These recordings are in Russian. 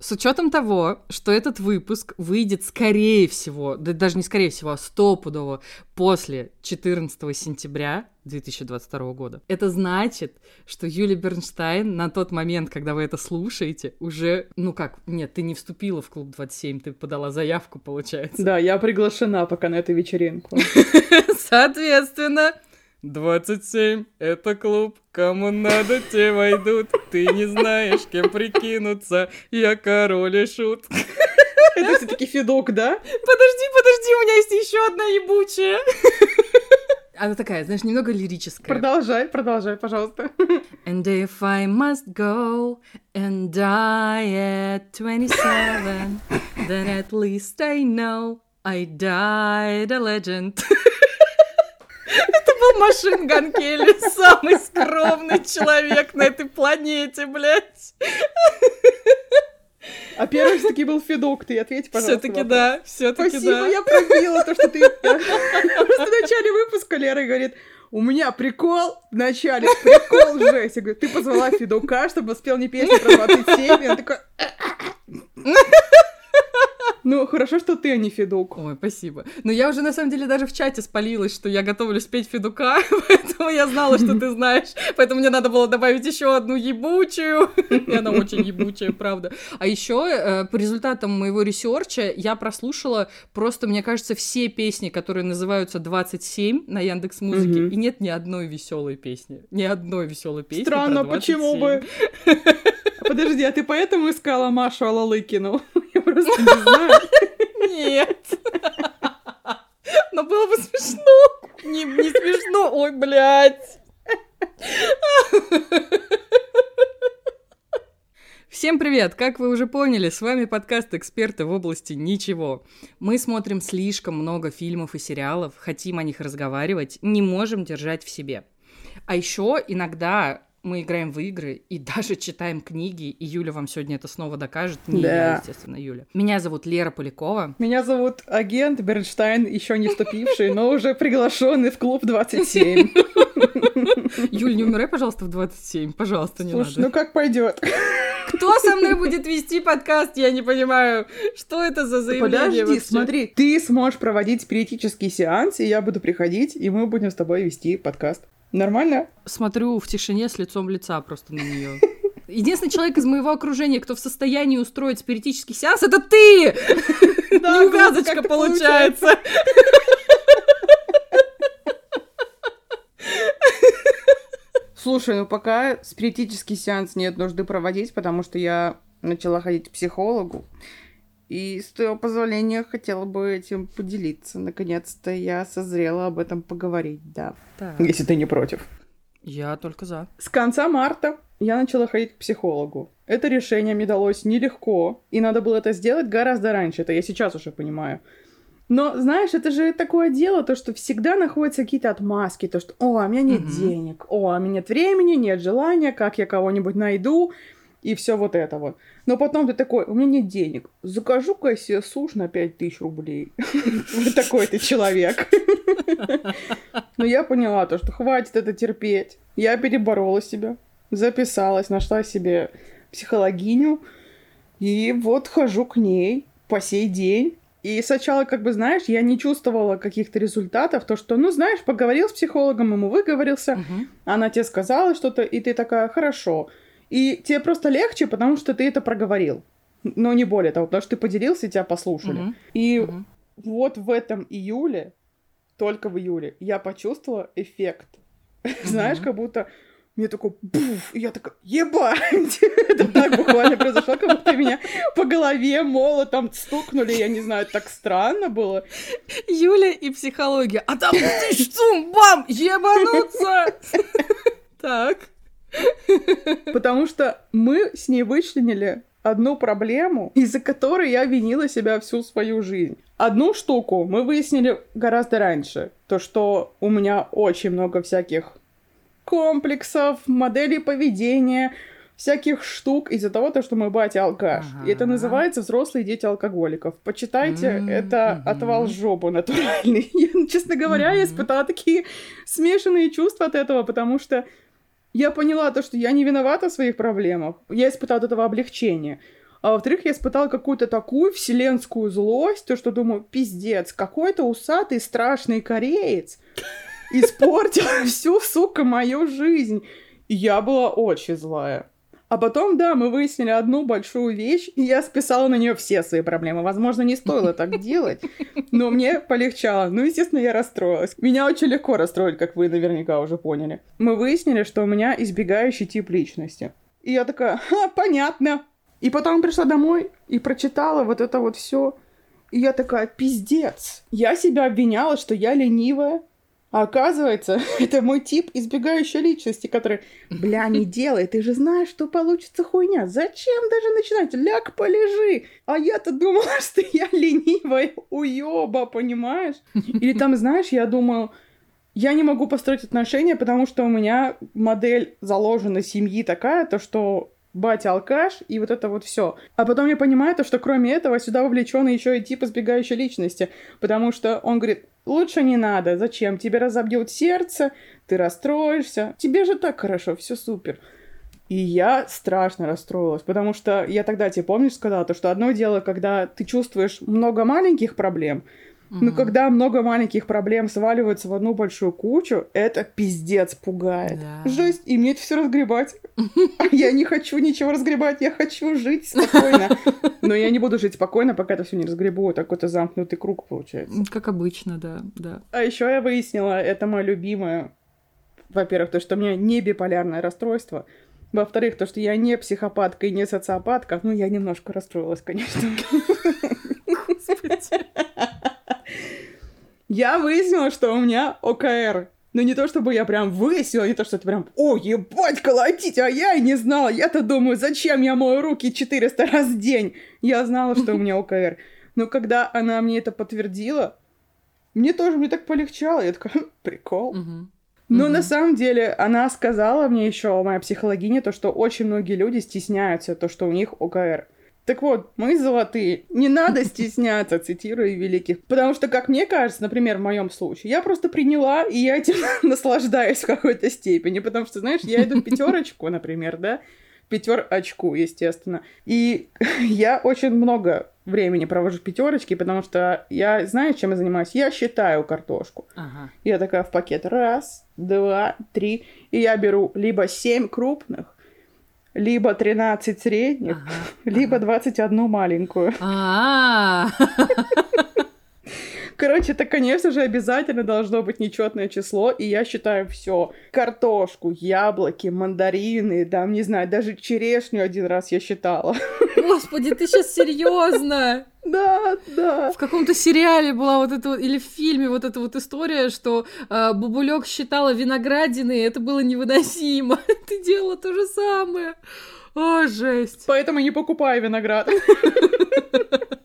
С учетом того, что этот выпуск выйдет скорее всего, да даже не скорее всего, а стопудово после 14 сентября 2022 года. Это значит, что Юлия Бернштайн на тот момент, когда вы это слушаете, уже, ну как, нет, ты не вступила в клуб 27, ты подала заявку, получается. Да, я приглашена пока на эту вечеринку. Соответственно, 27 — это клуб, кому надо, те войдут. Ты не знаешь, кем прикинуться, я король и шут. Это все-таки Федок, да? Подожди, подожди, у меня есть еще одна ебучая. Она такая, знаешь, немного лирическая. Продолжай, продолжай, пожалуйста. And if I must go and die at 27, then at least I know I died a legend. Это был Машин Ган Келли, самый скромный человек на этой планете, блядь. А первый все-таки был Федок, ты ответь, пожалуйста. Все-таки да, все-таки Спасибо, да. я пробила то, что ты... Просто в начале выпуска Лера говорит, у меня прикол в начале, прикол жесть. Я говорю, ты позвала Федука, чтобы спел не песню про 27, и он такой... Ну, хорошо, что ты, а не Федук. Ой, спасибо. Но я уже, на самом деле, даже в чате спалилась, что я готовлюсь петь Федука, поэтому я знала, что ты знаешь. Поэтому мне надо было добавить еще одну ебучую. И она очень ебучая, правда. А еще э, по результатам моего research а я прослушала просто, мне кажется, все песни, которые называются 27 на Яндекс Музыке, и нет ни одной веселой песни. Ни одной веселой песни. Странно, почему 27. бы? Подожди, а ты поэтому искала Машу Алалыкину? Просто не знаю. Нет. Но было бы смешно. Не, не смешно. Ой, блядь. Всем привет! Как вы уже поняли, с вами подкаст «Эксперты в области ничего». Мы смотрим слишком много фильмов и сериалов, хотим о них разговаривать, не можем держать в себе. А еще иногда мы играем в игры и даже читаем книги, и Юля вам сегодня это снова докажет. Не я, Да. естественно, Юля. Меня зовут Лера Полякова. Меня зовут агент Бернштайн, еще не вступивший, но уже приглашенный в клуб 27. Юль, не умирай, пожалуйста, в 27. Пожалуйста, не Слушай, ну надо. как пойдет? Кто со мной будет вести подкаст? Я не понимаю. Что это за заявление Подожди, вообще? смотри, ты сможешь проводить спиритический сеанс, и я буду приходить, и мы будем с тобой вести подкаст. Нормально? Смотрю в тишине с лицом лица просто на нее. Единственный человек из моего окружения, кто в состоянии устроить спиритический сеанс, это ты! Да, Неувязочка получается. Слушай, ну пока спиритический сеанс нет нужды проводить, потому что я начала ходить к психологу. И с твоего позволения хотела бы этим поделиться. Наконец-то я созрела об этом поговорить, да. Так, Если ты не против. я только за. С конца марта я начала ходить к психологу. Это решение мне далось нелегко, и надо было это сделать гораздо раньше. Это я сейчас уже понимаю. Но, знаешь, это же такое дело, то, что всегда находятся какие-то отмазки, то, что, о, у меня нет Мгм. денег, о, у меня нет времени, нет желания, как я кого-нибудь найду, и все вот это вот. Но потом ты такой, у меня нет денег, закажу-ка я себе суш на 5000 рублей. Вот такой ты человек. Но я поняла то, что хватит это терпеть. Я переборола себя, записалась, нашла себе психологиню, и вот хожу к ней по сей день. И сначала, как бы, знаешь, я не чувствовала каких-то результатов, то, что, ну, знаешь, поговорил с психологом, ему выговорился, Мгм. она тебе сказала что-то, и ты такая, хорошо. И тебе просто легче, потому что ты это проговорил. Но не более того, потому что ты поделился, и тебя послушали. Мгм. И Мгм. вот в этом июле, только в июле, я почувствовала эффект. Знаешь, как будто мне такой буф, и я такая, ебать! Это так буквально произошло, как будто меня по голове молотом стукнули, я не знаю, так странно было. Юля и психология. А там ты что, бам, ебануться! Так. Потому что мы с ней вычленили одну проблему, из-за которой я винила себя всю свою жизнь. Одну штуку мы выяснили гораздо раньше. То, что у меня очень много всяких комплексов, моделей поведения, всяких штук из-за того, то, что мой батя алкаш. И это Ага. называется «Взрослые дети алкоголиков». Почитайте, М, это отвал жопу натуральный. Я, честно говоря, я Мгм. испытала такие смешанные чувства от этого, потому что я поняла то, что я не виновата в своих проблемах. Я испытала от этого облегчение. А во-вторых, я испытала какую-то такую вселенскую злость, то что думаю, пиздец, какой-то усатый страшный кореец испортил всю, сука, мою жизнь. И я была очень злая. А потом, да, мы выяснили одну большую вещь, и я списала на нее все свои проблемы. Возможно, не стоило так делать, но мне полегчало. Ну, естественно, я расстроилась. Меня очень легко расстроить, как вы наверняка уже поняли. Мы выяснили, что у меня избегающий тип личности. И я такая, ха, понятно. И потом пришла домой и прочитала вот это вот все. И я такая, пиздец. Я себя обвиняла, что я ленивая, а оказывается, это мой тип избегающей личности, который, бля, не делай, ты же знаешь, что получится хуйня. Зачем даже начинать? Ляг, полежи. А я-то думала, что я ленивая уёба, понимаешь? Или там, знаешь, я думала, я не могу построить отношения, потому что у меня модель заложена семьи такая, то что батя алкаш, и вот это вот все. А потом я понимаю то, что кроме этого сюда вовлечен еще и тип избегающей личности, потому что он говорит, лучше не надо, зачем, тебе разобьет сердце, ты расстроишься, тебе же так хорошо, все супер. И я страшно расстроилась, потому что я тогда тебе, помнишь, сказала, то, что одно дело, когда ты чувствуешь много маленьких проблем, Mm-hmm. Но когда много маленьких проблем сваливаются в одну большую кучу, это пиздец пугает. Yeah. Жесть, и мне это все разгребать. Я не хочу ничего разгребать, я хочу жить спокойно. Но я не буду жить спокойно, пока это все не разгребу. Так какой-то замкнутый круг получается. Как обычно, да, да. А еще я выяснила, это мое любимое. Во-первых, то, что у меня не биполярное расстройство. Во-вторых, то, что я не психопатка и не социопатка. Ну, я немножко расстроилась, конечно. Господи. Я выяснила, что у меня ОКР. Но не то, чтобы я прям выяснила, не то, что это прям, о, ебать, колотить, а я и не знала. Я-то думаю, зачем я мою руки 400 раз в день? Я знала, что у меня ОКР. Но когда она мне это подтвердила, мне тоже, мне так полегчало. Я такая, «Хм, прикол. Но mm на самом деле она сказала мне еще, моя психологиня, то, что очень многие люди стесняются, то, что у них ОКР. Так вот, мы золотые. Не надо стесняться, цитирую великих. Потому что, как мне кажется, например, в моем случае, я просто приняла, и я этим наслаждаюсь в какой-то степени. Потому что, знаешь, я иду в пятерочку, например, да, пятер очку, естественно. И я очень много времени провожу в пятерочке, потому что я знаю, чем я занимаюсь. Я считаю картошку. Ага. Я такая в пакет раз, два, три. И я беру либо семь крупных, либо 13 средних, ага, либо ага. 21 маленькую. А. Короче, это, конечно же, обязательно должно быть нечетное число, и я считаю все. Картошку, яблоки, мандарины, там, не знаю, даже черешню один раз я считала. Господи, ты сейчас серьезно? Да, да. В каком-то сериале была вот эта или в фильме вот эта вот история, что э, Бабулек считала виноградины, и это было невыносимо. Ты делала то же самое. О, жесть. Поэтому не покупай виноград.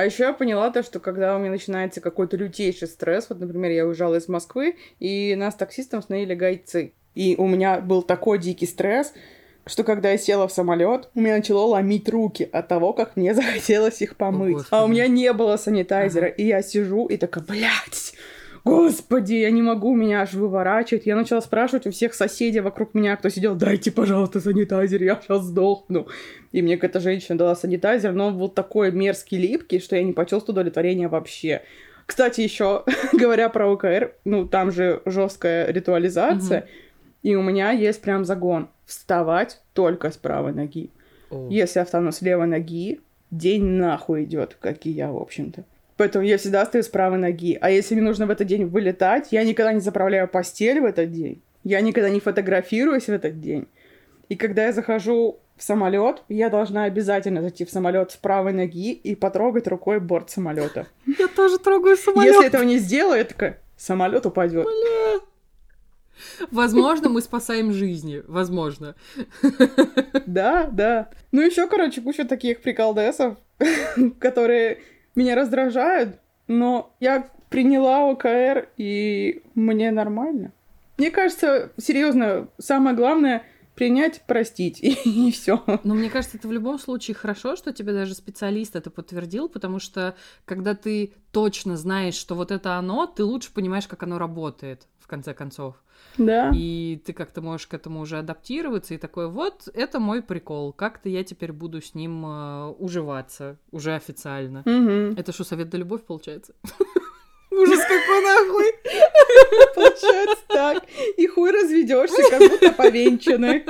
А еще я поняла то, что когда у меня начинается какой-то лютейший стресс, вот, например, я уезжала из Москвы, и нас таксистом остановили гайцы. И у меня был такой дикий стресс, что когда я села в самолет, у меня начало ломить руки от того, как мне захотелось их помыть. О, а у меня не было санитайзера, ага. и я сижу и такая, блядь, Господи, я не могу, меня аж выворачивает. Я начала спрашивать у всех соседей вокруг меня, кто сидел, дайте, пожалуйста, санитайзер, я сейчас сдохну. И мне какая-то женщина дала санитайзер, но он был такой мерзкий, липкий, что я не почувствовала удовлетворения вообще. Кстати, еще говоря про ОКР, ну там же жесткая ритуализация, угу. и у меня есть прям загон вставать только с правой ноги. О. Если я встану с левой ноги, день нахуй идет, как и я, в общем-то. Поэтому я всегда стою с правой ноги. А если мне нужно в этот день вылетать, я никогда не заправляю постель в этот день. Я никогда не фотографируюсь в этот день. И когда я захожу в самолет, я должна обязательно зайти в самолет с правой ноги и потрогать рукой борт самолета. Я тоже трогаю самолет. Если этого не сделаю, я такая, самолет упадет. Бля. Возможно, мы спасаем жизни. Возможно. Да, да. Ну, еще, короче, куча таких приколдесов, которые меня раздражают, но я приняла ОКР, и мне нормально. Мне кажется, серьезно, самое главное принять, простить, и, и все. Но мне кажется, это в любом случае хорошо, что тебе даже специалист это подтвердил, потому что когда ты точно знаешь, что вот это оно, ты лучше понимаешь, как оно работает, в конце концов. Да. И ты как-то можешь к этому уже адаптироваться, и такой, вот, это мой прикол, как-то я теперь буду с ним э, уживаться, уже официально. Мгм. Это что, совет да любовь, получается? Ужас какой нахуй! Получается так. И хуй разведешься, как будто повенчаны.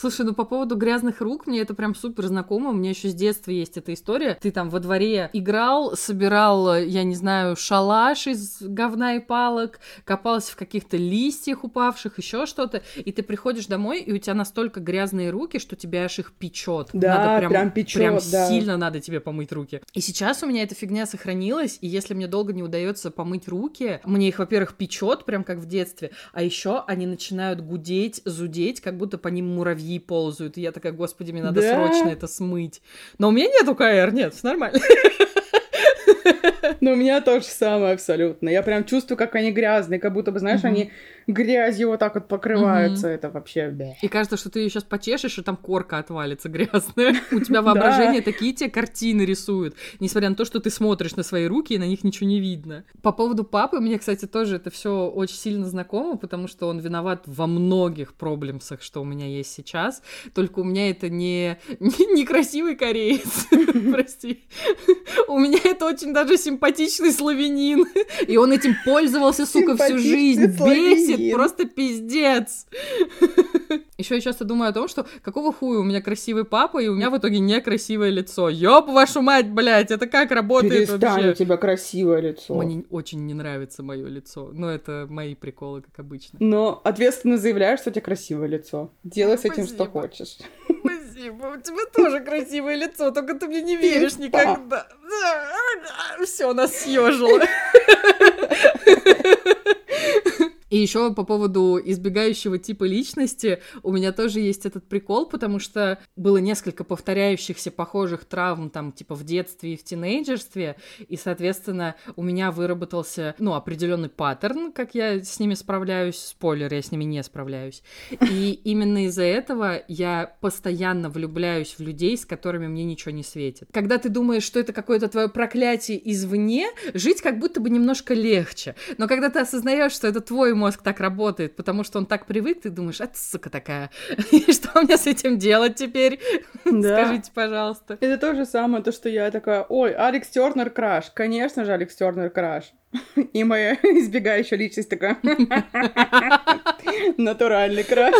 Слушай, ну по поводу грязных рук, мне это прям супер знакомо. У меня еще с детства есть эта история. Ты там во дворе играл, собирал, я не знаю, шалаш из говна и палок, копался в каких-то листьях упавших, еще что-то, и ты приходишь домой, и у тебя настолько грязные руки, что тебя аж их печет. Да, прям печет, Прям да. сильно надо тебе помыть руки. И сейчас у меня эта фигня сохранилась, и если мне долго не удается помыть руки, мне их, во-первых, печет, прям как в детстве, а еще они начинают гудеть, зудеть, как будто по ним муравьи ползают. И я такая, господи, мне надо Да? срочно это смыть. Но у меня нет УКР, нет, всё нормально. Но у меня то же самое абсолютно. Я прям чувствую, как они грязные, как будто бы, знаешь, они грязью вот так вот покрываются. Это вообще... И кажется, что ты ее сейчас почешешь, и там корка отвалится грязная. У тебя воображение такие тебе картины рисуют, несмотря на то, что ты смотришь на свои руки, и на них ничего не видно. По поводу папы, мне, кстати, тоже это все очень сильно знакомо, потому что он виноват во многих проблемсах, что у меня есть сейчас. Только у меня это не, не, не красивый кореец, прости. У меня это очень даже симпатичный славянин. И он этим пользовался, сука, всю жизнь. Бесит, славянин. просто пиздец. Еще я часто думаю о том, что какого хуя у меня красивый папа, и у меня в итоге некрасивое лицо. Ёб вашу мать, блядь, это как работает Перестань, у вообще? тебя красивое лицо. Мне очень не нравится мое лицо. Но это мои приколы, как обычно. Но ответственно заявляешь, что у тебя красивое лицо. Делай с этим, что хочешь. Спасибо, у тебя тоже красивое лицо, только ты мне не веришь никогда. Все, нас съежило. И еще по поводу избегающего типа личности, у меня тоже есть этот прикол, потому что было несколько повторяющихся похожих травм там типа в детстве и в тинейджерстве, и, соответственно, у меня выработался, ну, определенный паттерн, как я с ними справляюсь, спойлер, я с ними не справляюсь. И именно из-за этого я постоянно влюбляюсь в людей, с которыми мне ничего не светит. Когда ты думаешь, что это какое-то твое проклятие извне, жить как будто бы немножко легче. Но когда ты осознаешь, что это твой мозг так работает, потому что он так привык, ты думаешь, это сука такая. И что мне с этим делать теперь? Да. Скажите, пожалуйста. Это то же самое, то, что я такая, ой, Алекс Тернер краш. Конечно же, Алекс Тернер краш. И моя избегающая личность такая, натуральный краш.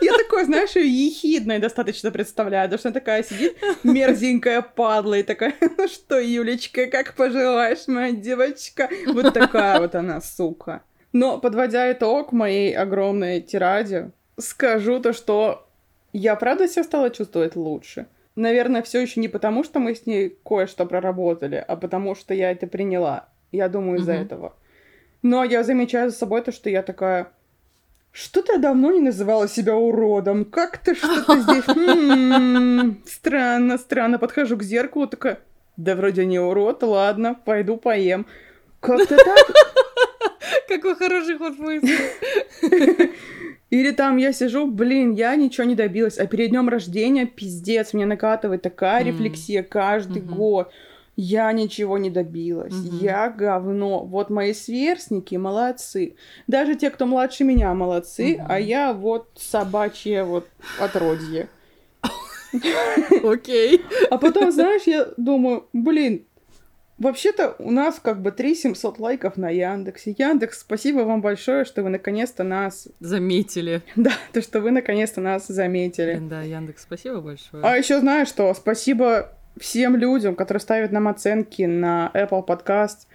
Я такой, знаешь, ее ехидной достаточно представляю, потому что она такая сидит, мерзенькая падла, и такая, ну что, Юлечка, как пожелаешь, моя девочка? Вот такая вот она, сука. Но, подводя итог моей огромной тираде, скажу то, что я правда себя стала чувствовать лучше. Наверное, все еще не потому, что мы с ней кое-что проработали, а потому что я это приняла. Я думаю, из-за Мгм. этого. Но я замечаю за собой то, что я такая... Что-то я давно не называла себя уродом. Как-то что-то здесь... м, Странно, странно. Подхожу к зеркалу, такая... Да вроде не урод, ладно, пойду поем. Как-то так. Какой хороший ход мысли. Или там я сижу, блин, я ничего не добилась, а перед днем рождения пиздец, мне накатывает такая М. рефлексия каждый Мгм. год. Я ничего не добилась, Мгм. я говно. Вот мои сверстники молодцы. Даже те, кто младше меня, молодцы, Мгм. а я вот собачье вот отродье. Окей. А потом, знаешь, я думаю, блин, вообще-то у нас как бы 3 700 лайков на Яндексе. Яндекс, спасибо вам большое, что вы наконец-то нас... Заметили. Да, то, что вы наконец-то нас заметили. Да, Яндекс, спасибо большое. А еще знаешь что? Спасибо всем людям, которые ставят нам оценки на Apple Podcast,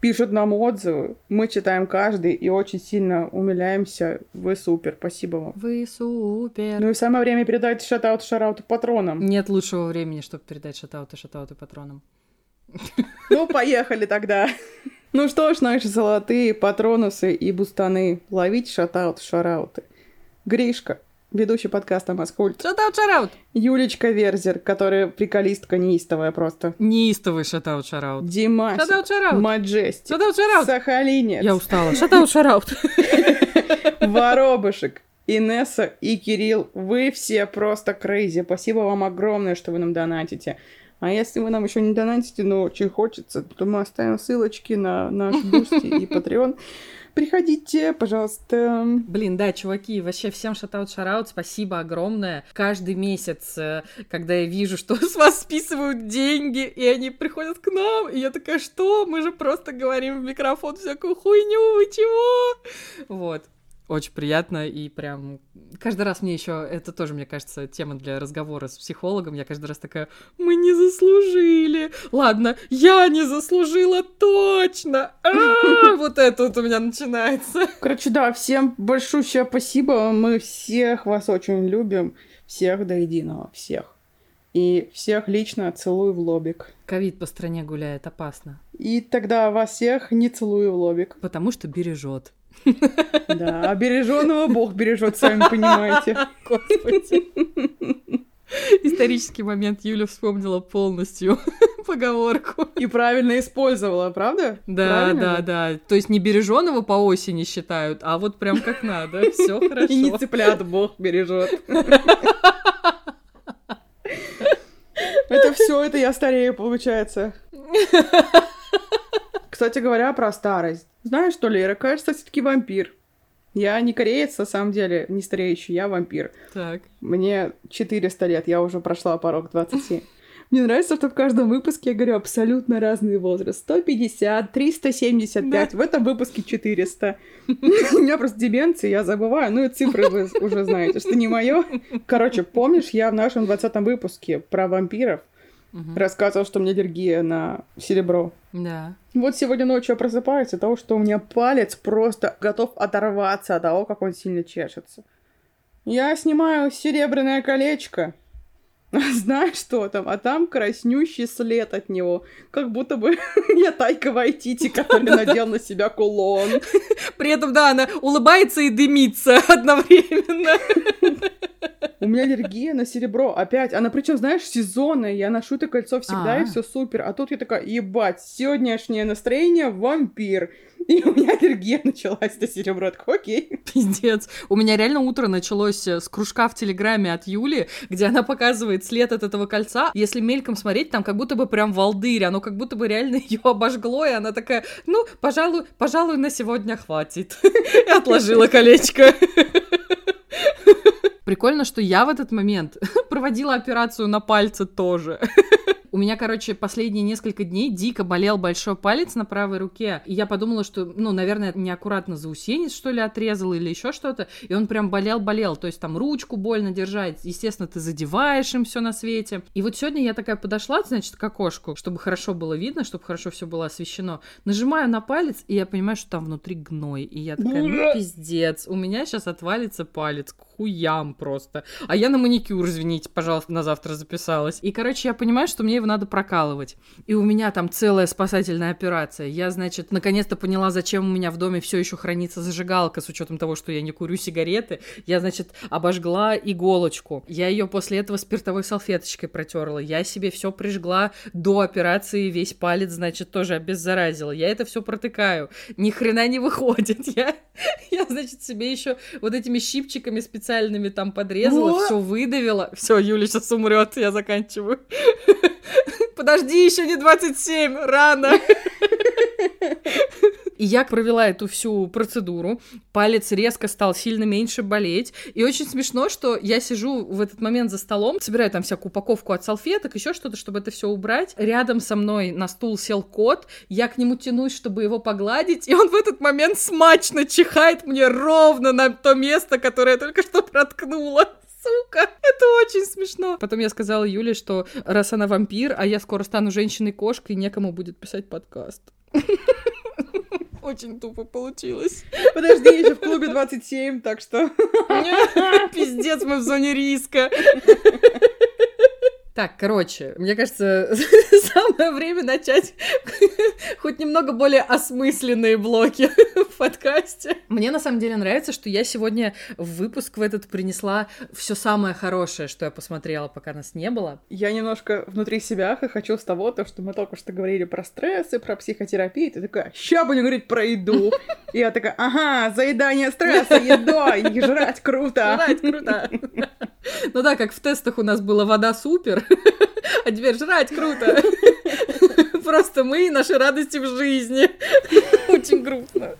пишут нам отзывы. Мы читаем каждый и очень сильно умиляемся. Вы супер, спасибо вам. Вы супер. Ну и самое время передать shoutout шараут патронам. Нет лучшего времени, чтобы передать shoutout ы, shoutout ы патронам. Ну, поехали тогда. Ну что ж, наши золотые патронусы и бустаны, ловите shoutout шарауты. Гришка, ведущий подкаста Маскульт. Shoutout, шараут! Юлечка Верзер, которая приколистка неистовая просто. Неистовый shoutout, шараут. Димас. Shoutout, шараут! Majesty. Shoutout, шараут! Сахалинец. Я устала. Shoutout, шараут! Воробышек. Инесса и Кирилл. Вы все просто crazy. Спасибо вам огромное, что вы нам донатите. А если вы нам еще не донатите, но очень хочется, то мы оставим ссылочки на наш Boosty и Patreon. Приходите, пожалуйста. Блин, да, чуваки, вообще всем shoutout шараут, спасибо огромное. Каждый месяц, э, когда я вижу, что с вас списывают деньги, и они приходят к нам, и я такая, что? Мы же просто говорим в микрофон всякую хуйню, вы чего? Вот. Очень приятно, и прям каждый раз мне еще, это тоже, мне кажется, тема для разговора с психологом, я каждый раз такая, мы не заслужили, ладно, я не заслужила точно, А, вот это вот у меня начинается. Короче, да, всем большущее спасибо, мы всех вас очень любим, всех до единого, всех. И всех лично целую в лобик. Ковид по стране гуляет, опасно. И тогда вас всех не целую в лобик. Потому что бережет. Да, береженого Бог бережет, сами понимаете. Господи. Исторический момент Юля вспомнила полностью поговорку. И правильно использовала, правда? Да, Правильно да, да. То есть не береженого по осени считают, а вот прям как надо. Все хорошо. И не цыплят Бог бережет. Это все, это я старею, получается. Кстати говоря, про старость. Знаешь что, Лера, кажется, все-таки вампир. Я не кореец, на самом деле, не стареющий, я вампир. Так. Мне 400 лет, я уже прошла порог 27. Мне нравится, что в каждом выпуске я говорю абсолютно разный возраст. 150, 375, в этом выпуске 400. У меня просто деменция, я забываю. Ну и цифры вы уже знаете, что не мое. Короче, помнишь, я в нашем 20 выпуске про вампиров Мгм. рассказывал, что у меня аллергия на серебро. Да. Вот сегодня ночью я просыпаюсь от того, что у меня палец просто готов оторваться от того, как он сильно чешется. Я снимаю серебряное колечко. Знаешь, что там? А там краснющий след от него. Как будто бы я Тайка Вайтити, который надел на себя кулон. При этом, да, она улыбается и дымится одновременно. У меня аллергия на серебро. Опять. Она причем, знаешь, сезонная. Я ношу это кольцо всегда, А. и все супер. А тут я такая, ебать, сегодняшнее настроение вампир. И у меня аллергия началась на серебро. Я такая, окей. Пиздец. У меня реально утро началось э, с кружка в Телеграме от Юли, где она показывает след от этого кольца. Если мельком смотреть, там как будто бы прям волдырь, оно как будто бы реально ее обожгло, и она такая, ну, пожалуй, пожалуй, на сегодня хватит. И отложила колечко. Прикольно, что я в этот момент проводила операцию на пальце тоже. У меня, короче, последние несколько дней дико болел большой палец на правой руке. И я подумала, что, ну, наверное, неаккуратно заусенец, что ли, отрезал или еще что-то. И он прям болел-болел. То есть там ручку больно держать. Естественно, ты задеваешь им все на свете. И вот сегодня я такая подошла, значит, к окошку, чтобы хорошо было видно, чтобы хорошо все было освещено. Нажимаю на палец, и я понимаю, что там внутри гной. И я такая, ну, пиздец, у меня сейчас отвалится палец к хуям просто. А я на маникюр, извините, пожалуйста, на завтра записалась. И, короче, я понимаю, что мне его надо прокалывать. И у меня там целая спасательная операция. Я, значит, наконец-то поняла, зачем у меня в доме все еще хранится зажигалка, с учетом того, что я не курю сигареты. Я, значит, обожгла иголочку. Я ее после этого спиртовой салфеточкой протерла. Я себе все прижгла до операции, весь палец, значит, тоже обеззаразила. Я это все протыкаю. Ни хрена не выходит. Я, я значит, себе еще вот этими щипчиками специальными там подрезала, все выдавила. Все, Юля сейчас умрет, я заканчиваю. Подожди, еще не 27, рано. И я провела эту всю процедуру. Палец резко стал сильно меньше болеть. И очень смешно, что я сижу в этот момент за столом, собираю там всякую упаковку от салфеток, еще что-то, чтобы это все убрать. Рядом со мной на стул сел кот. Я к нему тянусь, чтобы его погладить. И он в этот момент смачно чихает мне ровно на то место, которое я только что проткнула. Сука, это очень смешно. Потом я сказала Юле, что раз она вампир, а я скоро стану женщиной-кошкой, некому будет писать подкаст. Очень тупо получилось. Подожди, я еще в клубе 27, так что... Пиздец, мы в зоне риска. Так, короче, мне кажется, самое время начать хоть немного более осмысленные блоки в подкасте. Мне на самом деле нравится, что я сегодня в выпуск в этот принесла все самое хорошее, что я посмотрела, пока нас не было. Я немножко внутри себя хочу с того, то, что мы только что говорили про стрессы, про психотерапию. Ты такая, ща будем говорить про еду. И я такая, ага, заедание стресса, еда, и жрать круто. Жрать круто. Ну да, как в тестах у нас была вода супер, а теперь жрать круто. Просто мы и наши радости в жизни. Очень грустно.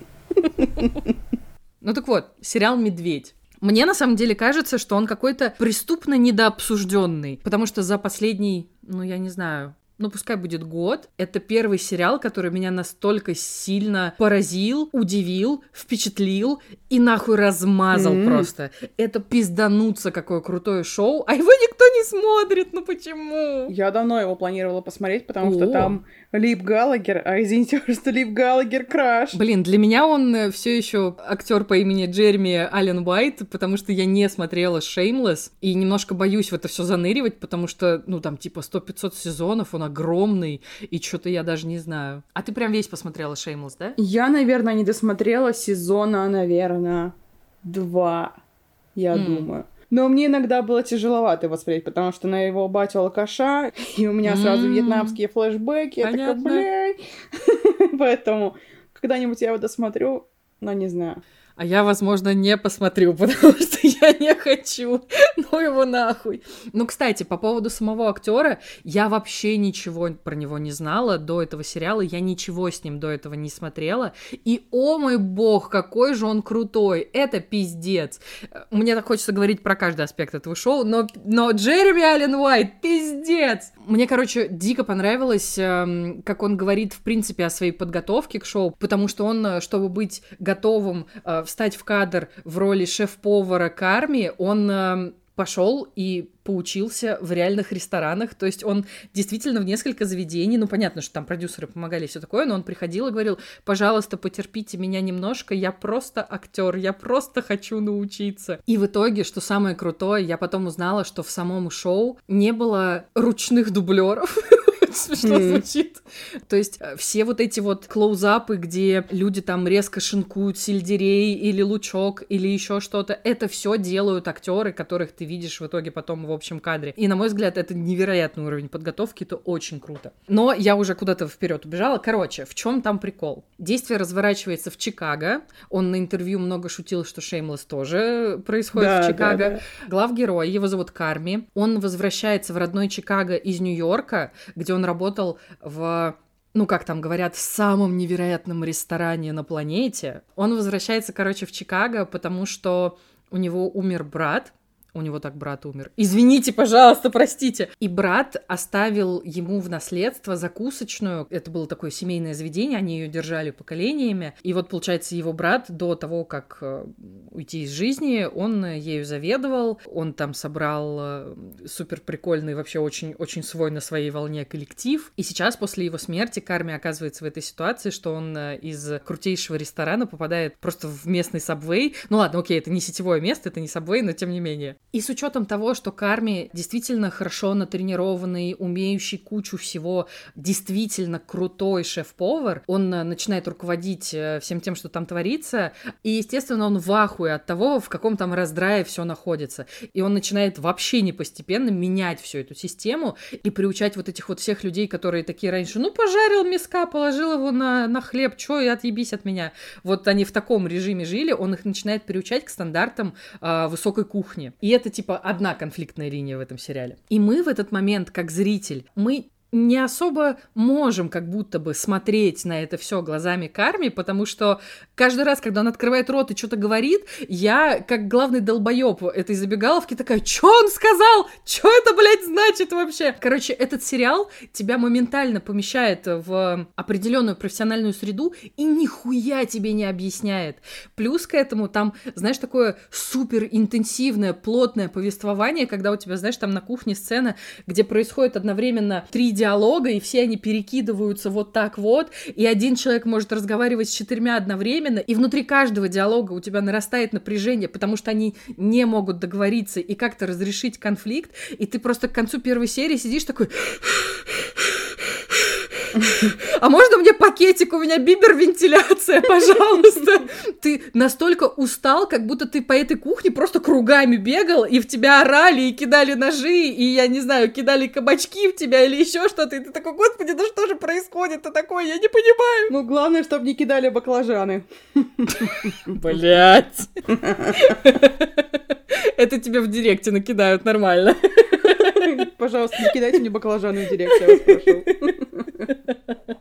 Ну так вот, сериал «Медведь». Мне на самом деле кажется, что он какой-то преступно недообсужденный, потому что за последний, ну я не знаю, ну пускай будет год. Это первый сериал, который меня настолько сильно поразил, удивил, впечатлил и нахуй размазал mm-hmm. просто. Это пиздануться какое крутое шоу, а его никто не смотрит, ну почему? Я давно его планировала посмотреть, потому О. что там Лип Галагер, а извините, что Лип Галагер краш. Блин, для меня он э, все еще актер по имени Джереми Аллен Уайт, потому что я не смотрела Shameless и немножко боюсь в это все заныривать, потому что, ну там типа 100-500 сезонов, он огромный, и что-то я даже не знаю. А ты прям весь посмотрела Shameless, да? Я, наверное, не досмотрела сезона, наверное, два, я mm. думаю. Но мне иногда было тяжеловато его смотреть, потому что на его батю алкаша, и у меня сразу mm. вьетнамские флешбеки. Я такая, блядь. Поэтому когда-нибудь я его досмотрю, но не знаю. А я, возможно, не посмотрю, потому что я не хочу. Ну его нахуй. Ну, кстати, по поводу самого актера, я вообще ничего про него не знала до этого сериала, я ничего с ним до этого не смотрела. И, о мой бог, какой же он крутой! Это пиздец. Мне так хочется говорить про каждый аспект этого шоу, но, но Джереми Аллен Уайт, пиздец! Мне, короче, дико понравилось, эм, как он говорит, в принципе, о своей подготовке к шоу, потому что он, э, чтобы быть готовым э, встать в кадр в роли шеф-повара Карми, он э, пошел и поучился в реальных ресторанах. То есть он действительно в несколько заведений, ну понятно, что там продюсеры помогали и все такое, но он приходил и говорил, пожалуйста, потерпите меня немножко, я просто актер, я просто хочу научиться. И в итоге, что самое крутое, я потом узнала, что в самом шоу не было ручных дублеров. смешно звучит. То есть э, все вот эти вот клоузапы, где люди там резко шинкуют сельдерей или лучок или еще что-то, это все делают актеры, которых ты видишь в итоге потом в общем кадре. И на мой взгляд, это невероятный уровень подготовки, это очень круто. Но я уже куда-то вперед убежала. Короче, в чем там прикол? Действие разворачивается в Чикаго. Он на интервью много шутил, что Шеймлес тоже происходит да, в Чикаго. Да, да. Главгерой, его зовут Карми. Он возвращается в родной Чикаго из Нью-Йорка, где он работал в ну, как там говорят, в самом невероятном ресторане на планете. Он возвращается, короче, в Чикаго, потому что у него умер брат, у него так брат умер. Извините, пожалуйста, простите. И брат оставил ему в наследство закусочную. Это было такое семейное заведение, они ее держали поколениями. И вот, получается, его брат до того, как э, уйти из жизни, он ею заведовал. Он там собрал э, супер прикольный, вообще очень, очень свой на своей волне коллектив. И сейчас, после его смерти, Карми оказывается в этой ситуации, что он э, из крутейшего ресторана попадает просто в местный сабвей. Ну ладно, окей, это не сетевое место, это не сабвей, но тем не менее. И с учетом того, что Карми действительно хорошо натренированный, умеющий кучу всего, действительно крутой шеф-повар, он э, начинает руководить э, всем тем, что там творится, и, естественно, он в ахуе от того, в каком там раздрае все находится. И он начинает вообще не постепенно менять всю эту систему и приучать вот этих вот всех людей, которые такие раньше, ну, пожарил миска, положил его на, на хлеб, чё, и отъебись от меня. Вот они в таком режиме жили, он их начинает приучать к стандартам э, высокой кухни. И это типа одна конфликтная линия в этом сериале. И мы в этот момент, как зритель, мы не особо можем как будто бы смотреть на это все глазами Карми, потому что каждый раз, когда он открывает рот и что-то говорит, я, как главный долбоеб этой забегаловки, такая, что он сказал? Что это, блядь, значит вообще? Короче, этот сериал тебя моментально помещает в определенную профессиональную среду и нихуя тебе не объясняет. Плюс к этому там, знаешь, такое супер интенсивное, плотное повествование, когда у тебя, знаешь, там на кухне сцена, где происходит одновременно три диалога, и все они перекидываются вот так вот, и один человек может разговаривать с четырьмя одновременно, и внутри каждого диалога у тебя нарастает напряжение, потому что они не могут договориться и как-то разрешить конфликт, и ты просто к концу первой серии сидишь такой... А можно мне пакетик? У меня бибер-вентиляция, пожалуйста. Ты настолько устал, как будто ты по этой кухне просто кругами бегал, и в тебя орали, и кидали ножи, и, я не знаю, кидали кабачки в тебя или еще что-то. И ты такой, господи, да что же происходит-то такое? Я не понимаю. Ну, главное, чтобы не кидали баклажаны. Блять. Это тебе в директе накидают нормально. Пожалуйста, не кидайте мне баклажаны в директ, я вас прошу.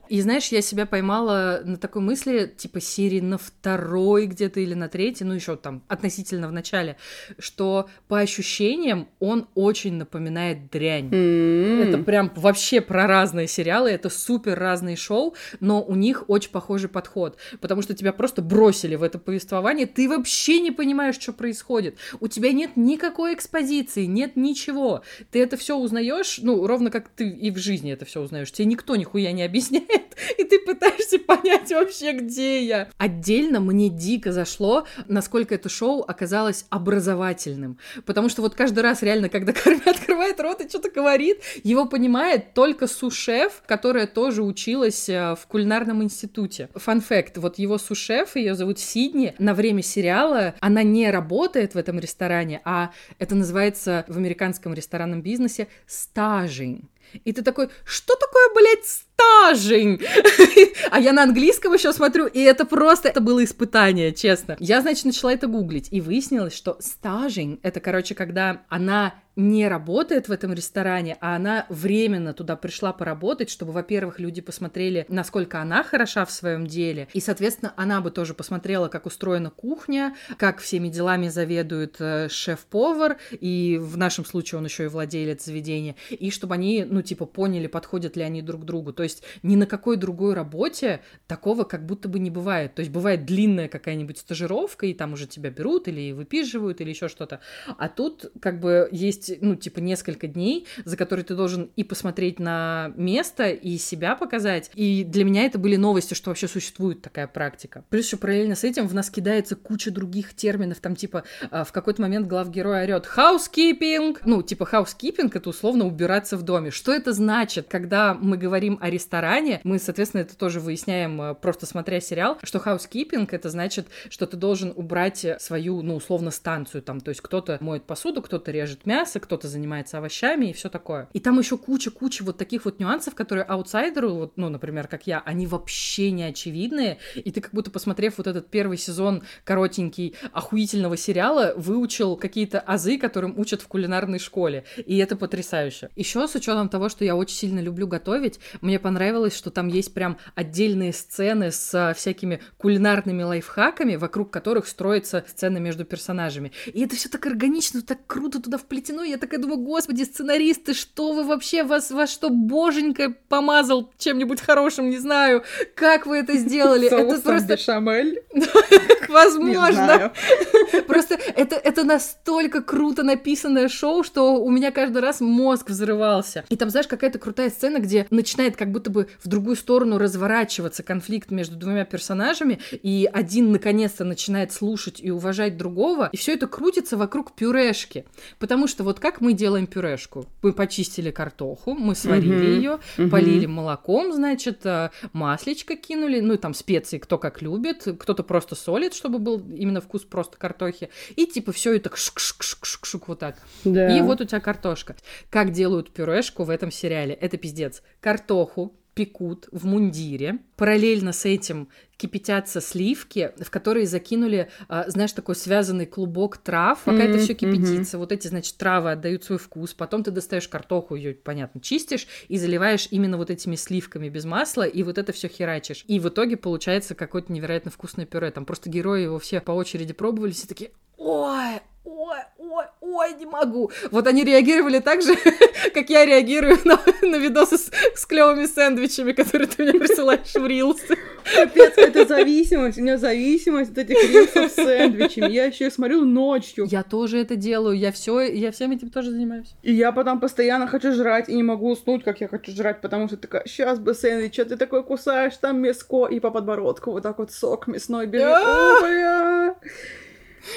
И знаешь, я себя поймала на такой мысли, типа серии на второй где-то или на третьей, ну еще там относительно в начале, что по ощущениям он очень напоминает дрянь. Mm-hmm. Это прям вообще про разные сериалы, это супер разные шоу, но у них очень похожий подход, потому что тебя просто бросили в это повествование, ты вообще не понимаешь, что происходит, у тебя нет никакой экспозиции, нет ничего, ты это все узнаешь, ну ровно как ты и в жизни это все узнаешь, тебе никто нихуя не объясняет и ты пытаешься понять вообще, где я. Отдельно мне дико зашло, насколько это шоу оказалось образовательным, потому что вот каждый раз реально, когда Карми открывает рот и что-то говорит, его понимает только су-шеф, которая тоже училась э, в кулинарном институте. Фан факт, вот его су-шеф, ее зовут Сидни, на время сериала она не работает в этом ресторане, а это называется в американском ресторанном бизнесе стажинг. И ты такой, что такое, блядь, стажень? а я на английском еще смотрю, и это просто, это было испытание, честно. Я, значит, начала это гуглить, и выяснилось, что стажень, это, короче, когда она не работает в этом ресторане, а она временно туда пришла поработать, чтобы, во-первых, люди посмотрели, насколько она хороша в своем деле, и, соответственно, она бы тоже посмотрела, как устроена кухня, как всеми делами заведует э, шеф-повар, и в нашем случае он еще и владелец заведения, и чтобы они, ну, типа, поняли, подходят ли они друг другу. То есть ни на какой другой работе такого как будто бы не бывает. То есть бывает длинная какая-нибудь стажировка, и там уже тебя берут или выпиживают, или еще что-то. А тут как бы есть есть, ну, типа, несколько дней, за которые ты должен и посмотреть на место, и себя показать. И для меня это были новости, что вообще существует такая практика. Плюс еще параллельно с этим в нас кидается куча других терминов, там, типа, а, в какой-то момент главгерой орет housekeeping, ну, типа, housekeeping — это условно убираться в доме. Что это значит? Когда мы говорим о ресторане, мы, соответственно, это тоже выясняем, а, просто смотря сериал, что housekeeping — это значит, что ты должен убрать свою, ну, условно, станцию, там, то есть кто-то моет посуду, кто-то режет мясо, мясо, кто-то занимается овощами и все такое. И там еще куча-куча вот таких вот нюансов, которые аутсайдеру, вот, ну, например, как я, они вообще не очевидные, и ты как будто посмотрев вот этот первый сезон коротенький охуительного сериала, выучил какие-то азы, которым учат в кулинарной школе, и это потрясающе. Еще с учетом того, что я очень сильно люблю готовить, мне понравилось, что там есть прям отдельные сцены с всякими кулинарными лайфхаками, вокруг которых строится сцена между персонажами. И это все так органично, так круто туда вплетено, я такая думаю, господи, сценаристы, что вы вообще, вас, вас что, боженька помазал чем-нибудь хорошим, не знаю, как вы это сделали? Это просто... бешамель? Возможно. Просто это, это настолько круто написанное шоу, что у меня каждый раз мозг взрывался. И там, знаешь, какая-то крутая сцена, где начинает как будто бы в другую сторону разворачиваться конфликт между двумя персонажами, и один наконец-то начинает слушать и уважать другого, и все это крутится вокруг пюрешки. Потому что вот как мы делаем пюрешку? Мы почистили картоху, мы сварили uh-huh. ее, uh-huh. полили молоком, значит, э, маслечко кинули, ну и там специи, кто как любит, кто-то просто солит, чтобы был именно вкус просто картохи, и типа все это шк-шк-шк-шк вот так. Да. И вот у тебя картошка. Как делают пюрешку в этом сериале? Это пиздец. Картоху пекут в мундире. Параллельно с этим кипятятся сливки, в которые закинули, а, знаешь, такой связанный клубок трав, пока mm-hmm, это все кипятится. Mm-hmm. Вот эти, значит, травы отдают свой вкус. Потом ты достаешь картоху, ее, понятно, чистишь и заливаешь именно вот этими сливками без масла, и вот это все херачишь. И в итоге получается какое-то невероятно вкусное пюре. Там просто герои его все по очереди пробовали, все такие, ой, ой, ой, ой, не могу. Вот они реагировали так же, как я реагирую на, на видосы с, с клевыми сэндвичами, которые ты мне присылаешь в рилсы. Капец, это зависимость. У меня зависимость от этих рилсов с сэндвичами. Я еще смотрю ночью. Я тоже это делаю. Я все, я всем этим тоже занимаюсь. И я потом постоянно хочу жрать и не могу уснуть, как я хочу жрать, потому что такая, сейчас бы сэндвич, а ты такой кусаешь, там мяско, и по подбородку вот так вот сок мясной бежит. О, бля!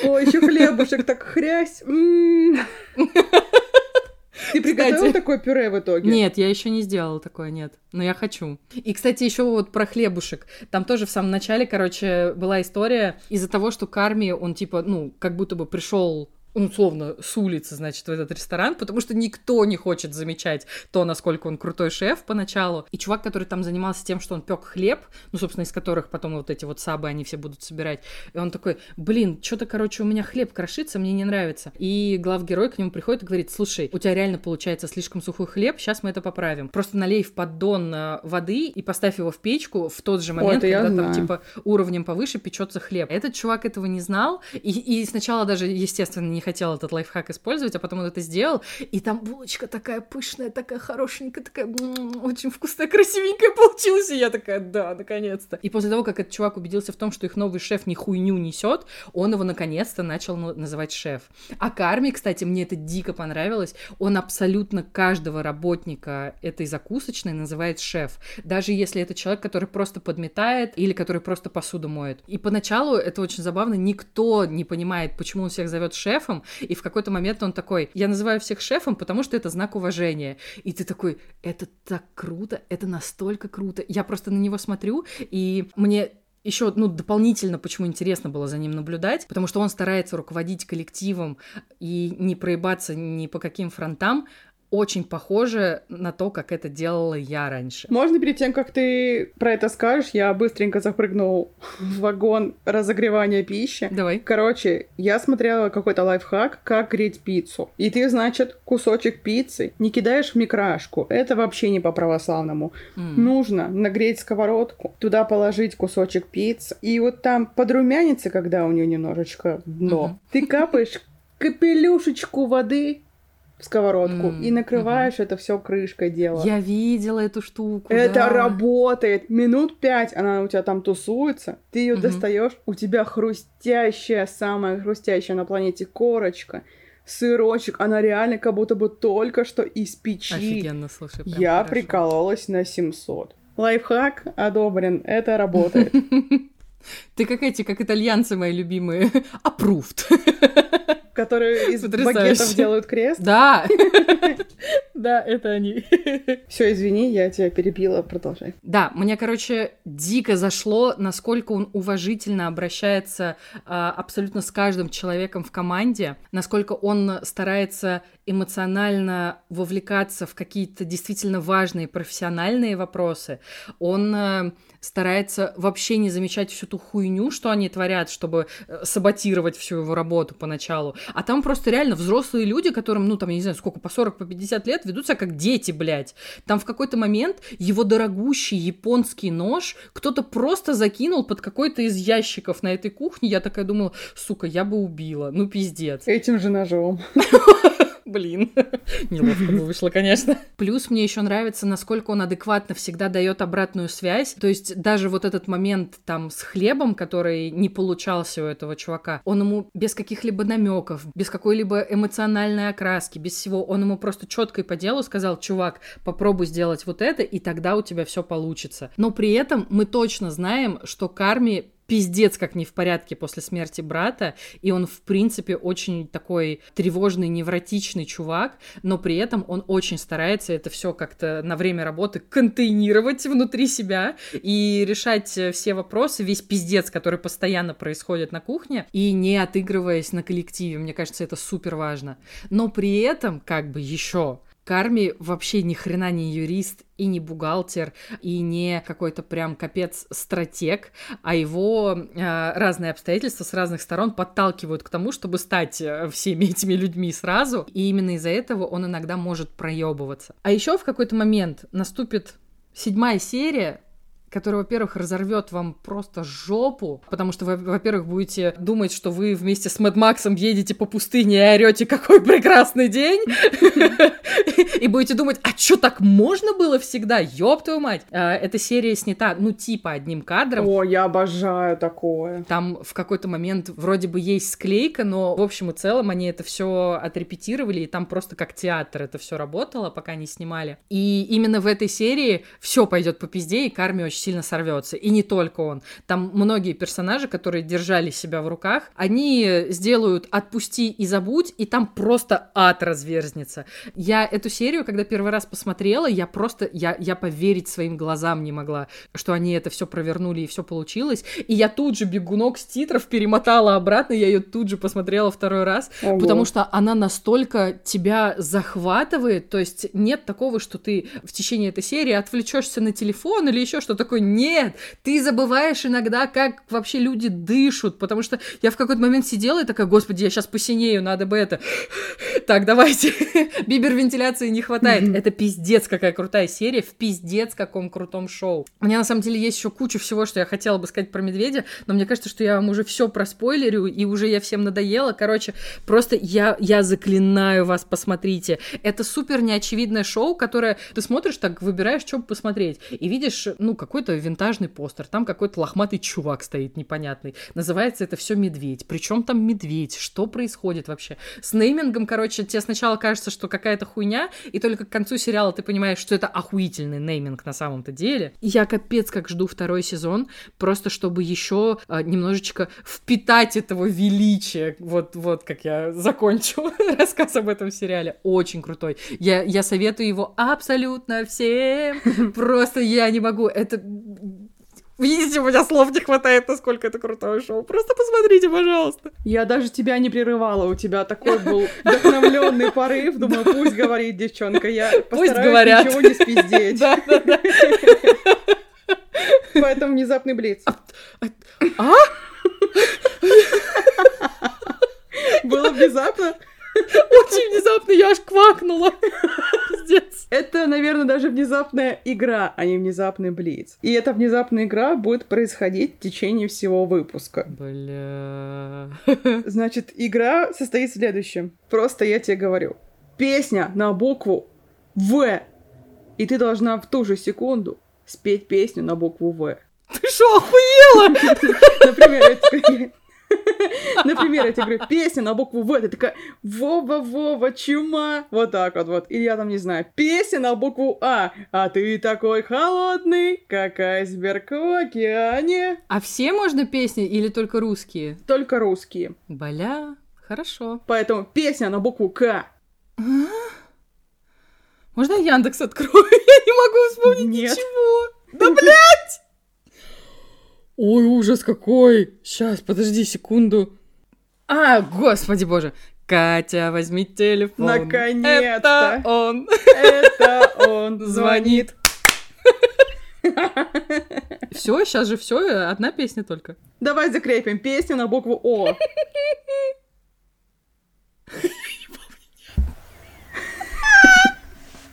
Ой, еще хлебушек так хрясь. Ты приготовил Кстати. такое пюре в итоге? Нет, я еще не сделала такое, нет. Но я хочу. И, кстати, еще вот про хлебушек. Там тоже в самом начале, короче, была история из-за того, что Карми, он типа, ну, как будто бы пришел ну, условно, с улицы, значит, в этот ресторан, потому что никто не хочет замечать то, насколько он крутой шеф поначалу. И чувак, который там занимался тем, что он пек хлеб, ну, собственно, из которых потом вот эти вот сабы, они все будут собирать. И он такой, блин, что-то, короче, у меня хлеб крошится, мне не нравится. И главгерой к нему приходит и говорит, слушай, у тебя реально получается слишком сухой хлеб, сейчас мы это поправим. Просто налей в поддон э, воды и поставь его в печку в тот же момент, я когда там, знаю. типа, уровнем повыше печется хлеб. Этот чувак этого не знал, и, и сначала даже, естественно, не хотел этот лайфхак использовать, а потом он это сделал, и там булочка такая пышная, такая хорошенькая, такая м, очень вкусная, красивенькая получилась, и я такая, да, наконец-то. И после того, как этот чувак убедился в том, что их новый шеф ни хуйню несет, он его наконец-то начал называть шеф. А Карми, кстати, мне это дико понравилось, он абсолютно каждого работника этой закусочной называет шеф, даже если это человек, который просто подметает или который просто посуду моет. И поначалу это очень забавно, никто не понимает, почему он всех зовет шефом, и в какой-то момент он такой, я называю всех шефом, потому что это знак уважения. И ты такой, это так круто, это настолько круто. Я просто на него смотрю, и мне еще, ну, дополнительно, почему интересно было за ним наблюдать, потому что он старается руководить коллективом и не проебаться ни по каким фронтам, очень похоже на то, как это делала я раньше. Можно перед тем, как ты про это скажешь, я быстренько запрыгнул в вагон разогревания пищи. Давай. Короче, я смотрела какой-то лайфхак, как греть пиццу. И ты, значит, кусочек пиццы не кидаешь в микрошку. Это вообще не по-православному. М. Нужно нагреть сковородку, туда положить кусочек пиццы. И вот там подрумянится, когда у нее немножечко дно. Мгм. Ты капаешь капелюшечку воды в сковородку М, и накрываешь это все крышкой дела. Я видела эту штуку. Это да. работает. Минут пять она у тебя там тусуется. Ты ее Мгм. достаешь, у тебя хрустящая, самая хрустящая на планете корочка, сырочек. Она реально как будто бы только что из печи. Офигенно, слушай. прям Я хорошо. прикололась на 700. Лайфхак одобрен, это работает. Ты как эти, как итальянцы мои любимые. Approved. Которые из Потрясающе. багетов делают крест. Да. Да, это они. Все, извини, я тебя перебила, продолжай. Да, мне, короче, дико зашло, насколько он уважительно обращается а, абсолютно с каждым человеком в команде, насколько он старается эмоционально вовлекаться в какие-то действительно важные профессиональные вопросы. Он э, старается вообще не замечать всю ту хуйню, что они творят, чтобы э, саботировать всю его работу поначалу. А там просто реально взрослые люди, которым, ну, там, я не знаю, сколько, по 40, по 50 лет, ведут себя как дети, блядь. Там в какой-то момент его дорогущий японский нож кто-то просто закинул под какой-то из ящиков на этой кухне. Я такая думала, сука, я бы убила. Ну, пиздец. Этим же ножом. Блин, неловко бы вышло, конечно. Плюс мне еще нравится, насколько он адекватно всегда дает обратную связь. То есть даже вот этот момент там с хлебом, который не получался у этого чувака, он ему без каких-либо намеков, без какой-либо эмоциональной окраски, без всего, он ему просто четко и по делу сказал, чувак, попробуй сделать вот это, и тогда у тебя все получится. Но при этом мы точно знаем, что Карми пиздец как не в порядке после смерти брата, и он, в принципе, очень такой тревожный, невротичный чувак, но при этом он очень старается это все как-то на время работы контейнировать внутри себя и решать э, все вопросы, весь пиздец, который постоянно происходит на кухне, и не отыгрываясь на коллективе. Мне кажется, это супер важно. Но при этом, как бы еще Карми вообще ни хрена не юрист и не бухгалтер, и не какой-то прям капец стратег, а его э, разные обстоятельства с разных сторон подталкивают к тому, чтобы стать э, всеми этими людьми сразу, и именно из-за этого он иногда может проебываться. А еще в какой-то момент наступит седьмая серия, который, во-первых, разорвет вам просто жопу, потому что вы, во-первых, будете думать, что вы вместе с Мэд Максом едете по пустыне и орете, какой прекрасный день, и будете думать, а что так можно было всегда? Ёб твою мать! А, эта серия снята, ну, типа одним кадром. О, я обожаю такое. Там в какой-то момент вроде бы есть склейка, но в общем и целом они это все отрепетировали, и там просто как театр это все работало, пока не снимали. И именно в этой серии все пойдет по пизде, и Карми очень сильно сорвется. И не только он. Там многие персонажи, которые держали себя в руках, они сделают «отпусти и забудь», и там просто ад разверзнется. Я эту серию, когда первый раз посмотрела, я просто, я, я поверить своим глазам не могла, что они это все провернули и все получилось. И я тут же бегунок с титров перемотала обратно, я ее тут же посмотрела второй раз, Ого. потому что она настолько тебя захватывает, то есть нет такого, что ты в течение этой серии отвлечешься на телефон или еще что такое. Нет, ты забываешь иногда, как вообще люди дышат, потому что я в какой-то момент сидела и такая, господи, я сейчас посинею, надо бы это. Так, давайте. Бибер вентиляции не хватает. Это пиздец какая крутая серия, в пиздец каком крутом шоу. У меня на самом деле есть еще куча всего, что я хотела бы сказать про медведя, но мне кажется, что я вам уже все проспойлерю, и уже я всем надоела. Короче, просто я, я заклинаю вас, посмотрите. Это супер неочевидное шоу, которое ты смотришь, так выбираешь, что посмотреть, и видишь, ну, какой-то винтажный постер, там какой-то лохматый чувак стоит непонятный. Называется это все медведь. Причем там медведь? Что происходит вообще? С неймингом, короче, тебе сначала кажется, что какая-то хуйня, и только к концу сериала ты понимаешь, что это охуительный нейминг на самом-то деле. Я капец как жду второй сезон, просто чтобы еще а, немножечко впитать этого величия. Вот, вот как я закончу рассказ об этом сериале. Очень крутой. Я, я советую его абсолютно всем. Просто я не могу. Это Видите, у меня слов не хватает, насколько это крутое шоу. Просто посмотрите, пожалуйста. Я даже тебя не прерывала, у тебя такой был вдохновленный порыв. Думаю, пусть говорит девчонка, я пусть говорят. ничего не спиздеть. Да, да, да. Поэтому внезапный блиц. А? а? Было внезапно? Очень внезапно, я аж квакнула. Пиздец. Это, наверное, даже внезапная игра, а не внезапный блиц. И эта внезапная игра будет происходить в течение всего выпуска. Бля. Значит, игра состоит в следующем. Просто я тебе говорю. Песня на букву В. И ты должна в ту же секунду спеть песню на букву В. Ты что, охуела? Например, Например, я тебе говорю, песня на букву В, ты такая, Вова, Вова, чума, вот так вот, вот. Или я там, не знаю, песня на букву А, а ты такой холодный, как айсберг в океане. А все можно песни или только русские? Только русские. Бля, хорошо. Поэтому песня на букву К. А? Можно Яндекс открою? Я не могу вспомнить Нет. ничего. Да, блядь! Ой, ужас какой! Сейчас, подожди секунду. А, господи боже. Катя, возьми телефон. Наконец-то! Это он! Это он звонит. Все, сейчас же все, одна песня только. Давай закрепим песню на букву О.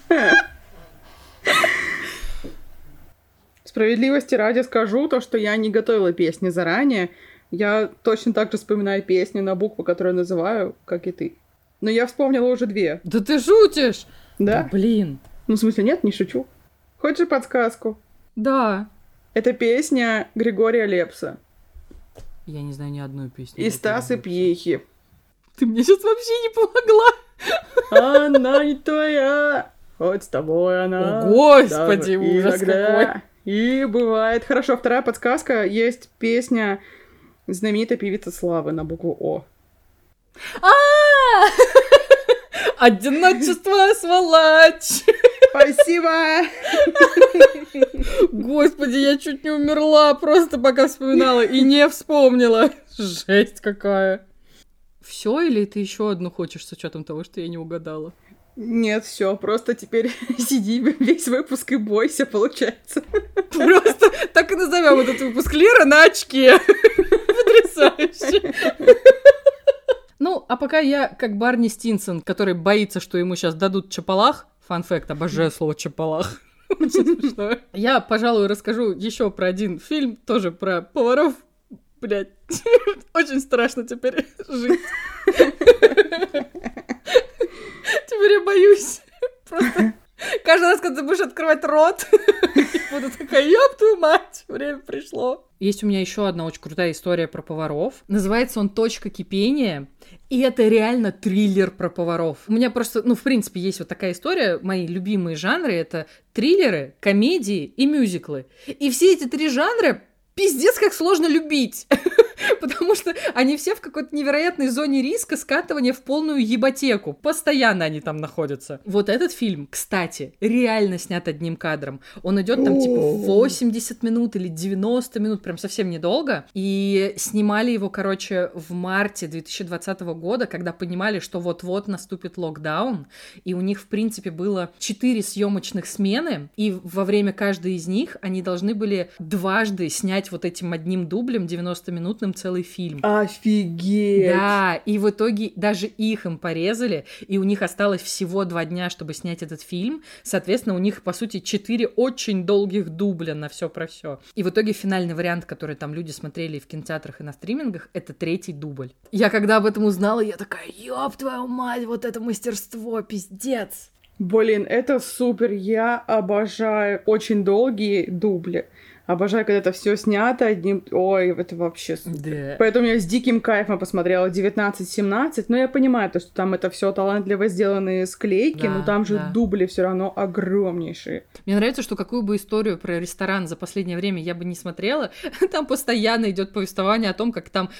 Справедливости ради скажу то, что я не готовила песни заранее. Я точно так же вспоминаю песни на букву, которую называю, как и ты. Но я вспомнила уже две. Да ты шутишь? Да. да блин. Ну, в смысле, нет, не шучу. Хочешь подсказку? Да. Это песня Григория Лепса. Я не знаю ни одной песни. И Стасы Пьехи. Ты мне сейчас вообще не помогла. Она не твоя, хоть с тобой она. О, господи, ужас иногда. какой. И бывает. Хорошо, вторая подсказка. Есть песня знаменитой певицы Славы на букву О. А! Одиночество, сволочь! Спасибо! Господи, я чуть не умерла, просто пока вспоминала и не вспомнила. Жесть какая. Все или ты еще одну хочешь с учетом того, что я не угадала? Нет, все, просто теперь сиди весь выпуск и бойся, получается. Просто так и назовем этот выпуск Лера на очке. Потрясающе. Ну, а пока я как Барни Стинсон, который боится, что ему сейчас дадут чапалах, фан-факт, обожаю слово чапалах. Я, пожалуй, расскажу еще про один фильм, тоже про поваров. Блять, очень страшно теперь жить. Теперь я боюсь. Просто каждый раз, когда ты будешь открывать рот, буду такая, ёб твою мать, время пришло. Есть у меня еще одна очень крутая история про поваров. Называется он «Точка кипения». И это реально триллер про поваров. У меня просто, ну, в принципе, есть вот такая история. Мои любимые жанры — это триллеры, комедии и мюзиклы. И все эти три жанра пиздец, как сложно любить. Потому что они все в какой-то невероятной зоне риска скатывания в полную ебатеку. Постоянно они там находятся. Вот этот фильм, кстати, реально снят одним кадром. Он идет там типа 80 минут или 90 минут, прям совсем недолго. И снимали его, короче, в марте 2020 года, когда понимали, что вот-вот наступит локдаун. И у них, в принципе, было 4 съемочных смены. И во время каждой из них они должны были дважды снять вот этим одним дублем 90-минутным целый фильм. Офигеть! Да, и в итоге даже их им порезали, и у них осталось всего два дня, чтобы снять этот фильм. Соответственно, у них, по сути, четыре очень долгих дубля на все про все. И в итоге финальный вариант, который там люди смотрели в кинотеатрах и на стримингах, это третий дубль. Я когда об этом узнала, я такая, ёб твою мать, вот это мастерство, пиздец. Блин, это супер, я обожаю очень долгие дубли. Обожаю, когда это все снято одним... Ой, это вообще супер. Да. Поэтому я с диким кайфом посмотрела 19-17, но я понимаю, то, что там это все талантливо сделанные склейки, Да, но там же да. дубли все равно огромнейшие. Мне нравится, что какую бы историю про ресторан за последнее время я бы не смотрела, там постоянно идет повествование о том, как там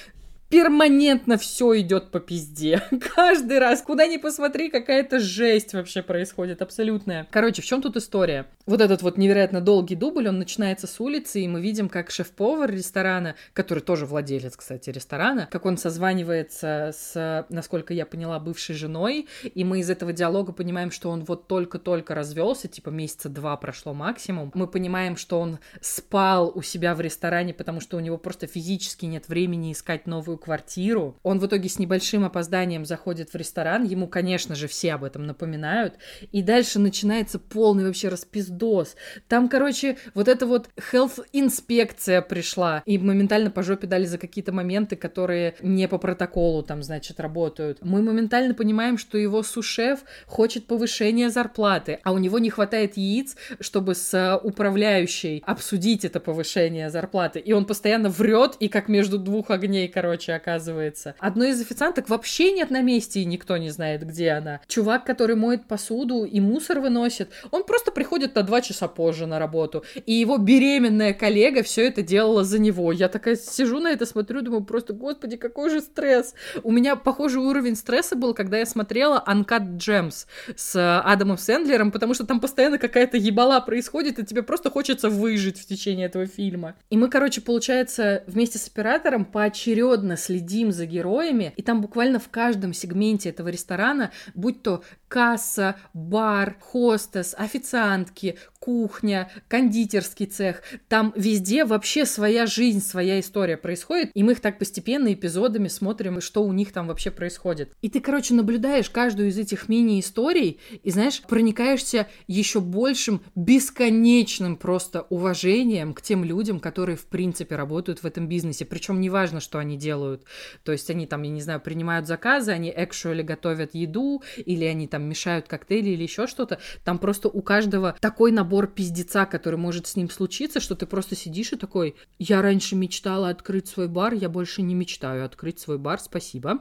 перманентно все идет по пизде. Каждый раз, куда ни посмотри, какая-то жесть вообще происходит, абсолютная. Короче, в чем тут история? Вот этот вот невероятно долгий дубль, он начинается с улицы, и мы видим, как шеф-повар ресторана, который тоже владелец, кстати, ресторана, как он созванивается с, насколько я поняла, бывшей женой, и мы из этого диалога понимаем, что он вот только-только развелся, типа месяца два прошло максимум. Мы понимаем, что он спал у себя в ресторане, потому что у него просто физически нет времени искать новую квартиру. Он в итоге с небольшим опозданием заходит в ресторан, ему, конечно же, все об этом напоминают, и дальше начинается полный вообще распиздос. Там, короче, вот эта вот health-инспекция пришла, и моментально по жопе дали за какие-то моменты, которые не по протоколу там, значит, работают. Мы моментально понимаем, что его сушеф хочет повышения зарплаты, а у него не хватает яиц, чтобы с управляющей обсудить это повышение зарплаты. И он постоянно врет, и как между двух огней, короче, оказывается. Одной из официанток вообще нет на месте, и никто не знает, где она. Чувак, который моет посуду и мусор выносит, он просто приходит на два часа позже на работу. И его беременная коллега все это делала за него. Я такая сижу на это, смотрю, думаю, просто, господи, какой же стресс. У меня похожий уровень стресса был, когда я смотрела Uncut Gems с Адамом Сэндлером, потому что там постоянно какая-то ебала происходит, и тебе просто хочется выжить в течение этого фильма. И мы, короче, получается, вместе с оператором поочередно следим за героями, и там буквально в каждом сегменте этого ресторана, будь то касса, бар, хостес, официантки, кухня, кондитерский цех, там везде вообще своя жизнь, своя история происходит, и мы их так постепенно эпизодами смотрим, что у них там вообще происходит. И ты, короче, наблюдаешь каждую из этих мини-историй, и, знаешь, проникаешься еще большим, бесконечным просто уважением к тем людям, которые, в принципе, работают в этом бизнесе. Причем неважно, что они делают. То есть они там, я не знаю, принимают заказы, они actually готовят еду, или они там мешают коктейли или еще что-то. Там просто у каждого такой набор пиздеца, который может с ним случиться, что ты просто сидишь и такой, я раньше мечтала открыть свой бар, я больше не мечтаю открыть свой бар, спасибо.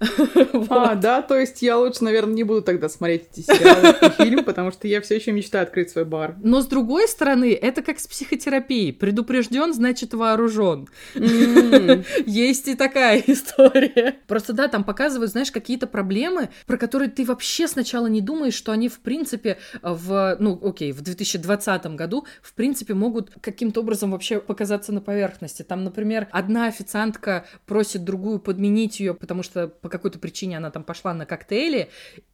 А, да, то есть я лучше, наверное, не буду тогда смотреть эти сериалы и фильм, потому что я все еще мечтаю открыть свой бар. Но с другой стороны, это как с психотерапией. Предупрежден, значит вооружен. Есть и такая история. Просто да, там показывают, знаешь, какие-то проблемы, про которые ты вообще сначала не думаешь, что они, в принципе, в, ну, окей, в 2020 году, в принципе, могут каким-то образом вообще показаться на поверхности. Там, например, одна официантка просит другую подменить ее, потому что по какой-то причине она там пошла на коктейли,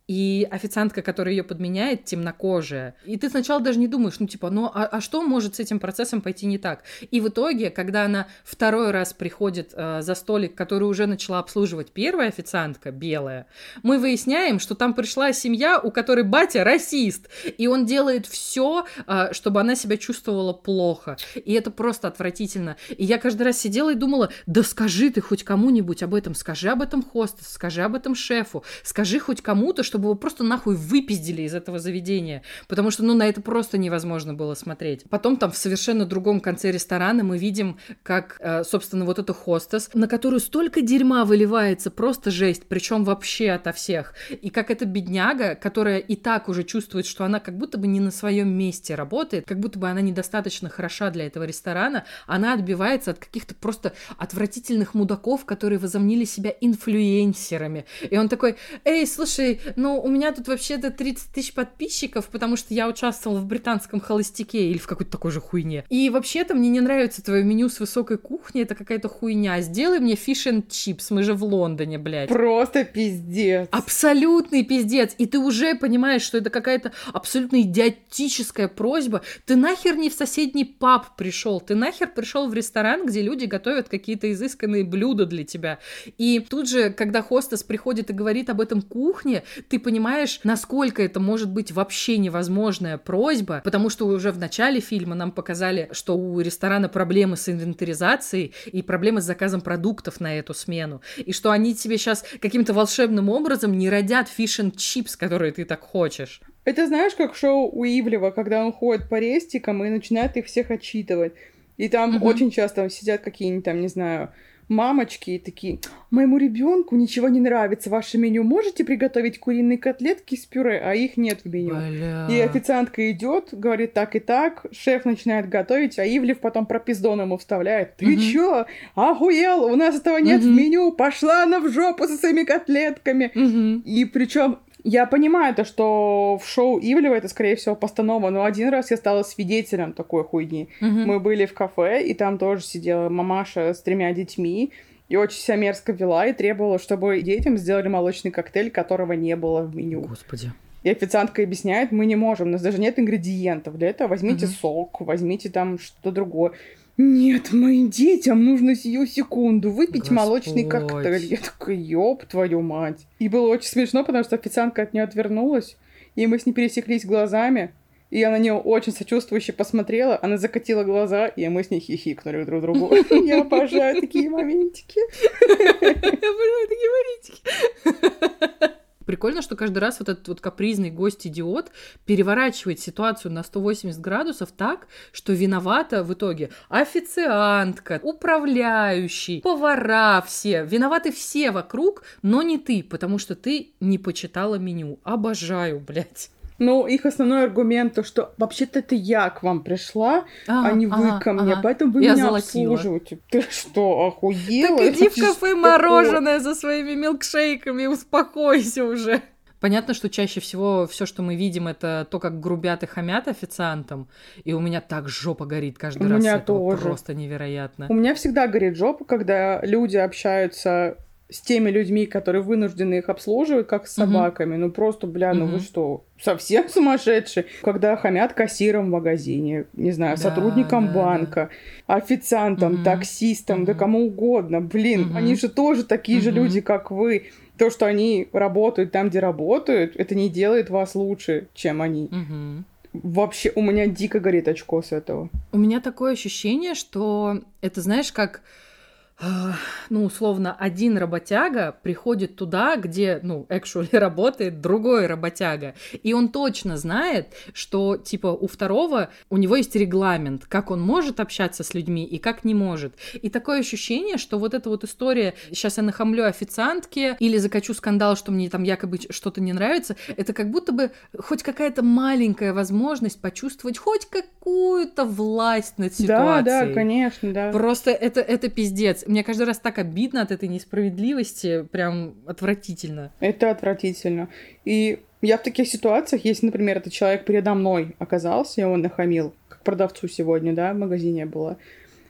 и официантка, которая ее подменяет, темнокожая. И ты сначала даже не думаешь, ну, типа, ну, а, а что может с этим процессом пойти не так? И в итоге, когда она второй раз приходит э, за столик, который уже начала обслуживать первая официантка, белая, мы выясняем, что там пришла семья, у которой батя расист, и он делает все, э, чтобы она себя чувствовала плохо. И это просто отвратительно. И я каждый раз сидела и думала, да скажи ты хоть кому-нибудь об этом, скажи об этом хостес, скажи об этом шефу, скажи хоть кому-то, что чтобы его просто нахуй выпиздили из этого заведения, потому что, ну, на это просто невозможно было смотреть. Потом там в совершенно другом конце ресторана мы видим, как, э, собственно, вот эту хостес, на которую столько дерьма выливается, просто жесть, причем вообще ото всех. И как эта бедняга, которая и так уже чувствует, что она как будто бы не на своем месте работает, как будто бы она недостаточно хороша для этого ресторана, она отбивается от каких-то просто отвратительных мудаков, которые возомнили себя инфлюенсерами. И он такой, эй, слушай, ну, у меня тут вообще-то 30 тысяч подписчиков, потому что я участвовала в британском холостяке или в какой-то такой же хуйне. И вообще-то мне не нравится твое меню с высокой кухни, это какая-то хуйня. Сделай мне фиш and чипс, мы же в Лондоне, блядь. Просто пиздец. Абсолютный пиздец. И ты уже понимаешь, что это какая-то абсолютно идиотическая просьба. Ты нахер не в соседний паб пришел, ты нахер пришел в ресторан, где люди готовят какие-то изысканные блюда для тебя. И тут же, когда хостес приходит и говорит об этом кухне, ты понимаешь, насколько это может быть вообще невозможная просьба, потому что уже в начале фильма нам показали, что у ресторана проблемы с инвентаризацией и проблемы с заказом продуктов на эту смену, и что они тебе сейчас каким-то волшебным образом не родят фиш чипс, которые ты так хочешь. Это знаешь, как шоу Уивлева, когда он ходит по рестикам и начинает их всех отчитывать. И там угу. очень часто сидят какие-нибудь там, не знаю, мамочки и такие, моему ребенку ничего не нравится, ваше меню, можете приготовить куриные котлетки с пюре, а их нет в меню. Бля. И официантка идет, говорит так и так, шеф начинает готовить, а Ивлев потом пропиздон ему вставляет. Ты угу. чё? Охуел? У нас этого нет угу. в меню, пошла она в жопу со своими котлетками. Угу. И причем я понимаю то, что в шоу Ивлева это, скорее всего, постанова, но один раз я стала свидетелем такой хуйни. Угу. Мы были в кафе, и там тоже сидела мамаша с тремя детьми, и очень себя мерзко вела, и требовала, чтобы детям сделали молочный коктейль, которого не было в меню. Господи. И официантка объясняет, мы не можем, у нас даже нет ингредиентов для этого. Возьмите угу. сок, возьмите там что-то другое. Нет, моим детям нужно сию секунду выпить Господь. молочный коктейль. Я такая, ёб твою мать. И было очень смешно, потому что официантка от нее отвернулась, и мы с ней пересеклись глазами. И я на нее очень сочувствующе посмотрела, она закатила глаза, и мы с ней хихикнули друг другу. Я обожаю такие моментики. Я обожаю такие моментики. Прикольно, что каждый раз вот этот вот капризный гость-идиот переворачивает ситуацию на 180 градусов так, что виновата в итоге официантка, управляющий, повара все. Виноваты все вокруг, но не ты, потому что ты не почитала меню. Обожаю, блядь. Ну, их основной аргумент то, что вообще-то это я к вам пришла, а, а не вы ага, ко мне, ага. поэтому вы я меня золотила. обслуживаете. Ты что, охуела? Так иди в кафе мороженое за своими милкшейками, успокойся уже. Понятно, что чаще всего все, что мы видим, это то, как грубят и хамят официантам. И у меня так жопа горит каждый у раз. У меня тоже. Просто невероятно. У меня всегда горит жопа, когда люди общаются с теми людьми, которые вынуждены их обслуживать, как с собаками. Угу. Ну просто, бля, ну угу. вы что, совсем сумасшедшие? Когда хамят кассиром в магазине, не знаю, да, сотрудникам да, банка, да. официантам, угу. таксистам, угу. да кому угодно. Блин, угу. они же тоже такие угу. же люди, как вы. То, что они работают там, где работают, это не делает вас лучше, чем они. Угу. Вообще, у меня дико горит очко с этого. У меня такое ощущение, что это, знаешь, как ну, условно, один работяга приходит туда, где, ну, actually работает другой работяга, и он точно знает, что, типа, у второго, у него есть регламент, как он может общаться с людьми и как не может. И такое ощущение, что вот эта вот история, сейчас я нахамлю официантке или закачу скандал, что мне там якобы что-то не нравится, это как будто бы хоть какая-то маленькая возможность почувствовать хоть какую-то власть над ситуацией. Да, да, конечно, да. Просто это, это пиздец мне каждый раз так обидно от этой несправедливости, прям отвратительно. Это отвратительно. И я в таких ситуациях, если, например, этот человек передо мной оказался, и он нахамил, как продавцу сегодня, да, в магазине было,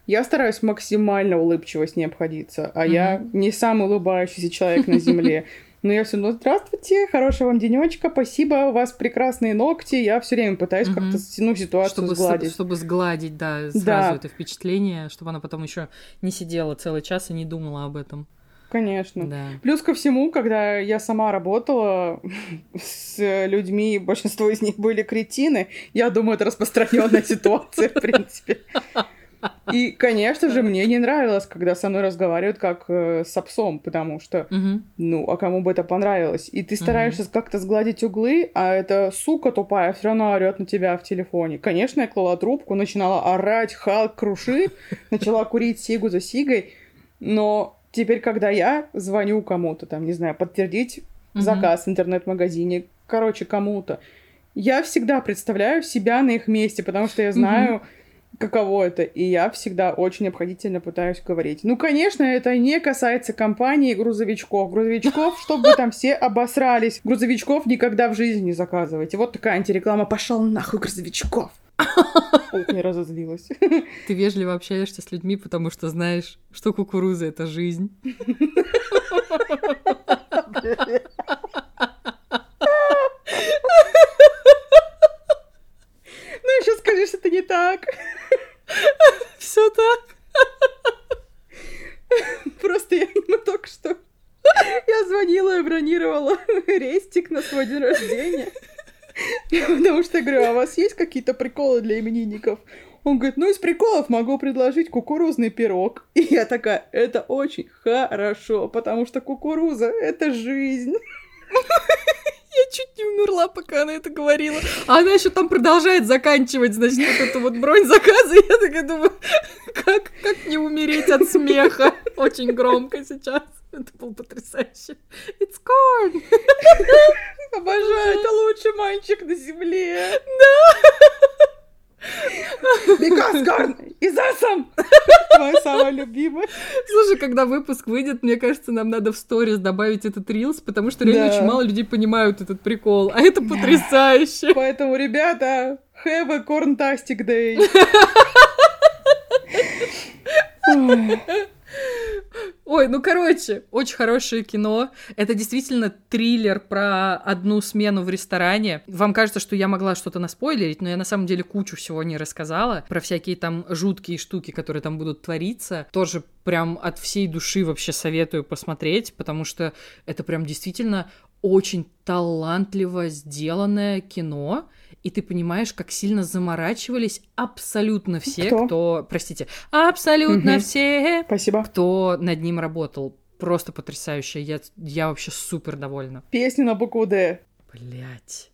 я стараюсь максимально улыбчиво с ней обходиться, а mm-hmm. я не самый улыбающийся человек на земле. Но я все равно, здравствуйте, хорошего вам денечка, спасибо, у вас прекрасные ногти. Я все время пытаюсь Мгм. как-то ну, ситуацию чтобы, с- сгладить. чтобы сгладить, да, сразу Да. это впечатление, чтобы она потом еще не сидела целый час и не думала об этом. Конечно. Да. Плюс ко всему, когда я сама работала с людьми, большинство из них были кретины, я думаю, это распространенная ситуация, в принципе. И, конечно же, мне не нравилось, когда со мной разговаривают как э, с псом, потому что, Мгм. ну, а кому бы это понравилось? И ты стараешься как-то сгладить углы, а эта сука тупая все равно орет на тебя в телефоне. Конечно, я клала трубку, начинала орать, Халк крушит, начала курить сигу за сигой, но теперь, когда я звоню кому-то, там, не знаю, подтвердить Мгм. заказ в интернет-магазине, короче, кому-то, я всегда представляю себя на их месте, потому что я знаю, каково это, и я всегда очень обходительно пытаюсь говорить. Ну, конечно, это не касается компании грузовичков. Грузовичков, чтобы там все обосрались. Грузовичков никогда в жизни не заказывайте. Вот такая антиреклама. Пошел нахуй грузовичков. Ох, не разозлилась. Ты вежливо общаешься с людьми, потому что знаешь, что кукуруза — это жизнь. Еще скажи, что это не так. Все так. Просто я ему только что... Я звонила и бронировала рестик на свой день рождения. Потому что я говорю, а у вас есть какие-то приколы для именинников? Он говорит, ну из приколов могу предложить кукурузный пирог. И я такая, это очень хорошо, потому что кукуруза — это жизнь. Я чуть не умерла, пока она это говорила. А она еще там продолжает заканчивать, значит, вот эту вот бронь заказа. Я такая думаю, как, как не умереть от смеха? Очень громко сейчас. Это было потрясающе. It's corn! Обожаю, это лучший мальчик на земле. Да! Because corn is awesome! Моя самая любимая. Слушай, когда выпуск выйдет, мне кажется, нам надо в сторис добавить этот рилс, потому что реально Да. очень мало людей понимают этот прикол. А это потрясающе. Поэтому, ребята, have a corntastic day. Ой. Ой, ну короче, очень хорошее кино. Это действительно триллер про одну смену в ресторане. Вам кажется, что я могла что-то наспойлерить, но я на самом деле кучу всего не рассказала. Про всякие там жуткие штуки, которые там будут твориться. Тоже прям от всей души вообще советую посмотреть, потому что это прям действительно очень талантливо сделанное кино, и ты понимаешь, как сильно заморачивались абсолютно все, Кто? кто, простите, абсолютно Мгм. все, Спасибо. кто над ним работал. Просто потрясающе. Я, я вообще супер довольна. Песня на букву Д. Блять.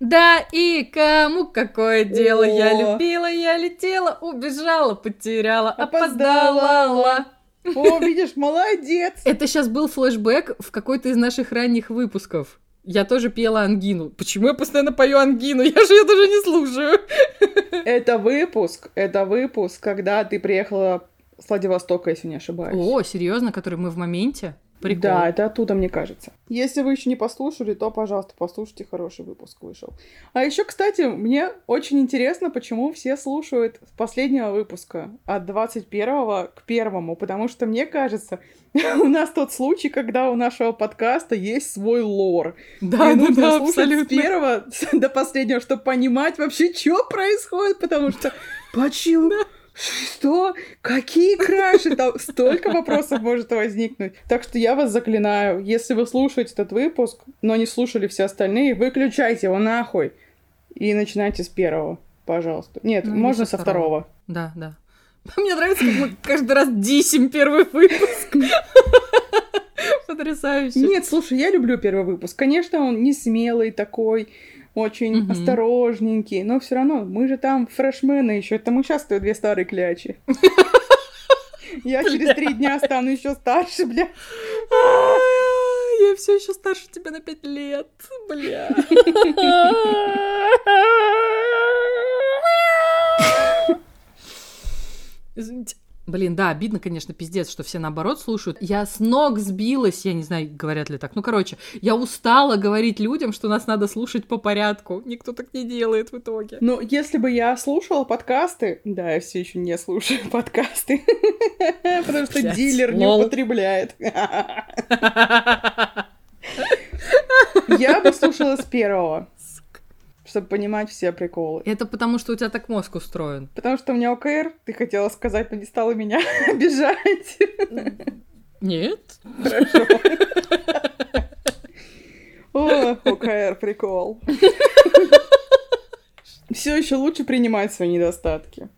Да и кому какое дело? Я любила, я летела, убежала, потеряла, опоздала. О, видишь, молодец. Это сейчас был флешбэк в какой-то из наших ранних выпусков. Я тоже пела ангину. Почему я постоянно пою ангину? Я же ее даже не слушаю. Это выпуск, это выпуск, когда ты приехала с Владивостока, если не ошибаюсь. О, серьезно, который мы в моменте? Прикол. Да, это оттуда, мне кажется. Если вы еще не послушали, то, пожалуйста, послушайте, хороший выпуск вышел. А еще, кстати, мне очень интересно, почему все слушают с последнего выпуска от 21 к первому, потому что, мне кажется, у нас тот случай, когда у нашего подкаста есть свой лор. да, и да, нужно да, слушать с абсолютно. первого до последнего, чтобы понимать вообще, что происходит, потому что почему? Что? Какие краши? Там столько вопросов может возникнуть. Так что я вас заклинаю, если вы слушаете этот выпуск, но не слушали все остальные, выключайте его нахуй и начинайте с первого, пожалуйста. Нет, Ну, можно со со второго. Да, да. Мне нравится, как мы каждый раз дисим первый выпуск. Потрясающе. Нет, слушай, я люблю первый выпуск. Конечно, он не смелый такой, очень Мгм. осторожненький, но все равно мы же там фрешмены еще. Это мы сейчас две старые клячи. Я через три дня стану еще старше, бля. Я все еще старше тебя на пять лет, бля. Извините. Блин, да, обидно, конечно, пиздец, что все наоборот слушают. Я с ног сбилась, я не знаю, говорят ли так. Ну, короче, я устала говорить людям, что нас надо слушать по порядку. Никто так не делает в итоге. Ну, если бы я слушала подкасты, да, я все еще не слушаю подкасты. Потому что дилер не употребляет. Я бы слушала с первого, чтобы понимать все приколы. Это потому, что у тебя так мозг устроен. Потому что у меня ОКР, ты хотела сказать, но не стала меня обижать. Нет? Хорошо. О, ОКР, прикол. Все еще лучше принимать свои недостатки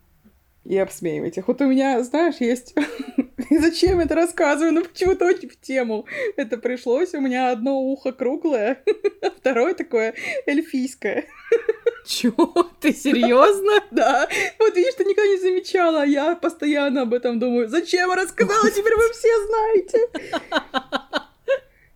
и обсмеивать их. Вот у меня, знаешь, есть... Зачем это рассказываю? Ну, почему-то очень в тему это пришлось. У меня одно ухо круглое, а второе такое эльфийское. Чего? Ты серьезно? Да, вот видишь, ты никогда не замечала, а я постоянно об этом думаю. Зачем я рассказала? Теперь вы все знаете.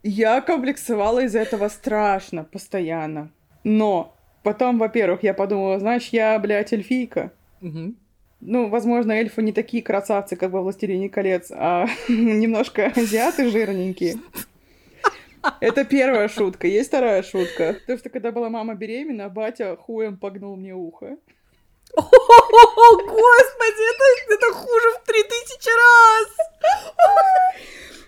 Я комплексовала из-за этого страшно, постоянно. Но потом, во-первых, я подумала, знаешь, я, блядь, эльфийка. Мгм. Ну, возможно, эльфы не такие красавцы, как во «Властелине колец», а немножко азиаты жирненькие. Это первая шутка. Есть вторая шутка. То, что когда была мама беременна, батя хуем погнул мне ухо. О, господи, это, это хуже в три тысячи раз!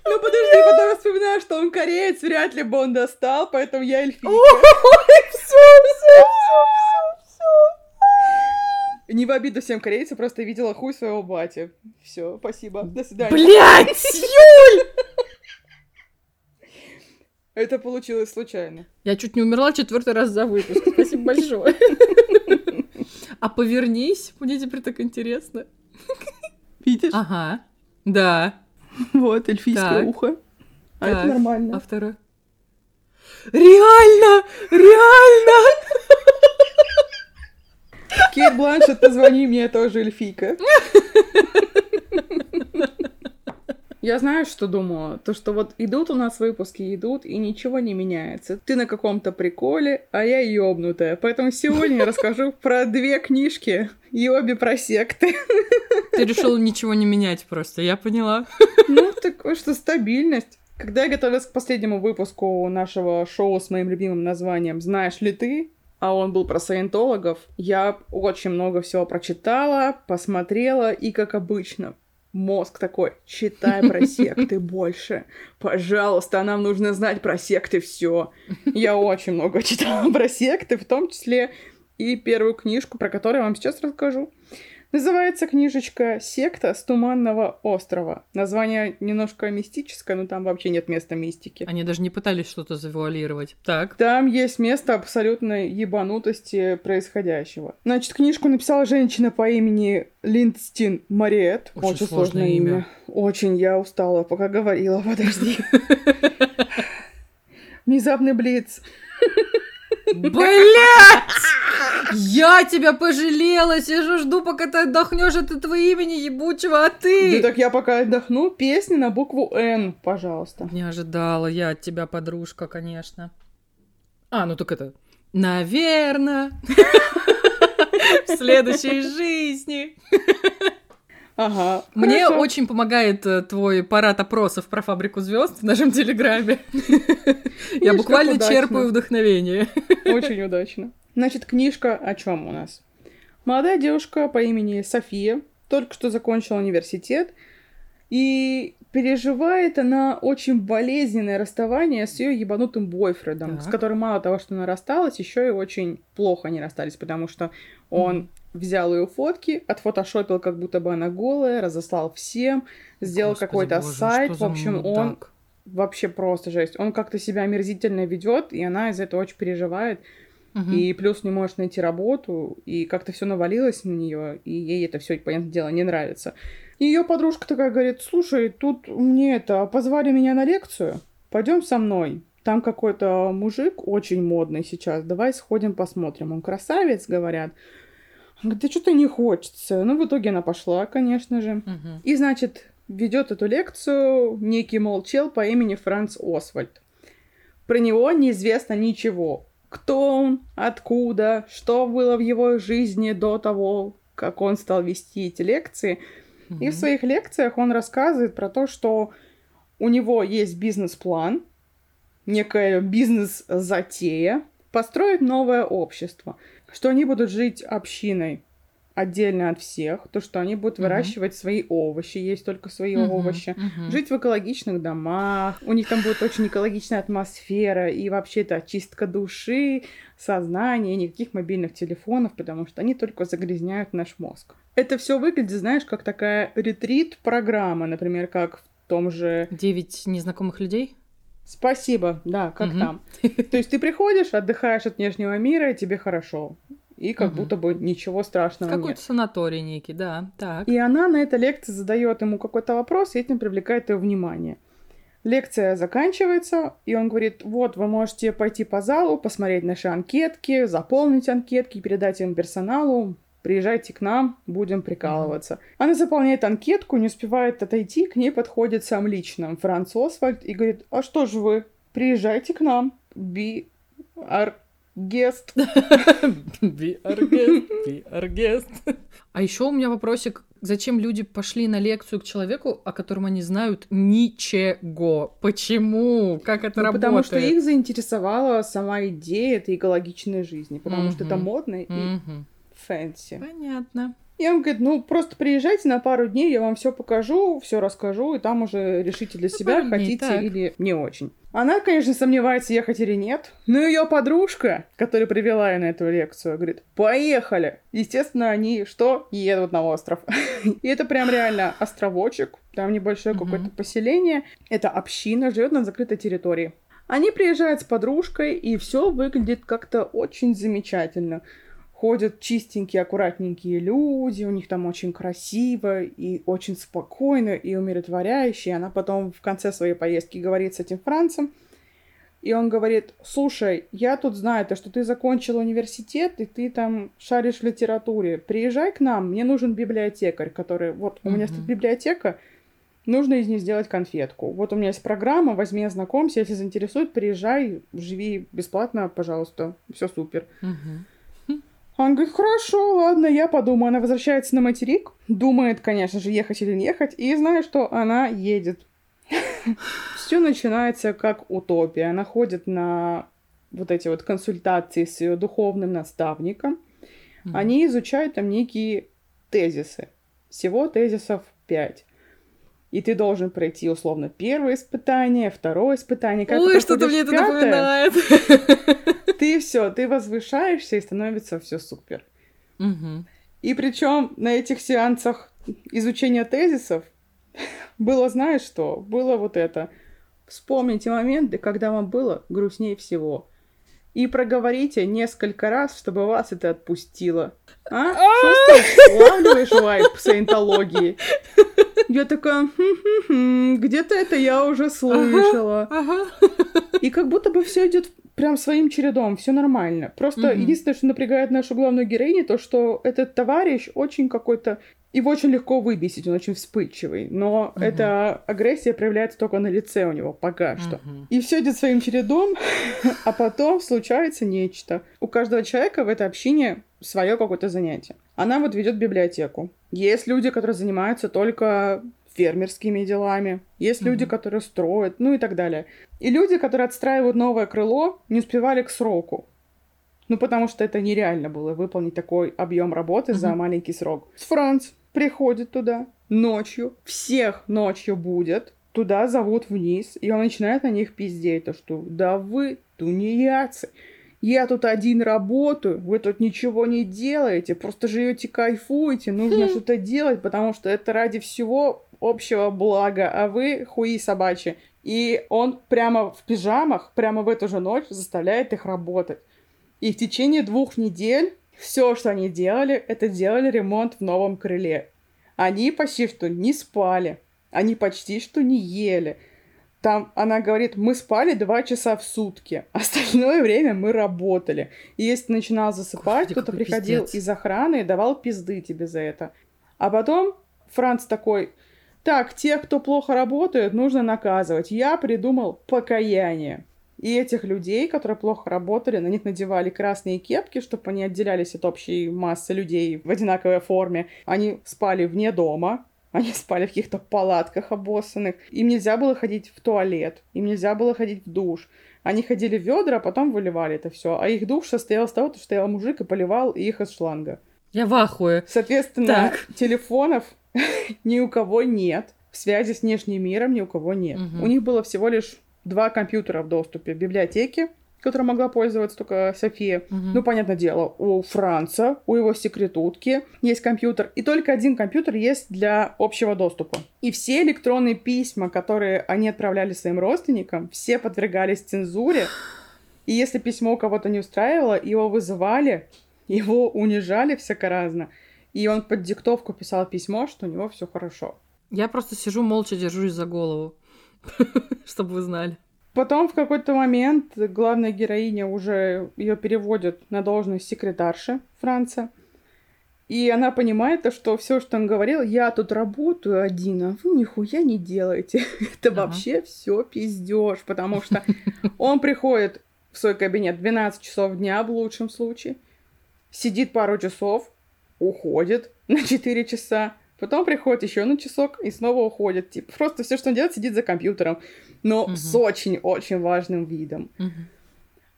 Ну подожди, потом я вспоминаю, что он кореец, вряд ли бы он достал, поэтому я эльфийка. все, все, Не в обиду всем корейцам, просто видела хуй своего бати. Все, спасибо. До свидания. Блять, Юль! Это получилось случайно. Я чуть не умерла четвертый раз за выпуск. Спасибо большое. А повернись, мне теперь так интересно. Видишь? Ага. Да. Вот, эльфийское Так. ухо. А Так. это нормально. А второе? Реально! Реально! Кейт Бланшет, позвони мне, я тоже эльфийка. Я знаю, что думала. То, что вот идут у нас выпуски, идут, и ничего не меняется. Ты на каком-то приколе, а я ёбнутая. Поэтому сегодня я расскажу про две книжки, и обе про секты. Ты решила ничего не менять просто, я поняла. Ну, такое, что стабильность. Когда я готовилась к последнему выпуску нашего шоу с моим любимым названием «Знаешь ли ты?», а он был про саентологов, я очень много всего прочитала, посмотрела, и, как обычно, мозг такой, читай про секты больше. Пожалуйста, нам нужно знать про секты все. Я очень много читала про секты, в том числе и первую книжку, про которую я вам сейчас расскажу. Называется книжечка «Секта с Туманного острова». Название немножко мистическое, но там вообще нет места мистики. Они даже не пытались что-то завуалировать. Так. Там есть место абсолютной ебанутости происходящего. Значит, книжку написала женщина по имени Линдстин Мариет. Очень сложное имя. Очень, я устала, пока говорила, подожди. Внезапный блиц. Блять! Я тебя пожалела, сижу, жду, пока ты отдохнешь от этого имени ебучего, а Ну ты... так я пока отдохну. Песни на букву «Н», пожалуйста. Не ожидала я от тебя, подружка, конечно. А, ну так это... Наверно. В следующей жизни. Ага. Мне хорошо. очень помогает э, твой парад опросов про фабрику звезд в нашем телеграме. Я буквально черпаю вдохновение. Очень удачно. Значит, книжка о чем у нас? Молодая девушка по имени София только что закончила университет, и переживает она очень болезненное расставание с ее ебанутым бойфрендом, с которым мало того, что она рассталась, еще и очень плохо они расстались, потому что он. Взял ее фотки, отфотошопил, как будто бы она голая, разослал всем, сделал Господи какой-то боже, сайт, в общем, он мудак? вообще просто жесть. Он как-то себя омерзительно ведет, и она из-за этого очень переживает. Мгм. И плюс не может найти работу, и как-то все навалилось на нее, и ей это все, понятное дело, не нравится. Ее подружка такая говорит: слушай, тут мне это позвали меня на лекцию, пойдем со мной. Там какой-то мужик очень модный сейчас, давай сходим посмотрим. Он красавец, говорят. Он говорит, да что-то не хочется. Ну, в итоге она пошла, конечно же. Мгм. И, значит, ведет эту лекцию некий молчел по имени Франц Освальд. Про него неизвестно ничего. Кто он, откуда, что было в его жизни до того, как он стал вести эти лекции. И Мгм. в своих лекциях он рассказывает про то, что у него есть бизнес-план, некая бизнес-затея, построить новое общество, что они будут жить общиной. отдельно от всех, то, что они будут Мгм. выращивать свои овощи, есть только свои Мгм, овощи, мгм. жить в экологичных домах, у них там будет очень экологичная атмосфера, и вообще это очистка души, сознания, никаких мобильных телефонов, потому что они только загрязняют наш мозг. Это все выглядит, знаешь, как такая ретрит-программа, например, как в том же Девять незнакомых людей? Спасибо, да, как Мгм. там. То есть ты приходишь, отдыхаешь от внешнего мира, и тебе хорошо. И как Мгм. будто бы ничего страшного Какой-то нет. санаторий некий, да, так. И она на этой лекции задает ему какой-то вопрос, и этим привлекает его внимание. Лекция заканчивается, и он говорит, вот, вы можете пойти по залу, посмотреть наши анкетки, заполнить анкетки, передать им персоналу, приезжайте к нам, будем прикалываться. Она заполняет анкетку, не успевает отойти, к ней подходит сам лично Франц Освальд и говорит, а что же вы, приезжайте к нам, be our guest. Be our guest, be our guest. А еще у меня вопросик, зачем люди пошли на лекцию к человеку, о котором они знают ничего? Почему? Как это Ну, работает? потому что их заинтересовала сама идея этой экологичной жизни, потому что это модно и Мгм. Фэнси. Понятно. И он говорит, ну просто приезжайте на пару дней, я вам все покажу, все расскажу, и там уже решите для Ну, себя, дней, хотите так. или не очень. Она, конечно, сомневается, ехать или нет. Но ее подружка, которая привела ее на эту лекцию, говорит, поехали. Естественно, они что? Едут на остров. И это прям реально островочек, там небольшое какое-то поселение. Это община, живет на закрытой территории. Они приезжают с подружкой, и все выглядит как-то очень замечательно ходят чистенькие, аккуратненькие люди, у них там очень красиво и очень спокойно и умиротворяюще. И она потом в конце своей поездки говорит с этим Францем, и он говорит, слушай, я тут знаю, то, что ты закончил университет, и ты там шаришь в литературе. Приезжай к нам, мне нужен библиотекарь, который... Вот у меня стоит библиотека, нужно из нее сделать конфетку. Вот у меня есть программа, возьми, ознакомься, если заинтересует, приезжай, живи бесплатно, пожалуйста, все супер. Мгм. Он говорит, хорошо, ладно, я подумаю. Она возвращается на материк, думает, конечно же, ехать или не ехать, и знает, что она едет. Все начинается как утопия. Она ходит на вот эти вот консультации с ее духовным наставником. Они изучают там некие тезисы. Всего тезисов пять. И ты должен пройти, условно, первое испытание, второе испытание. Ты Ой, что-то мне это пятое, напоминает. Ты все, ты возвышаешься и становится все супер. Мгм. И причем на этих сеансах изучения тезисов было, знаешь что? Было вот это. Вспомните моменты, когда вам было грустнее всего. И проговорите несколько раз, чтобы вас это отпустило. А? Чувствуешь? Улавливаешь вайп саентологии? Я такая, «Хм-хм-хм, где-то это я уже слышала. Ага. И как будто бы все идет прям своим чередом, все нормально. Просто единственное, что напрягает нашу главную героиню, то, что этот товарищ очень какой-то... Его очень легко выбесить, он очень вспыльчивый. Но Мгм. эта агрессия проявляется только на лице у него пока что. Мгм. И все идет своим чередом, а потом случается нечто. У каждого человека в этой общине свое какое-то занятие. Она вот ведет библиотеку. Есть люди, которые занимаются только фермерскими делами. Есть люди, Мгм. которые строят, ну и так далее. И люди, которые отстраивают новое крыло, не успевали к сроку. Ну, потому что это нереально было выполнить такой объем работы за Мгм. маленький срок. Франц приходит туда ночью, всех ночью будет, туда зовут вниз, и он начинает на них пиздеть, то что да вы тунеядцы, я тут один работаю, вы тут ничего не делаете, просто живете, кайфуете, нужно Хм. что-то делать, потому что это ради всего общего блага, а вы хуи собачьи. И он прямо в пижамах, прямо в эту же ночь заставляет их работать. И в течение двух недель все, что они делали, это делали ремонт в новом крыле. Они почти что не спали, они почти что не ели. Там она говорит, мы спали два часа в сутки, остальное время мы работали. И если ты начинал засыпать, кто-то приходил пиздец. из охраны и давал пизды тебе за это. А потом Франц такой, так, тех, кто плохо работает, нужно наказывать. Я придумал покаяние. И этих людей, которые плохо работали, на них надевали красные кепки, чтобы они отделялись от общей массы людей в одинаковой форме. Они спали вне дома, они спали в каких-то палатках обоссанных. Им нельзя было ходить в туалет, им нельзя было ходить в душ. Они ходили в ведра, а потом выливали это все. А их душ состоял из того, что стоял мужик и поливал их из шланга. Я в ахуе. Соответственно, Так. телефонов ни у кого нет. Связи с внешним миром ни у кого нет. Мгм. У них было всего лишь два компьютера в доступе. В которой могла пользоваться только София. Мгм. Ну, понятное дело, у Франца, у его секретутки есть компьютер. И только один компьютер есть для общего доступа. И все электронные письма, которые они отправляли своим родственникам, все подвергались цензуре. И если письмо кого-то не устраивало, его вызывали, его унижали всяко разно. И он под диктовку писал письмо, что у него все хорошо. Я просто сижу молча, держусь за голову. Чтобы вы знали. Потом в какой-то момент главная героиня уже ее переводят на должность секретарши Франца. И она понимает, то, что все, что он говорил, я тут работаю один, а вы нихуя не делаете. Это Ага. вообще все пиздеж, потому что он приходит в свой кабинет 12 часов дня в лучшем случае, сидит пару часов, уходит на 4 часа, потом приходит еще на часок и снова уходит. Типа, просто все, что он делает, сидит за компьютером, но Мгм. с очень-очень важным видом. Мгм.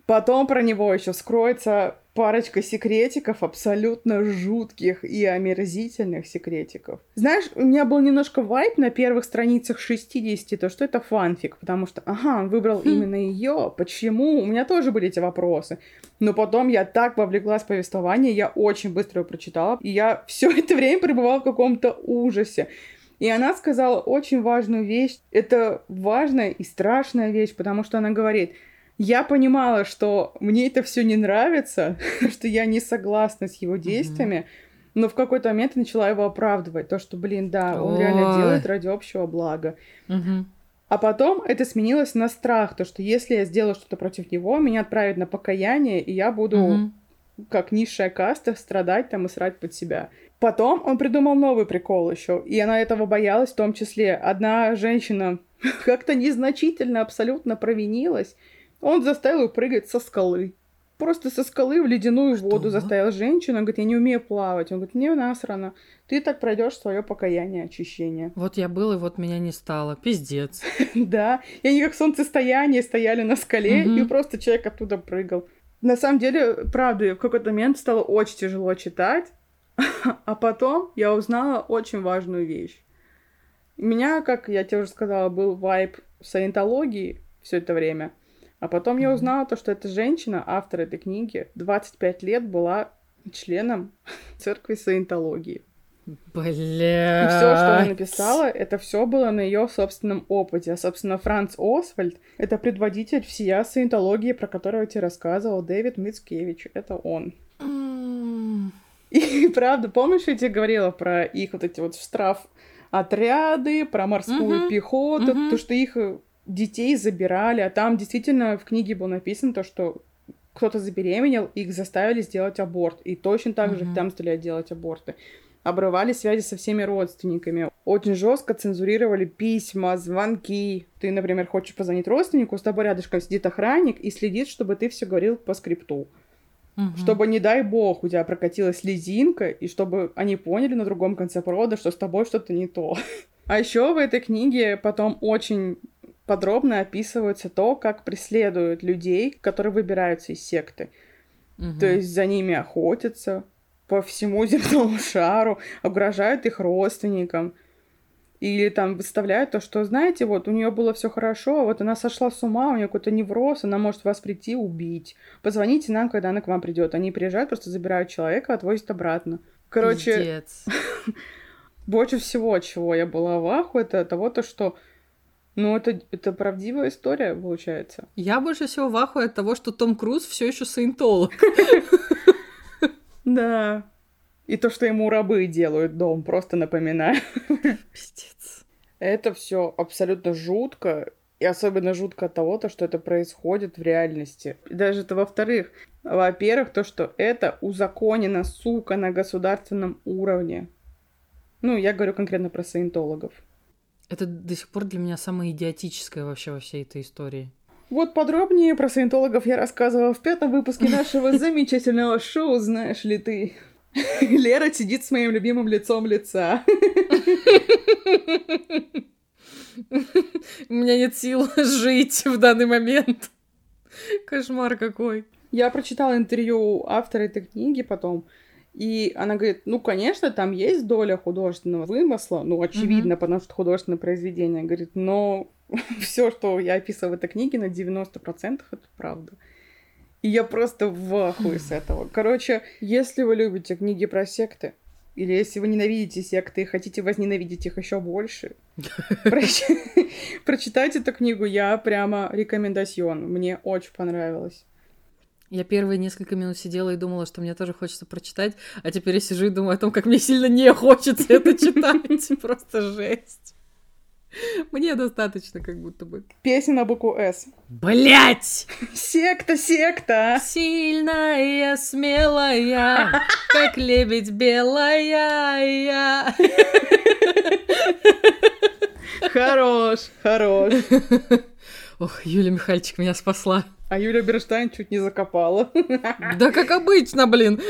Потом про него еще вскроется парочка секретиков, абсолютно жутких и омерзительных секретиков. Знаешь, у меня был немножко вайп на первых страницах 60, то что это фанфик, потому что, ага, он выбрал Хм. именно ее, почему? У меня тоже были эти вопросы. Но потом я так вовлеклась в повествование, я очень быстро его прочитала, и я все это время пребывала в каком-то ужасе. И она сказала очень важную вещь. Это важная и страшная вещь, потому что она говорит, я понимала, что мне это все не нравится, что я не согласна с его действиями, но в какой-то момент я начала его оправдывать. То, что, блин, да, он реально Ой. делает ради общего блага. Мгм. А потом это сменилось на страх, то, что если я сделаю что-то против него, меня отправят на покаяние, и я буду Мгм. как низшая каста, страдать там и срать под себя. Потом он придумал новый прикол еще, и она этого боялась в том числе. Одна женщина как-то незначительно абсолютно провинилась, он заставил ее прыгать со скалы. Просто со скалы в ледяную Что? воду заставил женщину. Он говорит, я не умею плавать. Он говорит, мне насрано. Ты так пройдешь свое покаяние, очищение. Вот я был, и вот меня не стало. Пиздец. Да, и они как солнцестояние стояли на скале, и просто человек оттуда прыгал. На самом деле, правда, в какой-то момент стало очень тяжело читать, а потом я узнала очень важную вещь. У меня, как я тебе уже сказала, был вайп саентологии все это время. А потом я узнала то, что эта женщина, автор этой книги, 25 лет была членом церкви саентологии. Бля. И все, что она написала, это все было на ее собственном опыте. А, собственно, Франц Освальд — это предводитель всея саентологии, про которую тебе рассказывал, Дэвид Мицкевич. Это он. И правда, помнишь, я тебе говорила про их вот эти вот штраф отряды, про морскую Мгм. пехоту, Мгм. то, что их э, детей забирали, а там действительно в книге было написано то, что кто-то забеременел, их заставили сделать аборт, и точно так же их Мгм. там стали делать аборты. Обрывали связи со всеми родственниками. Очень жестко цензурировали письма, звонки. Ты, например, хочешь позвонить родственнику, с тобой рядышком сидит охранник и следит, чтобы ты все говорил по скрипту Мгм. чтобы, не дай бог, у тебя прокатилась слезинка, и чтобы они поняли на другом конце провода, что с тобой что-то не то. А еще в этой книге потом очень подробно описывается то, как преследуют людей, которые выбираются из секты. Мгм. То есть за ними охотятся по всему земному шару, угрожают их родственникам. Или там выставляют то, что, знаете, вот у нее было все хорошо, а вот она сошла с ума, у нее какой-то невроз, она может вас прийти убить. Позвоните нам, когда она к вам придет. Они приезжают, просто забирают человека, отвозят обратно. Короче, больше всего, чего я была в ахуе, это того, то, что ну, это, это правдивая история, получается. Я больше всего в ахуе от того, что Том Круз все еще саентолог. Да. И то, что ему рабы делают дом, просто напоминаю. Пиздец. Это все абсолютно жутко. И особенно жутко от того, то, что это происходит в реальности. И даже это во-вторых. Во-первых, то, что это узаконено, сука, на государственном уровне. Ну, я говорю конкретно про саентологов. Это до сих пор для меня самое идиотическое вообще во всей этой истории. Вот подробнее про саентологов я рассказывала в пятом выпуске нашего замечательного шоу «Знаешь ли ты?». Лера сидит с моим любимым лицом лица. У меня нет сил жить в данный момент. Кошмар какой. Я прочитала интервью автора этой книги потом, И она говорит, ну, конечно, там есть доля художественного вымысла, ну, очевидно, mm-hmm. потому что художественное произведение. Говорит, но все, что я описываю в этой книге, на 90% это правда. И я просто в ахуе с этого. Короче, если вы любите книги про секты, или если вы ненавидите секты и хотите возненавидеть их еще больше, прочитайте эту книгу. Я прямо рекомендацион. Мне очень понравилось. Я первые несколько минут сидела и думала, что мне тоже хочется прочитать, а теперь я сижу и думаю о том, как мне сильно не хочется это читать. Просто жесть. Мне достаточно, как будто бы. Песня на букву «С». Блять! Секта, секта! Сильная, смелая, как лебедь белая. Хорош, хорош. Ох, Юля Михальчик меня спасла. А Юля Берштайн чуть не закопала. Да как обычно, блин.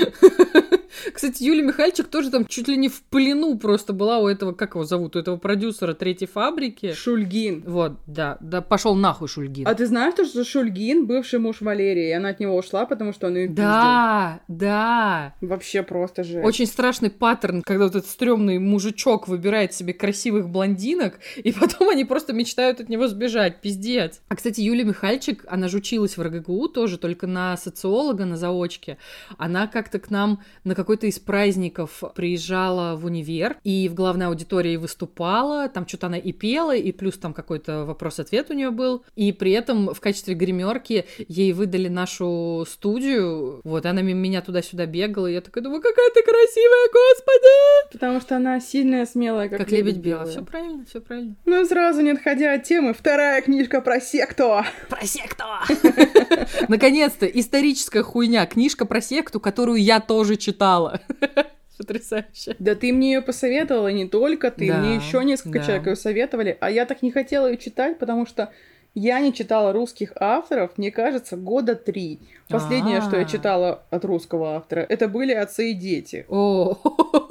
Кстати, Юлия Михальчик тоже там чуть ли не в плену просто была у этого, как его зовут, у этого продюсера третьей фабрики. Шульгин. Вот, да, да, пошел нахуй Шульгин. А ты знаешь, что Шульгин бывший муж Валерии, и она от него ушла, потому что он ее Да, да. Вообще просто же. Очень страшный паттерн, когда вот этот стрёмный мужичок выбирает себе красивых блондинок, и потом они просто мечтают от него сбежать, пиздец. А, кстати, Юлия Михальчик, она же училась в РГГУ тоже, только на социолога, на заочке. Она как-то к нам на какой-то из праздников приезжала в универ и в главной аудитории выступала, там что-то она и пела, и плюс там какой-то вопрос-ответ у нее был, и при этом в качестве гримерки ей выдали нашу студию, вот, она меня туда-сюда бегала, и я такая думаю, какая ты красивая, господи! Потому что она сильная, смелая, как, как лебедь белая. Все правильно, все правильно. Ну, сразу не отходя от темы, вторая книжка про секту. Про секту! Наконец-то, историческая хуйня, книжка про секту, которую я тоже читала. Потрясающе. Да ты мне ее посоветовала, не только ты, да, мне еще несколько да. человек ее советовали, а я так не хотела ее читать, потому что я не читала русских авторов, мне кажется, года три. Последнее, А-а-а. что я а. читала от русского автора, это были отцы и дети. О,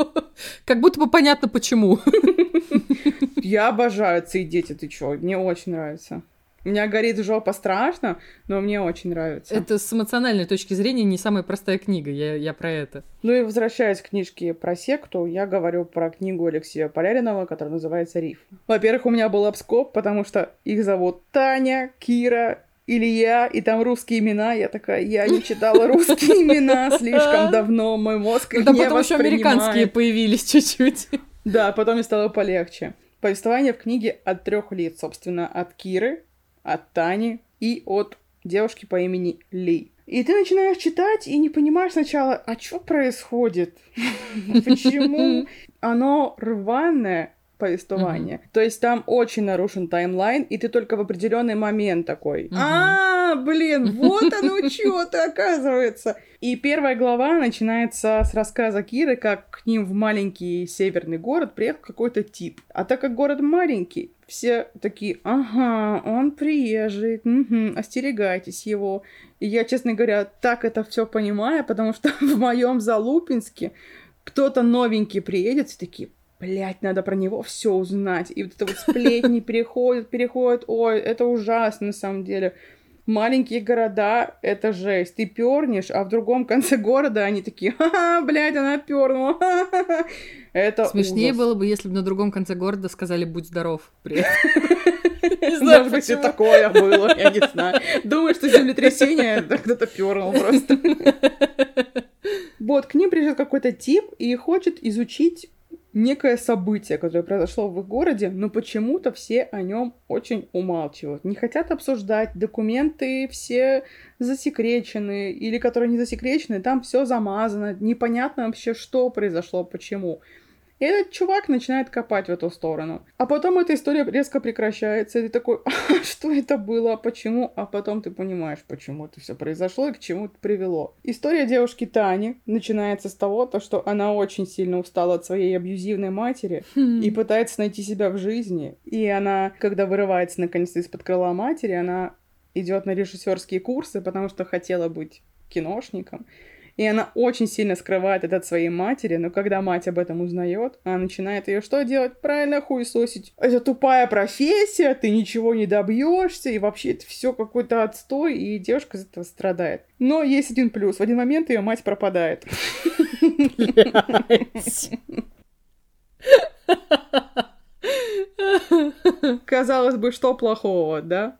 как будто бы понятно почему. Я обожаю отцы и дети, ты чё, мне очень нравится. У меня горит жопа страшно, но мне очень нравится. Это с эмоциональной точки зрения не самая простая книга, я, я про это. Ну и возвращаясь к книжке про секту, я говорю про книгу Алексея Поляринова, которая называется «Риф». Во-первых, у меня был обскоп, потому что их зовут Таня, Кира, Илья, и там русские имена. Я такая, я не читала русские имена слишком давно, мой мозг их Да не потом еще американские появились чуть-чуть. Да, потом мне стало полегче. Повествование в книге от трех лиц, собственно, от Киры, от Тани и от девушки по имени Ли. И ты начинаешь читать и не понимаешь сначала, а что происходит? Почему оно рваное, повествование. Mm-hmm. То есть там очень нарушен таймлайн, и ты только в определенный момент такой. Mm-hmm. А, блин, вот оно что-то оказывается. И первая глава начинается с рассказа Киры, как к ним в маленький северный город приехал какой-то тип. А так как город маленький, все такие, ага, он приезжий, угу, остерегайтесь его. И я, честно говоря, так это все понимаю, потому что в моем Залупинске кто-то новенький приедет, и такие, блядь, надо про него все узнать. И вот это вот сплетни переходят, переходят, ой, это ужасно на самом деле. Маленькие города — это жесть. Ты пернешь, а в другом конце города они такие, ха-ха, блядь, она пернула, Это Смешнее ужас. было бы, если бы на другом конце города сказали «будь здоров» при Не знаю, Может быть, и такое было, я не знаю. Думаю, что землетрясение кто-то пернул просто. Вот, к ним приезжает какой-то тип и хочет изучить некое событие, которое произошло в их городе, но почему-то все о нем очень умалчивают. Не хотят обсуждать, документы все засекречены, или которые не засекречены, там все замазано, непонятно вообще, что произошло, почему. И этот чувак начинает копать в эту сторону. А потом эта история резко прекращается, и ты такой, а, что это было, почему? А потом ты понимаешь, почему это все произошло и к чему это привело. История девушки Тани начинается с того, то, что она очень сильно устала от своей абьюзивной матери хм. и пытается найти себя в жизни. И она, когда вырывается наконец-то из-под крыла матери, она идет на режиссерские курсы, потому что хотела быть киношником. И она очень сильно скрывает это от своей матери, но когда мать об этом узнает, она начинает ее что делать? Правильно хуесосить. Это тупая профессия, ты ничего не добьешься, и вообще это все какой-то отстой, и девушка из этого страдает. Но есть один плюс. В один момент ее мать пропадает. Казалось бы, что плохого, да?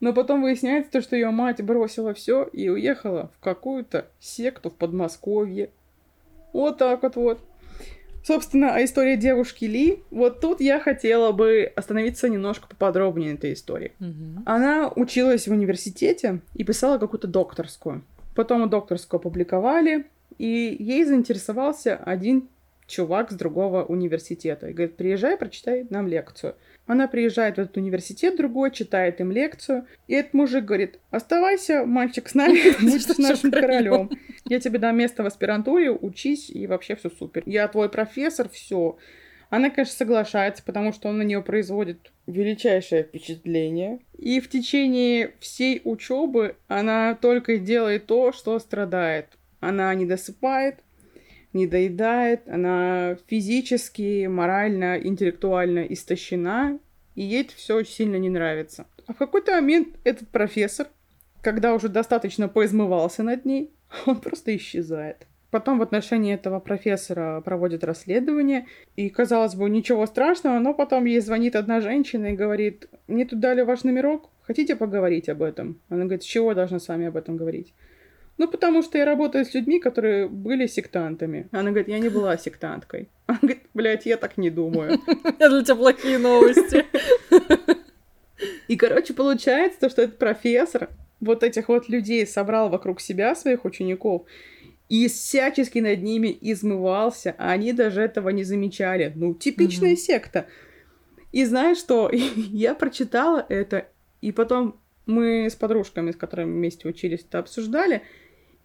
Но потом выясняется то, что ее мать бросила все и уехала в какую-то секту в Подмосковье. Вот так вот вот. Собственно, о истории девушки Ли. Вот тут я хотела бы остановиться немножко поподробнее на этой истории. Мгм. Она училась в университете и писала какую-то докторскую. Потом докторскую опубликовали, и ей заинтересовался один чувак с другого университета. И говорит, приезжай, прочитай нам лекцию. Она приезжает в этот университет другой, читает им лекцию. И этот мужик говорит, оставайся, мальчик, с нами, будь с нашим королем. Я тебе дам место в аспирантуре, учись, и вообще все супер. Я твой профессор, все. Она, конечно, соглашается, потому что он на нее производит величайшее впечатление. И в течение всей учебы она только делает то, что страдает. Она не досыпает, не доедает, она физически, морально, интеллектуально истощена, и ей это все очень сильно не нравится. А в какой-то момент этот профессор, когда уже достаточно поизмывался над ней, он просто исчезает. Потом в отношении этого профессора проводят расследование, и, казалось бы, ничего страшного, но потом ей звонит одна женщина и говорит, мне тут дали ваш номерок, хотите поговорить об этом? Она говорит, с чего я должна с вами об этом говорить? Ну, потому что я работаю с людьми, которые были сектантами. Она говорит, я не была сектанткой. Она говорит, блядь, я так не думаю. Это для тебя плохие новости. И, короче, получается то, что этот профессор вот этих вот людей собрал вокруг себя, своих учеников, и всячески над ними измывался, а они даже этого не замечали. Ну, типичная Мгм. секта. И знаешь что? Я прочитала это, и потом мы с подружками, с которыми вместе учились, это обсуждали,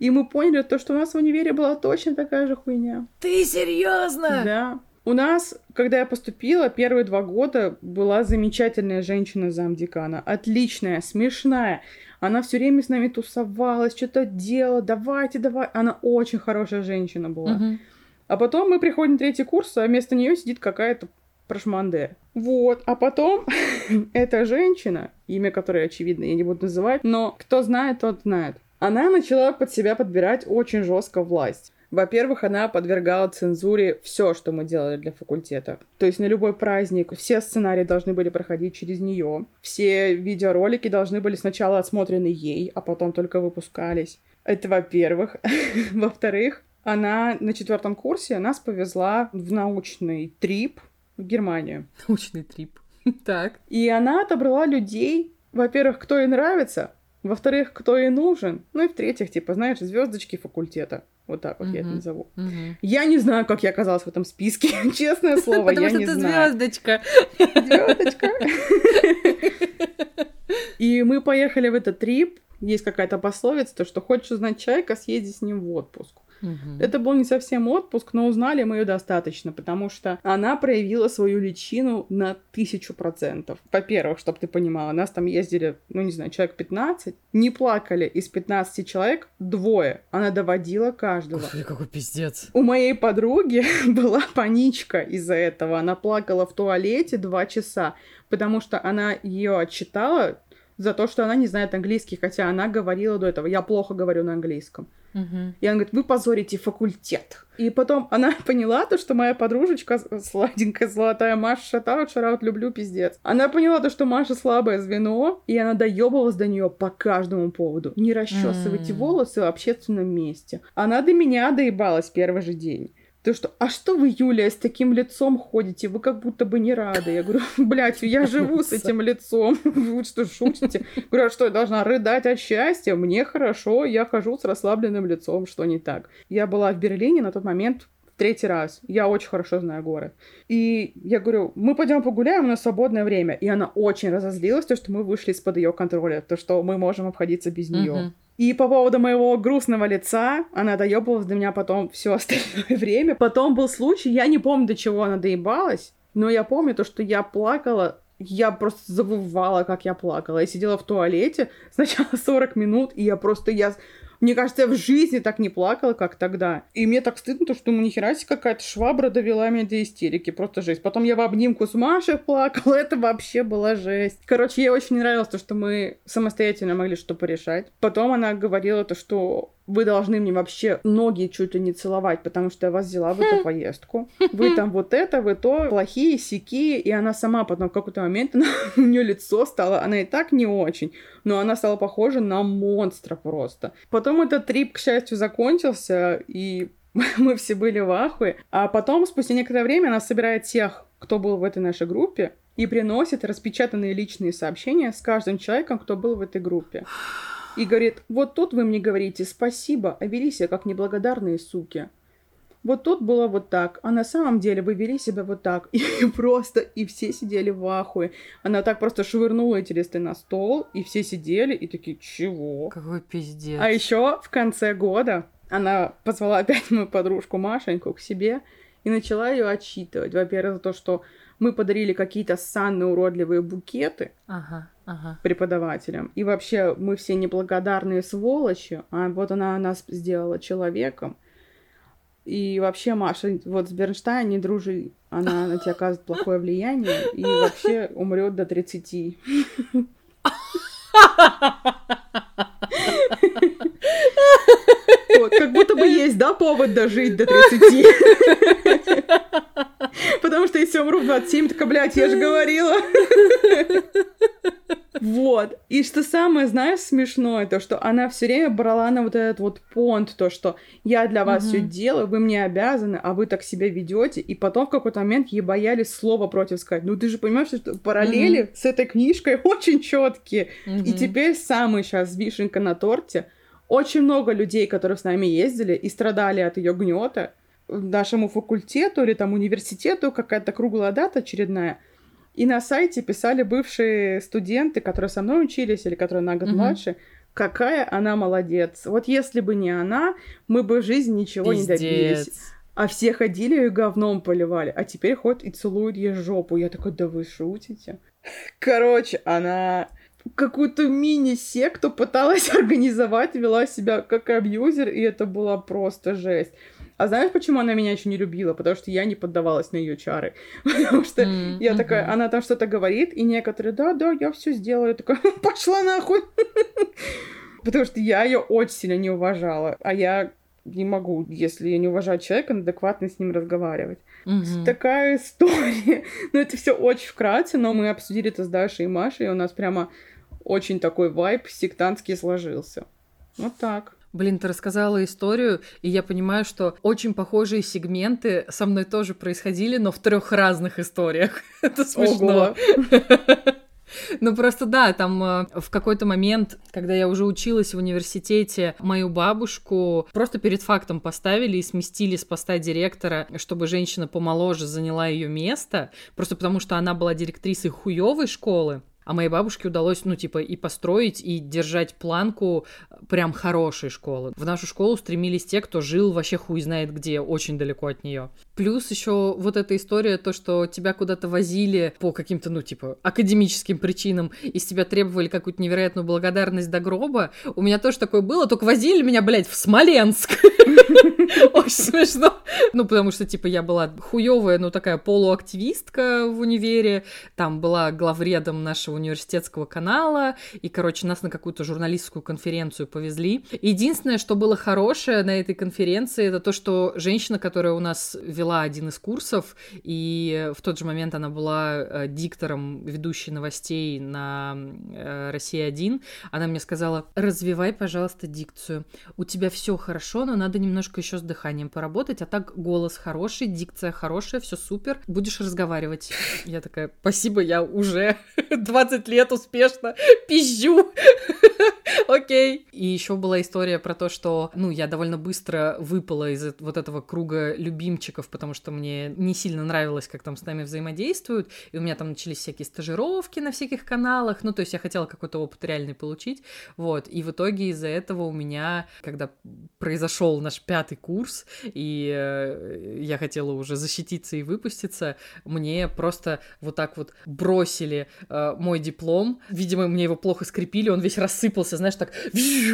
и мы поняли то, что у нас в универе была точно такая же хуйня. Ты серьезно? Да. У нас, когда я поступила, первые два года была замечательная женщина замдекана. Отличная, смешная. Она все время с нами тусовалась, что-то делала. Давайте, давай. Она очень хорошая женщина была. А потом мы приходим на третий курс, а вместо нее сидит какая-то прошманде. Вот. А потом эта женщина, имя которой, очевидно, я не буду называть, но кто знает, тот знает. Она начала под себя подбирать очень жестко власть. Во-первых, она подвергала цензуре все, что мы делали для факультета. То есть на любой праздник все сценарии должны были проходить через нее. Все видеоролики должны были сначала отсмотрены ей, а потом только выпускались. Это во-первых. Во-вторых, она на четвертом курсе нас повезла в научный трип в Германию. Научный трип. Так. И она отобрала людей, во-первых, кто ей нравится, во-вторых, кто ей нужен, ну и в-третьих, типа, знаешь, звездочки факультета. Вот так вот я это назову. Мгм. Я не знаю, как я оказалась в этом списке. Честное слово, Потому я что не ты знаю. звездочка. Звездочка. И мы поехали в этот трип. Есть какая-то пословица, то, что хочешь узнать человека, съезди с ним в отпуск. Это был не совсем отпуск, но узнали мы ее достаточно, потому что она проявила свою личину на тысячу процентов. Во-первых, чтобы ты понимала, нас там ездили, ну не знаю, человек 15, не плакали из 15 человек двое. Она доводила каждого. Господи, какой пиздец. У моей подруги была паничка из-за этого. Она плакала в туалете два часа, потому что она ее отчитала за то, что она не знает английский, хотя она говорила до этого. Я плохо говорю на английском. Мгм. И она говорит, вы позорите факультет. И потом она поняла то, что моя подружечка сладенькая, золотая Маша шатаут, шараут, люблю, пиздец. Она поняла то, что Маша слабое звено, и она доебывалась до нее по каждому поводу. Не расчесывайте М. волосы в общественном месте. Она до меня доебалась первый же день. То что, а что вы, Юлия, с таким лицом ходите? Вы как будто бы не рады. Я говорю, блядь, я живу с этим лицом. Вы что, шутите? Говорю, а что, я должна рыдать от счастья? Мне хорошо, я хожу с расслабленным лицом, что не так? Я была в Берлине на тот момент третий раз. Я очень хорошо знаю город. И я говорю, мы пойдем погуляем, у нас свободное время. И она очень разозлилась, то, что мы вышли из-под ее контроля, то, что мы можем обходиться без нее. Мгм. И по поводу моего грустного лица, она доебалась до меня потом все остальное время. Потом был случай, я не помню, до чего она доебалась, но я помню то, что я плакала, я просто забывала, как я плакала. Я сидела в туалете сначала 40 минут, и я просто, я Мне кажется, я в жизни так не плакала, как тогда. И мне так стыдно, то, что ну, нихера себе какая-то швабра довела меня до истерики. Просто жесть. Потом я в обнимку с Машей плакала. Это вообще была жесть. Короче, ей очень нравилось то, что мы самостоятельно могли что-то порешать. Потом она говорила то, что вы должны мне вообще ноги чуть ли не целовать, потому что я вас взяла в эту поездку. Вы там вот это, вы то, плохие, сики, и она сама потом в какой-то момент, она, у нее лицо стало, она и так не очень, но она стала похожа на монстра просто. Потом этот трип, к счастью, закончился, и мы все были в ахуе. А потом, спустя некоторое время, она собирает тех, кто был в этой нашей группе, и приносит распечатанные личные сообщения с каждым человеком, кто был в этой группе. И говорит, вот тут вы мне говорите спасибо, а вели себя как неблагодарные суки. Вот тут было вот так, а на самом деле вы вели себя вот так. И просто, и все сидели в ахуе. Она так просто швырнула эти листы на стол, и все сидели и такие, чего? Какой пиздец. А еще в конце года она позвала опять мою подружку Машеньку к себе и начала ее отчитывать. Во-первых, за то, что мы подарили какие-то санные уродливые букеты ага, ага. преподавателям. И вообще мы все неблагодарные сволочи, а вот она нас сделала человеком. И вообще, Маша, вот с Бернштайн не дружи. Она на тебя оказывает плохое влияние и вообще умрет до 30. Вот, как будто бы есть, да, повод дожить до 30. Потому что если умру в 27, так, блядь, я же говорила. Вот. И что самое, знаешь, смешное, то, что она все время брала на вот этот вот понт, то, что я для вас все делаю, вы мне обязаны, а вы так себя ведете, и потом в какой-то момент ей боялись слова против сказать. Ну, ты же понимаешь, что параллели с этой книжкой очень четкие. И теперь самый сейчас вишенка на торте. Очень много людей, которые с нами ездили и страдали от ее гнета, нашему факультету или там университету какая-то круглая дата очередная. И на сайте писали бывшие студенты, которые со мной учились или которые на год угу. младше, какая она молодец. Вот если бы не она, мы бы в жизни ничего Пиздец. не добились. А все ходили и говном поливали. А теперь ходят и целуют ей жопу. Я такой, да вы шутите? Короче, она какую-то мини-секту пыталась организовать, вела себя как абьюзер, и это была просто жесть. А знаешь, почему она меня еще не любила? Потому что я не поддавалась на ее чары. Потому что mm-hmm. я такая, она там что-то говорит, и некоторые, да, да, я все сделаю. Я такая, пошла нахуй. Потому что я ее очень сильно не уважала. А я не могу, если я не уважаю человека, адекватно с ним разговаривать. Mm-hmm. Такая история. ну, это все очень вкратце, но мы обсудили это с Дашей и Машей, и у нас прямо очень такой вайб сектантский сложился. Вот так. Блин, ты рассказала историю, и я понимаю, что очень похожие сегменты со мной тоже происходили, но в трех разных историях. Это смешно. Ну просто да, там э, в какой-то момент, когда я уже училась в университете, мою бабушку просто перед фактом поставили и сместили с поста директора, чтобы женщина помоложе заняла ее место, просто потому что она была директрисой хуевой школы. А моей бабушке удалось, ну, типа, и построить, и держать планку прям хорошей школы. В нашу школу стремились те, кто жил вообще хуй знает где, очень далеко от нее. Плюс еще вот эта история, то, что тебя куда-то возили по каким-то, ну, типа, академическим причинам, и с тебя требовали какую-то невероятную благодарность до гроба. У меня тоже такое было, только возили меня, блядь, в Смоленск. Очень смешно. Ну, потому что, типа, я была хуевая, ну, такая полуактивистка в универе, там была главредом нашего университетского канала, и, короче, нас на какую-то журналистскую конференцию повезли. Единственное, что было хорошее на этой конференции, это то, что женщина, которая у нас вела один из курсов, и в тот же момент она была э, диктором ведущей новостей на э, «Россия-1», она мне сказала, развивай, пожалуйста, дикцию. У тебя все хорошо, но надо немножко еще с дыханием поработать, а так голос хороший, дикция хорошая, все супер, будешь разговаривать. Я такая, спасибо, я уже 20 лет успешно пизжу. Окей. И еще была история про то, что, ну, я довольно быстро выпала из вот этого круга любимчиков, потому что мне не сильно нравилось, как там с нами взаимодействуют, и у меня там начались всякие стажировки на всяких каналах, ну, то есть я хотела какой-то опыт реальный получить, вот, и в итоге из-за этого у меня, когда произошел наш пятый курс, и э, я хотела уже защититься и выпуститься, мне просто вот так вот бросили э, мой диплом, видимо, мне его плохо скрепили, он весь рассыпался, знаешь, так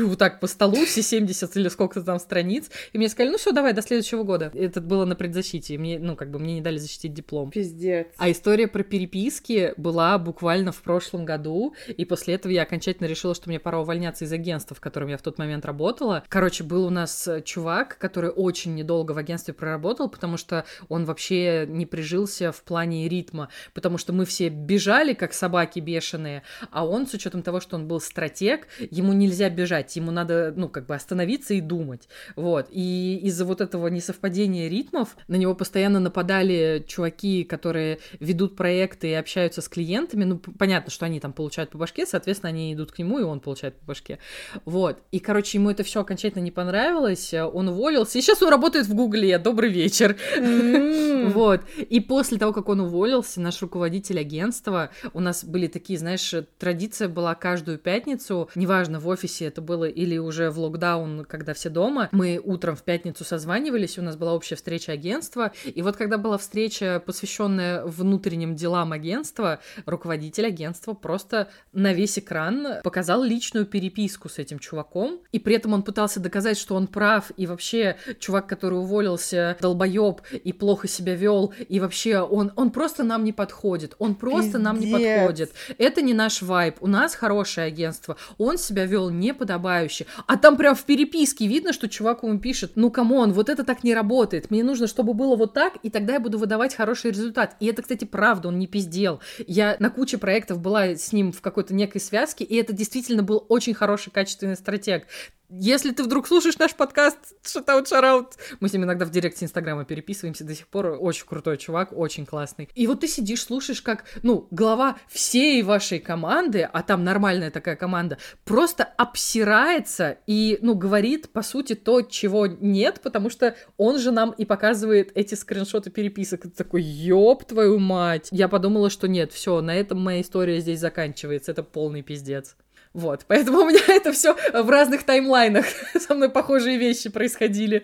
вот так по столу, все 70 или сколько-то там страниц. И мне сказали, ну все, давай, до следующего года. Это было на предзащите. И мне, ну, как бы мне не дали защитить диплом. Пиздец. А история про переписки была буквально в прошлом году, и после этого я окончательно решила, что мне пора увольняться из агентства, в котором я в тот момент работала. Короче, был у нас чувак, который очень недолго в агентстве проработал, потому что он вообще не прижился в плане ритма, потому что мы все бежали, как собаки бешеные, а он, с учетом того, что он был стратег, ему нельзя бежать, ему надо, ну, как бы остановиться и думать. Вот. И из-за вот этого несовпадения ритмов на него постоянно нападали чуваки, которые ведут проекты и общаются с клиентами. Ну, понятно, что они там получают по башке, соответственно, они идут к нему, и он получает по башке. Вот. И, короче, ему это все окончательно не понравилось, он уволился, и сейчас он работает в Гугле. Добрый вечер. Вот. И после того, как он уволился, наш руководитель агентства, у нас были такие, знаешь, традиция была каждую пятницу, неважно, в офисе это было или уже в локдаун, когда все дома, мы утром в пятницу созванивались, у нас была общая встреча агентства, и вот когда была встреча, посвященная внутренним делам агентства, руководитель агентства просто на весь экран показал личную переписку с этим чуваком, и при этом он пытался доказать, что он прав, и вообще чувак, который уволился, долбоеб, и плохо себя вел, и вообще он, он просто нам не подходит, он просто Пиздец. нам не подходит. Это не наш vibe, у нас хорошее агентство, он себя вел неподобающе, а там прям в переписке видно, что чувак ему пишет, ну come on, вот это так не работает, мне нужно, чтобы было вот так, и тогда я буду выдавать хороший результат. И это, кстати, правда, он не пиздел. Я на куче проектов была с ним в какой-то некой связке, и это действительно был очень хороший, качественный стратег. Если ты вдруг слушаешь наш подкаст Шатаут Шараут, мы с ним иногда в директе Инстаграма переписываемся до сих пор. Очень крутой чувак, очень классный. И вот ты сидишь, слушаешь, как, ну, глава всей вашей команды, а там нормальная такая команда, просто обсирается и, ну, говорит, по сути, то, чего нет, потому что он же нам и показывает эти скриншоты переписок. Это такой, ёб твою мать. Я подумала, что нет, все, на этом моя история здесь заканчивается. Это полный пиздец. Вот, поэтому у меня это все в разных таймлайнах. Со мной похожие вещи происходили.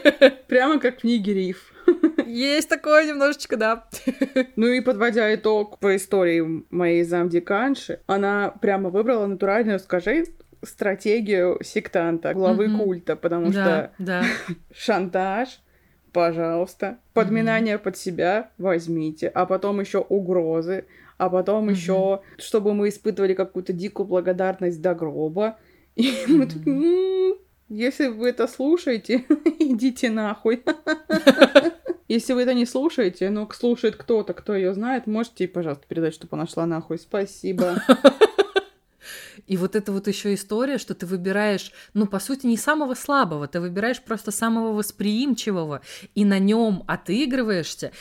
Прямо как в книге Риф. Есть такое немножечко, да. Ну и подводя итог по истории моей замдеканши, она прямо выбрала натуральную, скажи, стратегию сектанта, главы mm-hmm. культа, потому да, что да. шантаж, пожалуйста, подминание mm-hmm. под себя возьмите, а потом еще угрозы, а потом mm-hmm. еще, чтобы мы испытывали какую-то дикую благодарность до гроба. И mm-hmm. мы такие, м-м, если вы это слушаете, идите нахуй. Если вы это не слушаете, но слушает кто-то, кто ее знает, можете, пожалуйста, передать, чтобы она шла нахуй. Спасибо. И вот это вот еще история, что ты выбираешь, ну, по сути, не самого слабого, ты выбираешь просто самого восприимчивого, и на нем отыгрываешься,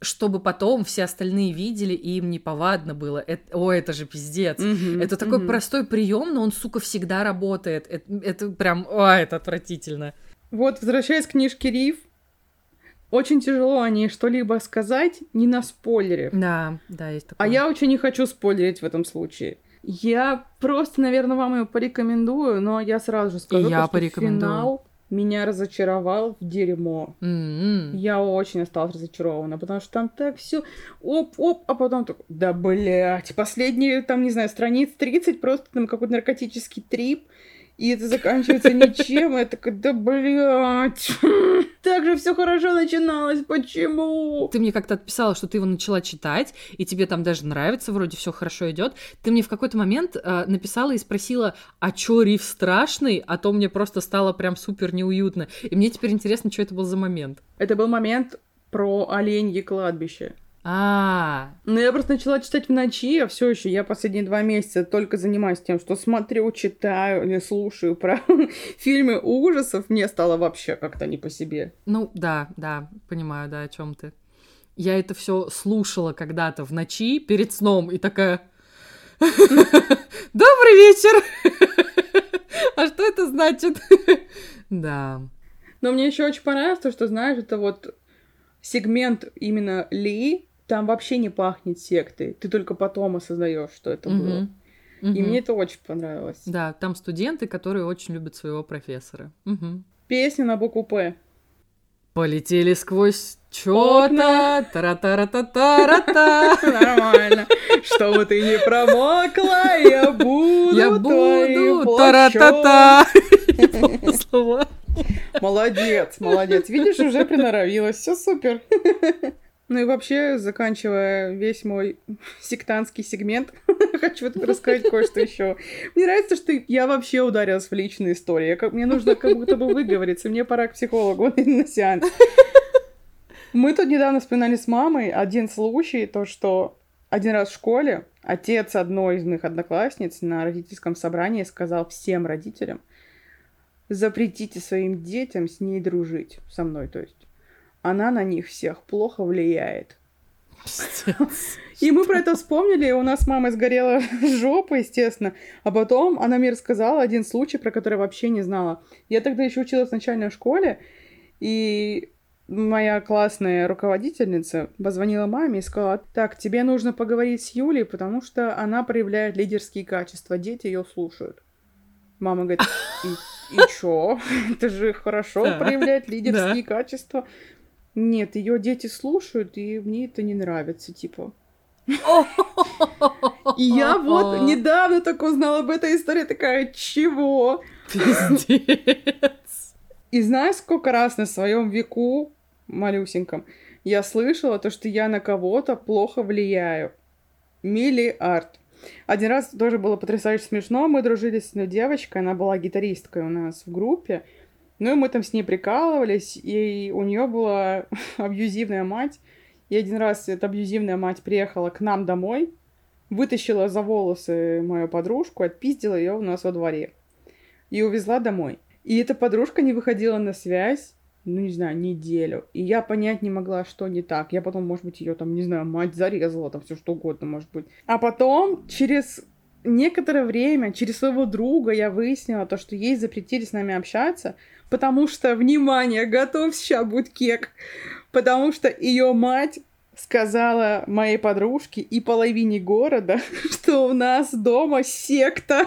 чтобы потом все остальные видели, и им неповадно было. Это, о, это же пиздец. Mm-hmm, это такой mm-hmm. простой прием, но он, сука, всегда работает. Это, это прям, о, это отвратительно. Вот, возвращаясь к книжке Риф, очень тяжело о ней что-либо сказать, не на спойлере. Да, да, есть такое. А я очень не хочу спойлерить в этом случае. Я просто, наверное, вам ее порекомендую, но я сразу же скажу, я что порекомендую. финал меня разочаровал в дерьмо. Mm-hmm. Я очень осталась разочарована, потому что там так все оп-оп, а потом так, да блять, последние там, не знаю, страниц 30 просто там какой-то наркотический трип, и это заканчивается ничем, я такая, да блядь, так же все хорошо начиналось, почему? Ты мне как-то отписала, что ты его начала читать, и тебе там даже нравится, вроде все хорошо идет. Ты мне в какой-то момент э, написала и спросила, а чё риф страшный? А то мне просто стало прям супер неуютно. И мне теперь интересно, что это был за момент. Это был момент про оленье кладбище. А, Ну, я просто начала читать в ночи, а все еще я последние два месяца только занимаюсь тем, что смотрю, читаю или слушаю про фильмы ужасов. Мне стало вообще как-то не по себе. ну да, да, понимаю, да, о чем ты. Я это все слушала когда-то в ночи перед сном и такая. Добрый вечер! А что это значит? Да. Но мне еще очень понравилось то, что, знаешь, это вот сегмент именно Ли, там вообще не пахнет сектой. Ты только потом осознаешь, что это Мгм. было. И Мгм. мне это очень понравилось. Да, там студенты, которые очень любят своего профессора. Мгм. Песня на букву П. Полетели сквозь чё-то, тара-тара-та-тара-та. Нормально. Чтобы ты не промокла, я буду Я буду, тара-та-та. Не помню слова. Молодец, молодец. Видишь, уже приноровилась. Все супер. Ну и вообще, заканчивая весь мой сектантский сегмент, хочу вот рассказать кое-что еще. Мне нравится, что я вообще ударилась в личные истории. Мне нужно как будто бы выговориться. Мне пора к психологу на сеанс. Мы тут недавно вспоминали с мамой один случай, то, что один раз в школе отец одной из моих одноклассниц на родительском собрании сказал всем родителям, запретите своим детям с ней дружить, со мной, то есть. Она на них всех плохо влияет. И мы про это вспомнили, у нас с мамой сгорела жопа, естественно. А потом она мне рассказала один случай, про который вообще не знала. Я тогда еще училась в начальной школе, и моя классная руководительница позвонила маме и сказала, так, тебе нужно поговорить с Юлей, потому что она проявляет лидерские качества, дети ее слушают. Мама говорит, и, и чё? Это же хорошо проявлять лидерские качества. Нет, ее дети слушают, и мне это не нравится, типа. И я вот недавно только узнала об этой истории, такая, чего? Пиздец. И знаешь, сколько раз на своем веку, малюсеньком, я слышала то, что я на кого-то плохо влияю. Миллиард. Один раз тоже было потрясающе смешно. Мы дружили с одной девочкой, она была гитаристкой у нас в группе. Ну и мы там с ней прикалывались, и у нее была абьюзивная мать. И один раз эта абьюзивная мать приехала к нам домой, вытащила за волосы мою подружку, отпиздила ее у нас во дворе и увезла домой. И эта подружка не выходила на связь, ну, не знаю, неделю. И я понять не могла, что не так. Я потом, может быть, ее там, не знаю, мать зарезала, там все что угодно, может быть. А потом, через некоторое время, через своего друга я выяснила то, что ей запретили с нами общаться, потому что, внимание, готов, сейчас будет кек, потому что ее мать сказала моей подружке и половине города, что у нас дома секта.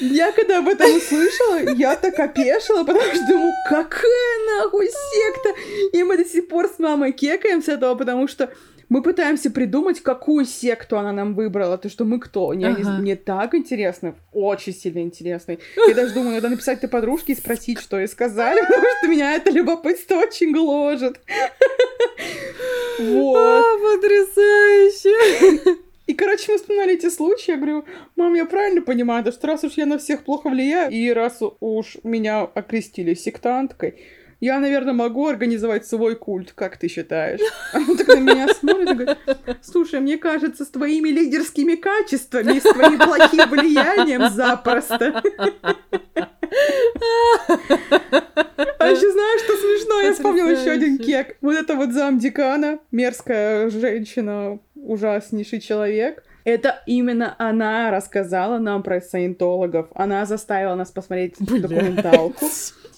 Я когда об этом услышала, я так опешила, потому что думаю, какая нахуй секта? И мы до сих пор с мамой кекаем с этого, потому что мы пытаемся придумать, какую секту она нам выбрала, то что мы кто. Мне, Ага. мне так интересно, очень сильно интересно. Я даже думаю, надо написать этой подружке и спросить, что ей сказали, потому что меня это любопытство очень гложет. Вот. А, потрясающе. И, короче, мы вспоминали эти случаи. Я говорю, мам, я правильно понимаю, да что раз уж я на всех плохо влияю, и раз уж меня окрестили сектанткой, я, наверное, могу организовать свой культ, как ты считаешь? Она так на меня смотрит и говорит, слушай, мне кажется, с твоими лидерскими качествами, и с твоим плохим влиянием запросто. Еще знаешь, что смешно? Я вспомнила еще один кек. Вот это вот зам декана, мерзкая женщина, ужаснейший человек. Это именно она рассказала нам про саентологов. Она заставила нас посмотреть документалку.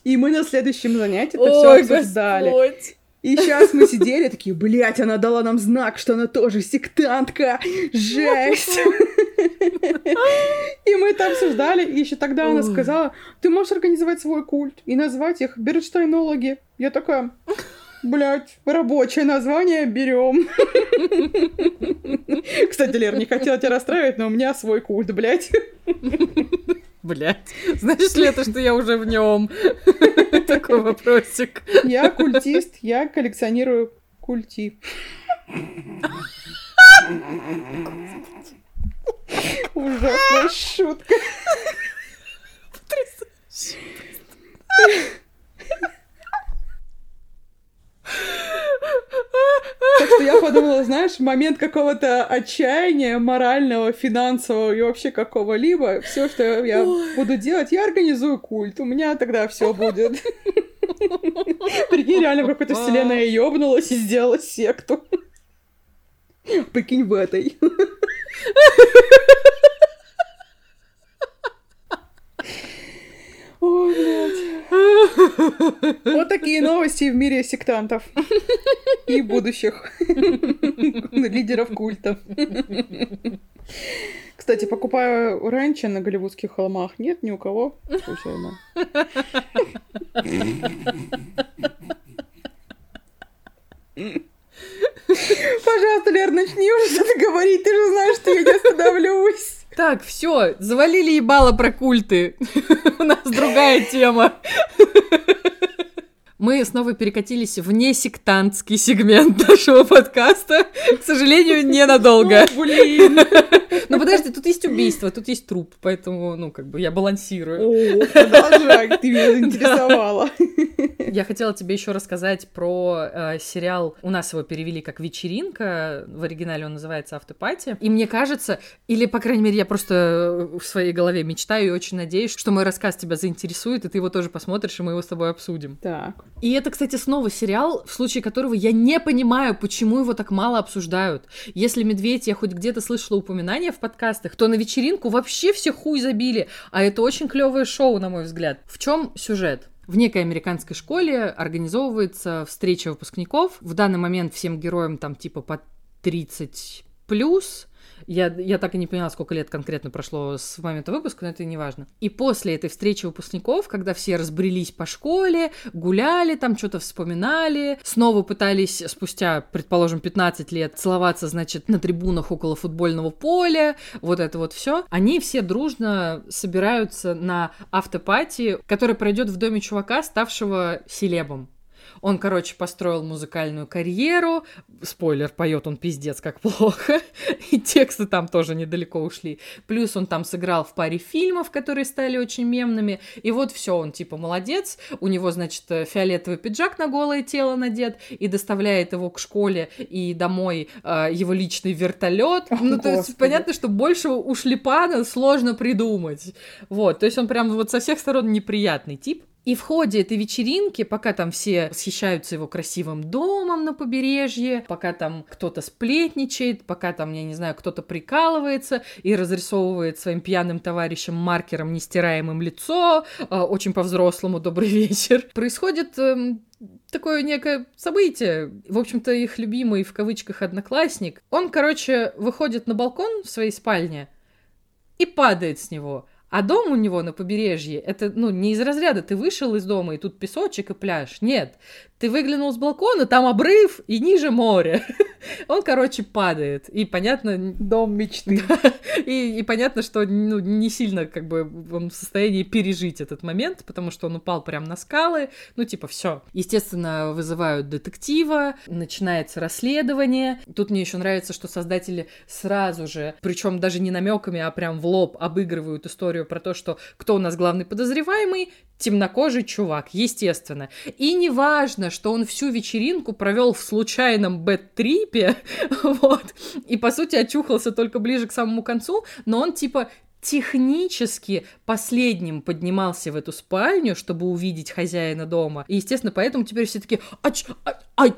И мы на следующем занятии это все обсуждали. Господь. И сейчас мы сидели такие, блядь, она дала нам знак, что она тоже сектантка. Жесть. И мы это обсуждали, и еще тогда она сказала, ты можешь организовать свой культ и назвать их Бернштейнологи. Я такая, блядь, рабочее название берем. Кстати, Лер, не хотела тебя расстраивать, но у меня свой культ, блядь. Блять. Знаешь ли это, что я уже в нем? Такой вопросик. Я культист, я коллекционирую культи. Ужасная шутка. Так что я подумала, знаешь, в момент какого-то отчаяния морального, финансового и вообще какого-либо, все, что я буду делать, я организую культ. У меня тогда все будет. Прикинь, реально в какой-то вселенной я ёбнулась и сделала секту. Прикинь, в этой. Ой, блядь. Вот такие новости в мире сектантов. И будущих лидеров культов. Кстати, покупаю раньше на голливудских холмах. Нет ни у кого. Случайно. Пожалуйста, Лер, начни уже что-то говорить. Ты же знаешь, что я не остановлюсь. Так, все, завалили ебало про культы. У нас другая тема. Мы снова перекатились в несектантский сегмент нашего подкаста. К сожалению, ненадолго. Ну, блин. Ну подожди, тут есть убийство, тут есть труп, поэтому, ну, как бы я балансирую. О, продолжай, ты меня заинтересовала. Я хотела тебе еще рассказать про э, сериал. У нас его перевели как вечеринка. В оригинале он называется Автопати. И мне кажется, или, по крайней мере, я просто в своей голове мечтаю и очень надеюсь, что мой рассказ тебя заинтересует, и ты его тоже посмотришь, и мы его с тобой обсудим. Так. И это, кстати, снова сериал, в случае которого я не понимаю, почему его так мало обсуждают. Если «Медведь» я хоть где-то слышала упоминания в подкастах, то на вечеринку вообще все хуй забили. А это очень клевое шоу, на мой взгляд. В чем сюжет? В некой американской школе организовывается встреча выпускников. В данный момент всем героям там типа по 30 плюс. Я, я так и не поняла, сколько лет конкретно прошло с момента выпуска, но это не важно. И после этой встречи выпускников, когда все разбрелись по школе, гуляли там, что-то вспоминали, снова пытались спустя, предположим, 15 лет целоваться, значит, на трибунах около футбольного поля, вот это вот все, они все дружно собираются на автопати, который пройдет в доме чувака, ставшего селебом. Он, короче, построил музыкальную карьеру. Спойлер, поет он пиздец как плохо. И тексты там тоже недалеко ушли. Плюс он там сыграл в паре фильмов, которые стали очень мемными. И вот все, он типа молодец. У него, значит, фиолетовый пиджак на голое тело надет. И доставляет его к школе и домой э, его личный вертолет. О, ну, то есть понятно, что больше у Шлепана сложно придумать. Вот, то есть он прям вот со всех сторон неприятный тип. И в ходе этой вечеринки, пока там все восхищаются его красивым домом на побережье, пока там кто-то сплетничает, пока там, я не знаю, кто-то прикалывается и разрисовывает своим пьяным товарищам маркером нестираемым лицо, э, очень по-взрослому «добрый вечер», происходит эм, такое некое событие. В общем-то, их любимый в кавычках одноклассник. Он, короче, выходит на балкон в своей спальне и падает с него. А дом у него на побережье, это, ну, не из разряда ты вышел из дома, и тут песочек и пляж. Нет, ты выглянул с балкона, там обрыв и ниже море. Он, короче, падает. И понятно, Дом мечты. и, и понятно, что ну, не сильно как бы он в состоянии пережить этот момент, потому что он упал прямо на скалы. Ну, типа, все. Естественно, вызывают детектива, начинается расследование. Тут мне еще нравится, что создатели сразу же, причем даже не намеками, а прям в лоб обыгрывают историю про то, что кто у нас главный подозреваемый, темнокожий чувак, естественно. И не важно, что он всю вечеринку провел в случайном бэт-трипе, вот, и, по сути, очухался только ближе к самому концу, но он, типа, технически последним поднимался в эту спальню, чтобы увидеть хозяина дома. И, естественно, поэтому теперь все таки а, а, ай,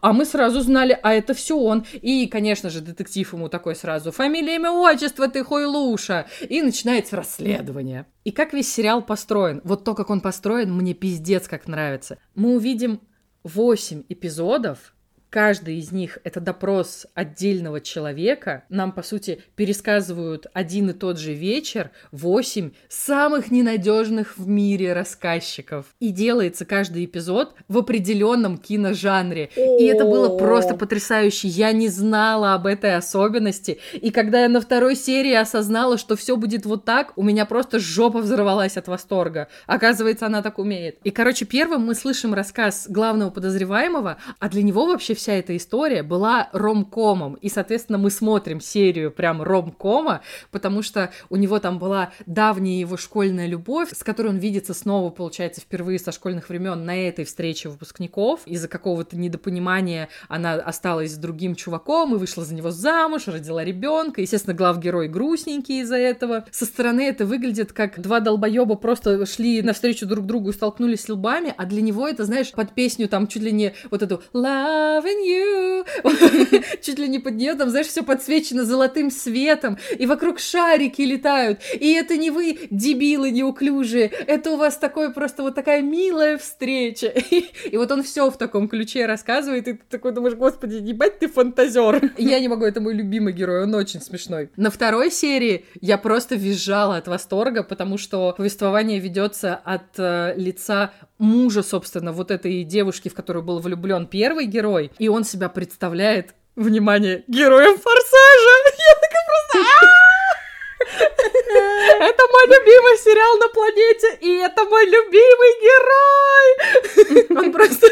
а мы сразу знали, а это все он. И, конечно же, детектив ему такой сразу, фамилия, имя, отчество, ты хойлуша. И начинается расследование. И как весь сериал построен, вот то, как он построен, мне пиздец как нравится. Мы увидим 8 эпизодов, Каждый из них это допрос отдельного человека. Нам, по сути, пересказывают один и тот же вечер восемь самых ненадежных в мире рассказчиков. И делается каждый эпизод в определенном киножанре. И это было просто потрясающе. Я не знала об этой особенности. И когда я на второй серии осознала, что все будет вот так, у меня просто жопа взорвалась от восторга. Оказывается, она так умеет. И, короче, первым мы слышим рассказ главного подозреваемого, а для него вообще вся эта история была ромкомом. И, соответственно, мы смотрим серию прям ромкома, потому что у него там была давняя его школьная любовь, с которой он видится снова, получается, впервые со школьных времен на этой встрече выпускников. Из-за какого-то недопонимания она осталась с другим чуваком и вышла за него замуж, родила ребенка. Естественно, главгерой грустненький из-за этого. Со стороны это выглядит как два долбоеба просто шли навстречу друг другу и столкнулись лбами, а для него это, знаешь, под песню там чуть ли не вот эту Love you. Чуть ли не под нее там, знаешь, все подсвечено золотым светом, и вокруг шарики летают. И это не вы, дебилы неуклюжие, это у вас такое просто вот такая милая встреча. И вот он все в таком ключе рассказывает, и ты такой думаешь, господи, ебать ты фантазер. Я не могу, это мой любимый герой, он очень смешной. На второй серии я просто визжала от восторга, потому что повествование ведется от э, лица мужа, собственно, вот этой девушки, в которую был влюблен первый герой, и он себя представляет, внимание, героем Форсажа. Я такая просто... Это мой любимый сериал на планете, и это мой любимый герой! Он просто,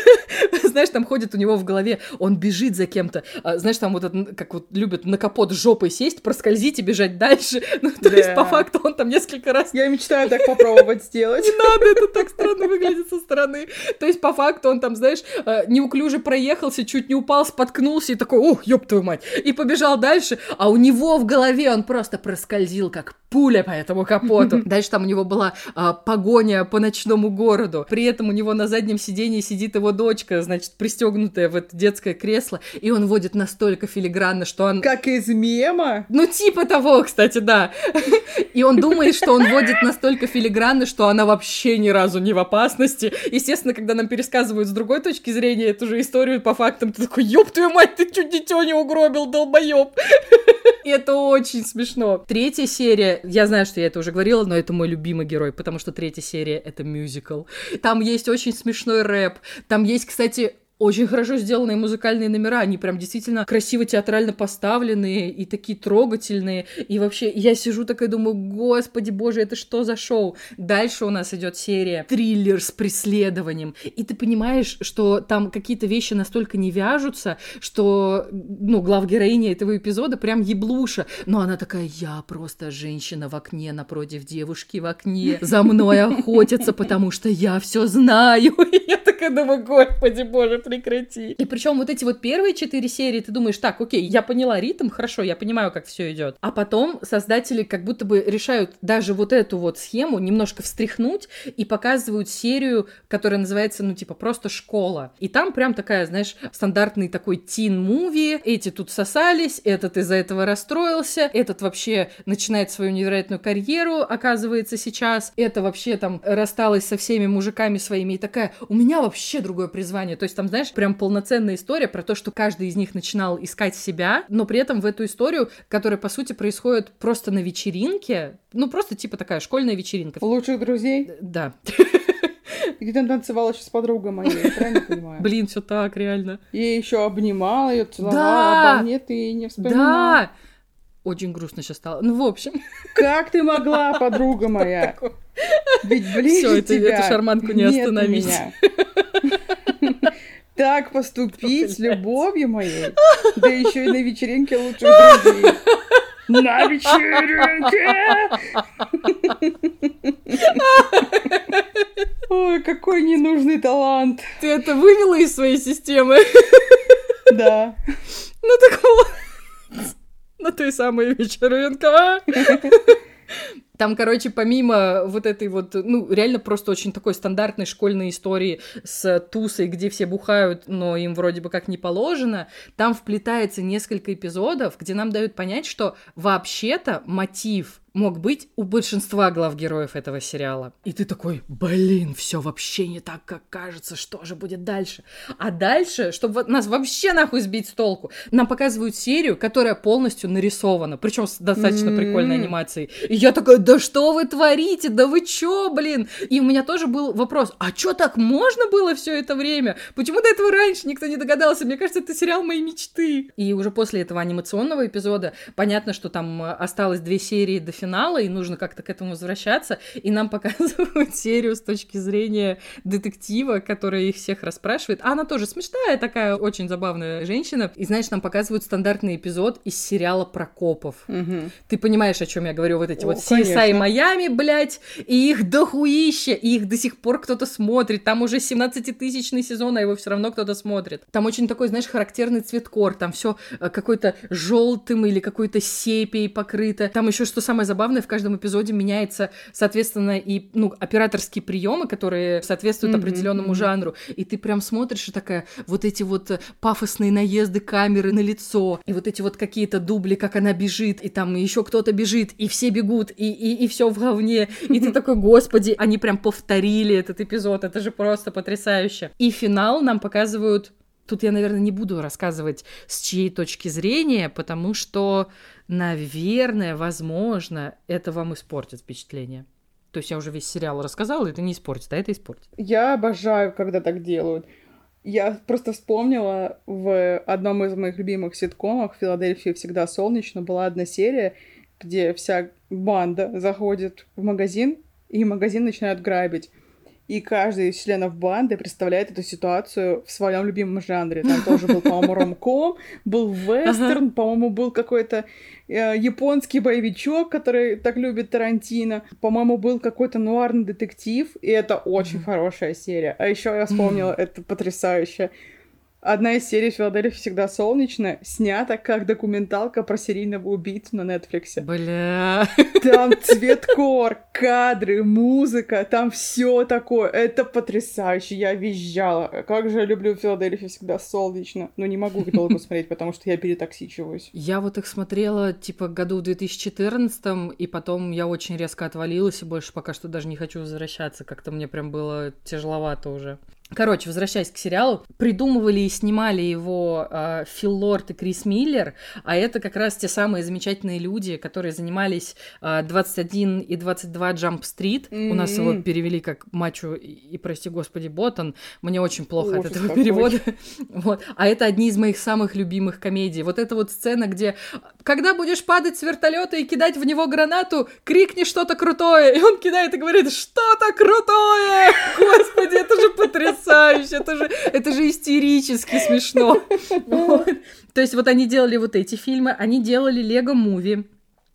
знаешь, там ходит у него в голове, он бежит за кем-то. А, знаешь, там вот, это, как вот любят на капот жопой сесть, проскользить и бежать дальше. Ну, то Да. есть, по факту, он там несколько раз Я мечтаю так попробовать сделать. не надо, это так странно выглядит со стороны. То есть, по факту, он там, знаешь, э, неуклюже проехался, чуть не упал, споткнулся и такой, ух, ёб твою мать, и побежал дальше, а у него в голове он просто проскользил, как пуля по этому капоту. Дальше там у него была а, погоня по ночному городу. При этом у него на заднем сидении сидит его дочка, значит, пристегнутая в это детское кресло, и он водит настолько филигранно, что он... Как из мема. Ну, типа того, кстати, да. И он думает, что он водит настолько филигранно, что она вообще ни разу не в опасности. Естественно, когда нам пересказывают с другой точки зрения эту же историю по фактам, ты такой, ёб твою мать, ты чуть дитё не угробил, долбоёб. И это очень смешно. Третья серия, я знаю, что я это уже говорила, но это мой любимый герой, потому что третья серия — это мюзикл. Там есть очень смешной рэп, там есть, кстати, очень хорошо сделанные музыкальные номера, они прям действительно красиво театрально поставленные и такие трогательные. И вообще, я сижу такая думаю, господи боже, это что за шоу? Дальше у нас идет серия триллер с преследованием. И ты понимаешь, что там какие-то вещи настолько не вяжутся, что, ну, главгероиня этого эпизода прям еблуша. Но она такая, я просто женщина в окне напротив девушки в окне. За мной охотятся, потому что я все знаю. Я такая думаю, господи боже, прекрати. И причем вот эти вот первые четыре серии, ты думаешь, так, окей, я поняла ритм, хорошо, я понимаю, как все идет. А потом создатели как будто бы решают даже вот эту вот схему немножко встряхнуть и показывают серию, которая называется, ну, типа, просто школа. И там прям такая, знаешь, стандартный такой тин-муви. Эти тут сосались, этот из-за этого расстроился, этот вообще начинает свою невероятную карьеру, оказывается, сейчас. Это вообще там рассталась со всеми мужиками своими и такая, у меня вообще другое призвание. То есть там, знаешь, прям полноценная история про то, что каждый из них начинал искать себя, но при этом в эту историю, которая, по сути, происходит просто на вечеринке, ну, просто типа такая школьная вечеринка. Лучших друзей. Да. Где ты танцевала сейчас с подругой моей, я правильно понимаю? Блин, все так, реально. И еще обнимала ее, целовала, Да! обо мне ты не вспоминала. Да! Очень грустно сейчас стало. Ну, в общем. Как ты могла, подруга моя? Ведь ближе это- тебя эту шарманку не остановить. Так поступить с любовью моей, да еще и на вечеринке лучших друзей. На вечеринке! Ой, какой ненужный талант. Ты это вывела из своей системы? Да. Ну так вот. На той самой вечеринке. Там, короче, помимо вот этой вот, ну, реально просто очень такой стандартной школьной истории с тусой, где все бухают, но им вроде бы как не положено, там вплетается несколько эпизодов, где нам дают понять, что вообще-то мотив мог быть у большинства глав героев этого сериала. И ты такой, блин, все вообще не так, как кажется, что же будет дальше? А дальше, чтобы нас вообще нахуй сбить с толку, нам показывают серию, которая полностью нарисована, причем с достаточно М. прикольной анимацией. И я такая, да что вы творите, да вы чё, блин? И у меня тоже был вопрос, а чё так можно было все это время? Почему до этого раньше никто не догадался? Мне кажется, это сериал моей мечты. И уже после этого анимационного эпизода понятно, что там э, осталось две серии до финала, и нужно как-то к этому возвращаться. И нам показывают серию с точки зрения детектива, который их всех расспрашивает. А она тоже смешная, такая очень забавная женщина. И знаешь, нам показывают стандартный эпизод из сериала про копов. Мгм. Ты понимаешь, о чем я говорю, вот эти О, вот конечно. CSI Майами, блядь, и их дохуища, и их до сих пор кто-то смотрит. Там уже 17-тысячный сезон, а его все равно кто-то смотрит. Там очень такой, знаешь, характерный цветкор, там все э, какой-то желтым или какой-то сепией покрыто. Там еще, что самое забавное, в каждом эпизоде меняется, соответственно, и, ну, операторские приемы, которые соответствуют mm-hmm, определенному mm-hmm. жанру. И ты прям смотришь и такая, вот эти вот э, пафосные наезды камеры на лицо, и вот эти вот какие-то дубли, как она бежит, и там еще кто-то бежит, и все бегут, и, и, и все в говне, и ты такой, господи, они прям повторили этот эпизод, это же просто потрясающе. И финал нам показывают Тут я, наверное, не буду рассказывать с чьей точки зрения, потому что, наверное, возможно, это вам испортит впечатление. То есть я уже весь сериал рассказала, это не испортит, а это испортит. Я обожаю, когда так делают. Я просто вспомнила в одном из моих любимых ситкомов «Филадельфия всегда солнечно» была одна серия, где вся банда заходит в магазин, и магазин начинают грабить и каждый из членов банды представляет эту ситуацию в своем любимом жанре. Там тоже был, по-моему, ромком, был вестерн, по-моему, был какой-то э, японский боевичок, который так любит Тарантино. По-моему, был какой-то нуарный детектив, и это очень хорошая серия. А еще я вспомнила, это потрясающе. Одна из серий «Филадельфия всегда солнечно» снята как документалка про серийного убийцу на Нетфликсе. Бля. Там цветкор, кадры, музыка, там все такое. Это потрясающе. Я визжала. Как же я люблю «Филадельфия всегда солнечно». Но не могу их долго смотреть, потому что я перетоксичиваюсь. Я вот их смотрела, типа, году в 2014, и потом я очень резко отвалилась, и больше пока что даже не хочу возвращаться. Как-то мне прям было тяжеловато уже. Короче, возвращаясь к сериалу, придумывали и снимали его э, Фил Лорд и Крис Миллер, а это как раз те самые замечательные люди, которые занимались э, 21 и 22 Jump Street. Mm-hmm. У нас его перевели как Мачо и, и прости господи, Ботан. Мне очень плохо Ужас от этого какой. перевода. вот. А это одни из моих самых любимых комедий. Вот эта вот сцена, где когда будешь падать с вертолета и кидать в него гранату, крикни что-то крутое. И он кидает и говорит, что-то крутое! Господи, это же потрясающе! Потрясающе, это же, это же истерически смешно. Вот. То есть вот они делали вот эти фильмы, они делали Лего Муви,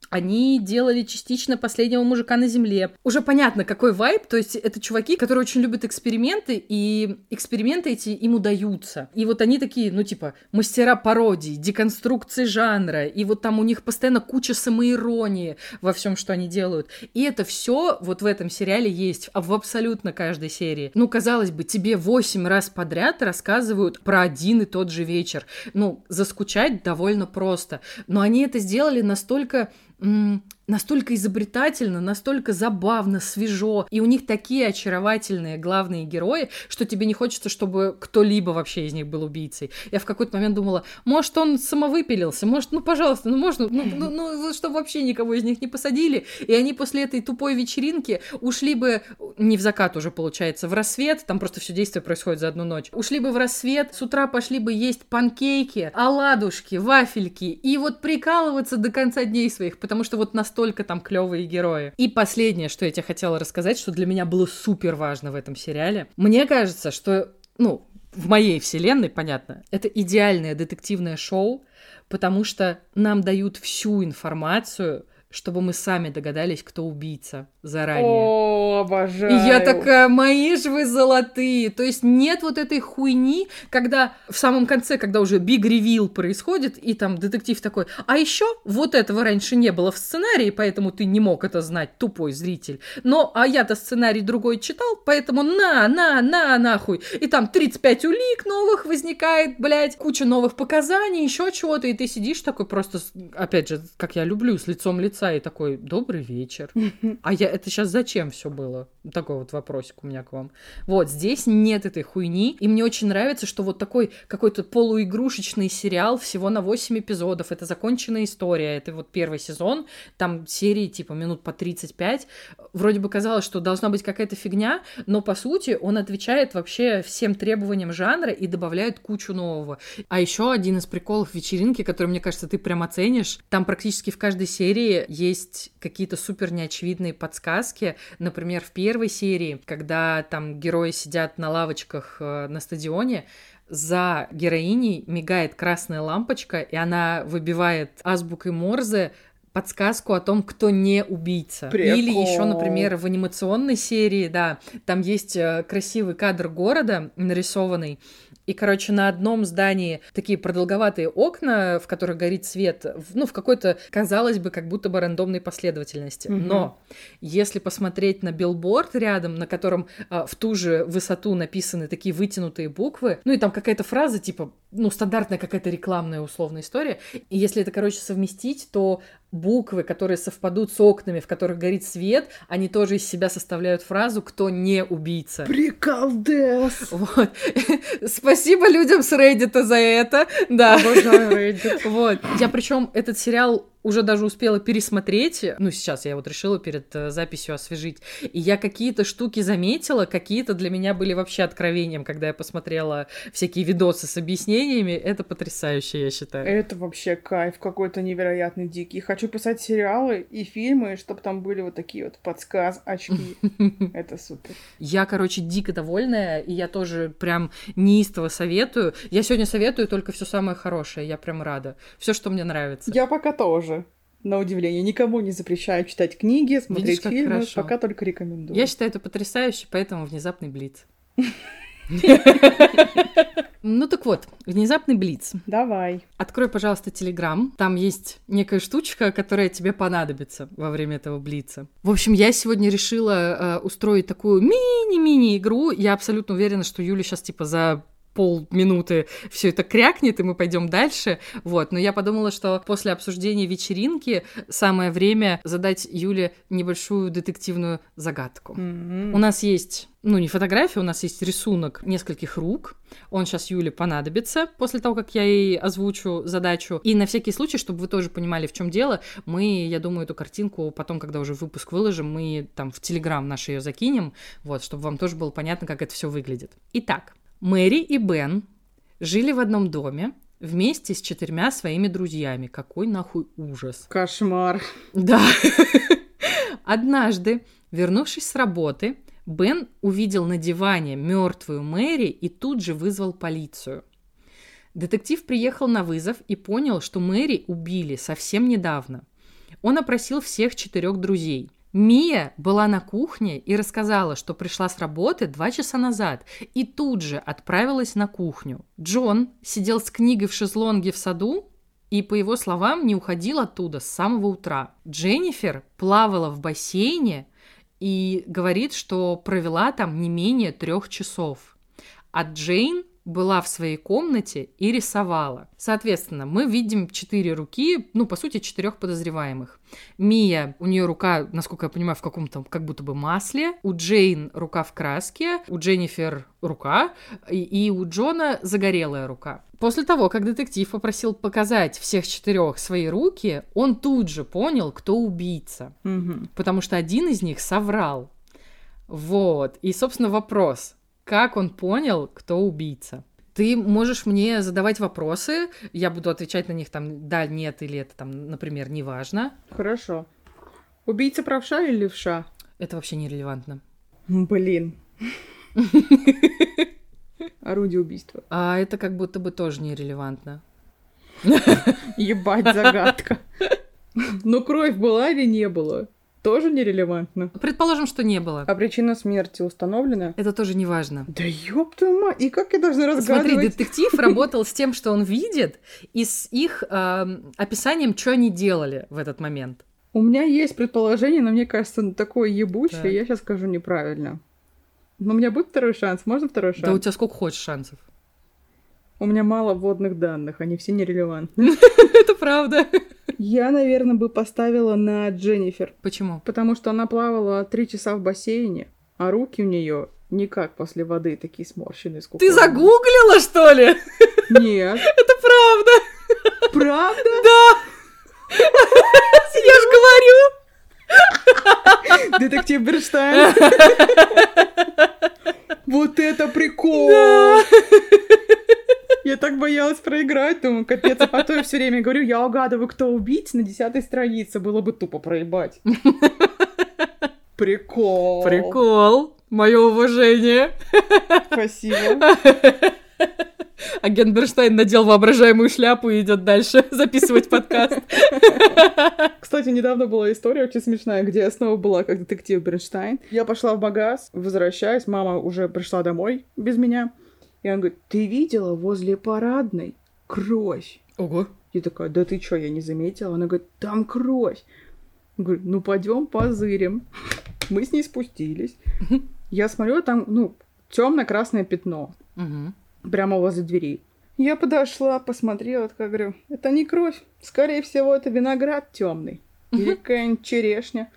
они делали частично последнего мужика на земле. Уже понятно, какой вайб. То есть это чуваки, которые очень любят эксперименты, и эксперименты эти им удаются. И вот они такие, ну, типа, мастера пародий, деконструкции жанра. И вот там у них постоянно куча самоиронии во всем, что они делают. И это все вот в этом сериале есть в абсолютно каждой серии. Ну, казалось бы, тебе восемь раз подряд рассказывают про один и тот же вечер. Ну, заскучать довольно просто. Но они это сделали настолько 嗯 настолько изобретательно, настолько забавно, свежо, и у них такие очаровательные главные герои, что тебе не хочется, чтобы кто-либо вообще из них был убийцей. Я в какой-то момент думала, может, он самовыпилился, может, ну, пожалуйста, ну, можно, ну, ну, ну чтобы вообще никого из них не посадили, и они после этой тупой вечеринки ушли бы, не в закат уже, получается, в рассвет, там просто все действие происходит за одну ночь, ушли бы в рассвет, с утра пошли бы есть панкейки, оладушки, вафельки, и вот прикалываться до конца дней своих, потому что вот настолько настолько там клевые герои. И последнее, что я тебе хотела рассказать, что для меня было супер важно в этом сериале. Мне кажется, что, ну, в моей вселенной, понятно, это идеальное детективное шоу, потому что нам дают всю информацию, чтобы мы сами догадались, кто убийца заранее. О, обожаю. И я такая, мои же вы золотые. То есть нет вот этой хуйни, когда в самом конце, когда уже биг ревил происходит, и там детектив такой, а еще вот этого раньше не было в сценарии, поэтому ты не мог это знать, тупой зритель. Но, а я-то сценарий другой читал, поэтому на, на, на, нахуй. И там 35 улик новых возникает, блядь, куча новых показаний, еще чего-то, и ты сидишь такой просто, опять же, как я люблю, с лицом лица, и такой, добрый вечер. А я это сейчас зачем все было? Такой вот вопросик у меня к вам. Вот, здесь нет этой хуйни, и мне очень нравится, что вот такой какой-то полуигрушечный сериал всего на 8 эпизодов, это законченная история, это вот первый сезон, там серии типа минут по 35, вроде бы казалось, что должна быть какая-то фигня, но по сути он отвечает вообще всем требованиям жанра и добавляет кучу нового. А еще один из приколов вечеринки, который, мне кажется, ты прям оценишь, там практически в каждой серии есть какие-то супер неочевидные подсказки, сказки. Например, в первой серии, когда там герои сидят на лавочках э, на стадионе, за героиней мигает красная лампочка, и она выбивает азбукой Морзе подсказку о том, кто не убийца. Прикол. Или еще, например, в анимационной серии, да, там есть э, красивый кадр города нарисованный, и, короче, на одном здании такие продолговатые окна, в которых горит свет, ну, в какой-то, казалось бы, как будто бы рандомной последовательности. Мгм. Но если посмотреть на билборд рядом, на котором а, в ту же высоту написаны такие вытянутые буквы, ну и там какая-то фраза, типа, ну, стандартная какая-то рекламная условная история, и если это, короче, совместить, то буквы, которые совпадут с окнами, в которых горит свет, они тоже из себя составляют фразу «кто не убийца». Приколдес! Вот. Спасибо людям с Reddit за это. Да. Обожаю Reddit. Вот. Я причем этот сериал уже даже успела пересмотреть. Ну, сейчас я вот решила перед э, записью освежить. И я какие-то штуки заметила, какие-то для меня были вообще откровением, когда я посмотрела всякие видосы с объяснениями. Это потрясающе, я считаю. Это вообще кайф какой-то невероятный дикий. Хочу писать сериалы и фильмы, чтобы там были вот такие вот подсказ, очки. Это супер. Я, короче, дико довольная, и я тоже прям неистово советую. Я сегодня советую только все самое хорошее, я прям рада. Все, что мне нравится. Я пока тоже. На удивление, никому не запрещаю читать книги, смотреть Видишь, фильмы, хорошо. пока только рекомендую. Я считаю это потрясающе, поэтому внезапный блиц. Ну так вот, внезапный блиц. Давай. Открой, пожалуйста, Телеграм. Там есть некая штучка, которая тебе понадобится во время этого блица. В общем, я сегодня решила э, устроить такую мини-мини игру. Я абсолютно уверена, что Юля сейчас типа за полминуты все это крякнет, и мы пойдем дальше. Вот. Но я подумала, что после обсуждения вечеринки самое время задать Юле небольшую детективную загадку. М-м. У нас есть, ну, не фотография, у нас есть рисунок нескольких рук. Он сейчас Юле понадобится после того, как я ей озвучу задачу. И на всякий случай, чтобы вы тоже понимали, в чем дело, мы, я думаю, эту картинку потом, когда уже выпуск выложим, мы там в Телеграм наш ее закинем, вот, чтобы вам тоже было понятно, как это все выглядит. Итак, Мэри и Бен жили в одном доме вместе с четырьмя своими друзьями. Какой нахуй ужас. Кошмар. Да. Однажды, вернувшись с работы, Бен увидел на диване мертвую Мэри и тут же вызвал полицию. Детектив приехал на вызов и понял, что Мэри убили совсем недавно. Он опросил всех четырех друзей. Мия была на кухне и рассказала, что пришла с работы два часа назад и тут же отправилась на кухню. Джон сидел с книгой в шезлонге в саду и, по его словам, не уходил оттуда с самого утра. Дженнифер плавала в бассейне и говорит, что провела там не менее трех часов. А Джейн была в своей комнате и рисовала. Соответственно, мы видим четыре руки, ну, по сути, четырех подозреваемых. Мия, у нее рука, насколько я понимаю, в каком-то как будто бы масле. У Джейн рука в краске, у Дженнифер рука, и, и у Джона загорелая рука. После того, как детектив попросил показать всех четырех свои руки, он тут же понял, кто убийца Мгм. потому что один из них соврал. Вот. И, собственно, вопрос. Как он понял, кто убийца? Ты можешь мне задавать вопросы, я буду отвечать на них там да, нет или это там, например, неважно. Хорошо. Убийца правша или левша? Это вообще нерелевантно. Блин. Орудие убийства. А это как будто бы тоже нерелевантно. Ебать, загадка. Ну, кровь была или не было? Тоже нерелевантно. Предположим, что не было. А причина смерти установлена? Это тоже неважно. Да ёб твою мать, и как я должна Смотри, разгадывать? детектив работал с тем, что он видит, и с их эм, описанием, что они делали в этот момент. У меня есть предположение, но мне кажется, оно такое ебучее, Так. я сейчас скажу неправильно. Но у меня будет второй шанс? Можно второй шанс? Да у тебя сколько хочешь шансов. У меня мало вводных данных, они все нерелевантны. Это правда. Я, наверное, бы поставила на Дженнифер, Почему? потому что она плавала три часа в бассейне, а руки у нее никак после воды такие сморщенные. сколько Ты загуглила, что ли? Нет. Это правда. Правда? Да. Я ж говорю. Детектив Берштайн. Вот это прикол! Я так боялась проиграть, думаю, капец. А то я все время говорю, я угадываю, кто убийца на десятой странице. Было бы тупо проебать. Прикол. Прикол. Мое уважение. Спасибо. Агент Берштайн надел воображаемую шляпу и идет дальше записывать подкаст. Кстати, недавно была история очень смешная, где я снова была как детектив Бернштайн. Я пошла в магаз, возвращаюсь, мама уже пришла домой без меня. И она говорит, ты видела возле парадной кровь? Ого. Я такая, да ты чё, я не заметила. Она говорит, там кровь. Я говорю, ну пойдем позырим. Мы с ней спустились. Я смотрю, там, ну, темно-красное пятно. Мгм. Прямо возле двери. Я подошла, посмотрела, такая говорю, это не кровь. Скорее всего, это виноград темный. Или какая-нибудь черешня.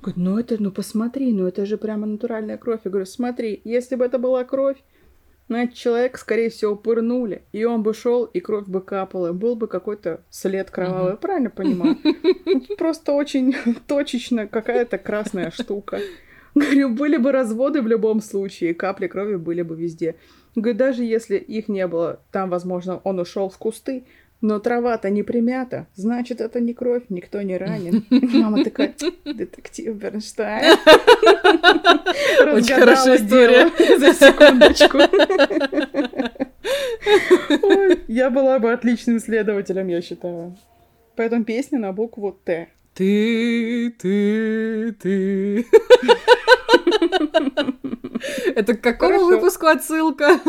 Говорит, ну это, ну посмотри, ну это же прямо натуральная кровь. Я говорю, смотри, если бы это была кровь, значит, человек, скорее всего, пырнули, и он бы шел, и кровь бы капала, был бы какой-то след кровавый. Я Правильно понимаю? Просто очень точечно какая-то красная штука. Говорю, были бы разводы в любом случае, капли крови были бы везде. Говорю, даже если их не было, там, возможно, он ушел в кусты, но трава-то не примята, значит, это не кровь, никто не ранен. Мама такая, детектив Бернштайн. Очень хорошая история. За секундочку. Ой, Я была бы отличным следователем, я считаю. Поэтому песня на букву Т. Ты, ты, ты. Это к какому выпуску отсылка?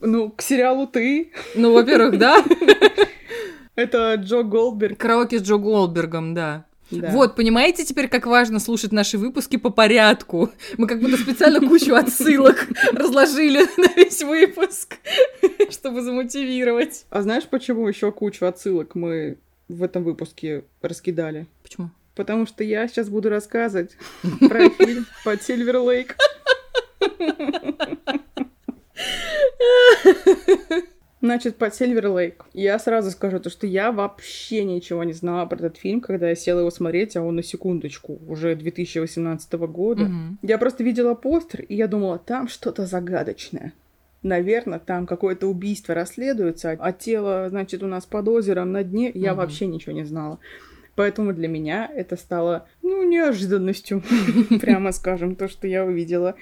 Ну, к сериалу «Ты». Ну, во-первых, да. Это Джо Голдберг. Караоке с Джо Голдбергом, да. Да. Вот, понимаете теперь, как важно слушать наши выпуски по порядку? Мы как будто специально кучу отсылок разложили на весь выпуск, чтобы замотивировать. А знаешь, почему еще кучу отсылок мы в этом выпуске раскидали? Почему? Потому что я сейчас буду рассказывать про фильм под Сильвер Лейк. Значит, под Сильвер Лейк. Я сразу скажу то, что я вообще ничего не знала про этот фильм, когда я села его смотреть, а он на секундочку, уже 2018 года. Мгм. Я просто видела постер, и я думала, там что-то загадочное. Наверное, там какое-то убийство расследуется, а тело, значит, у нас под озером на дне. Я Мгм. вообще ничего не знала. Поэтому для меня это стало, ну, неожиданностью, прямо скажем, то, что я увидела.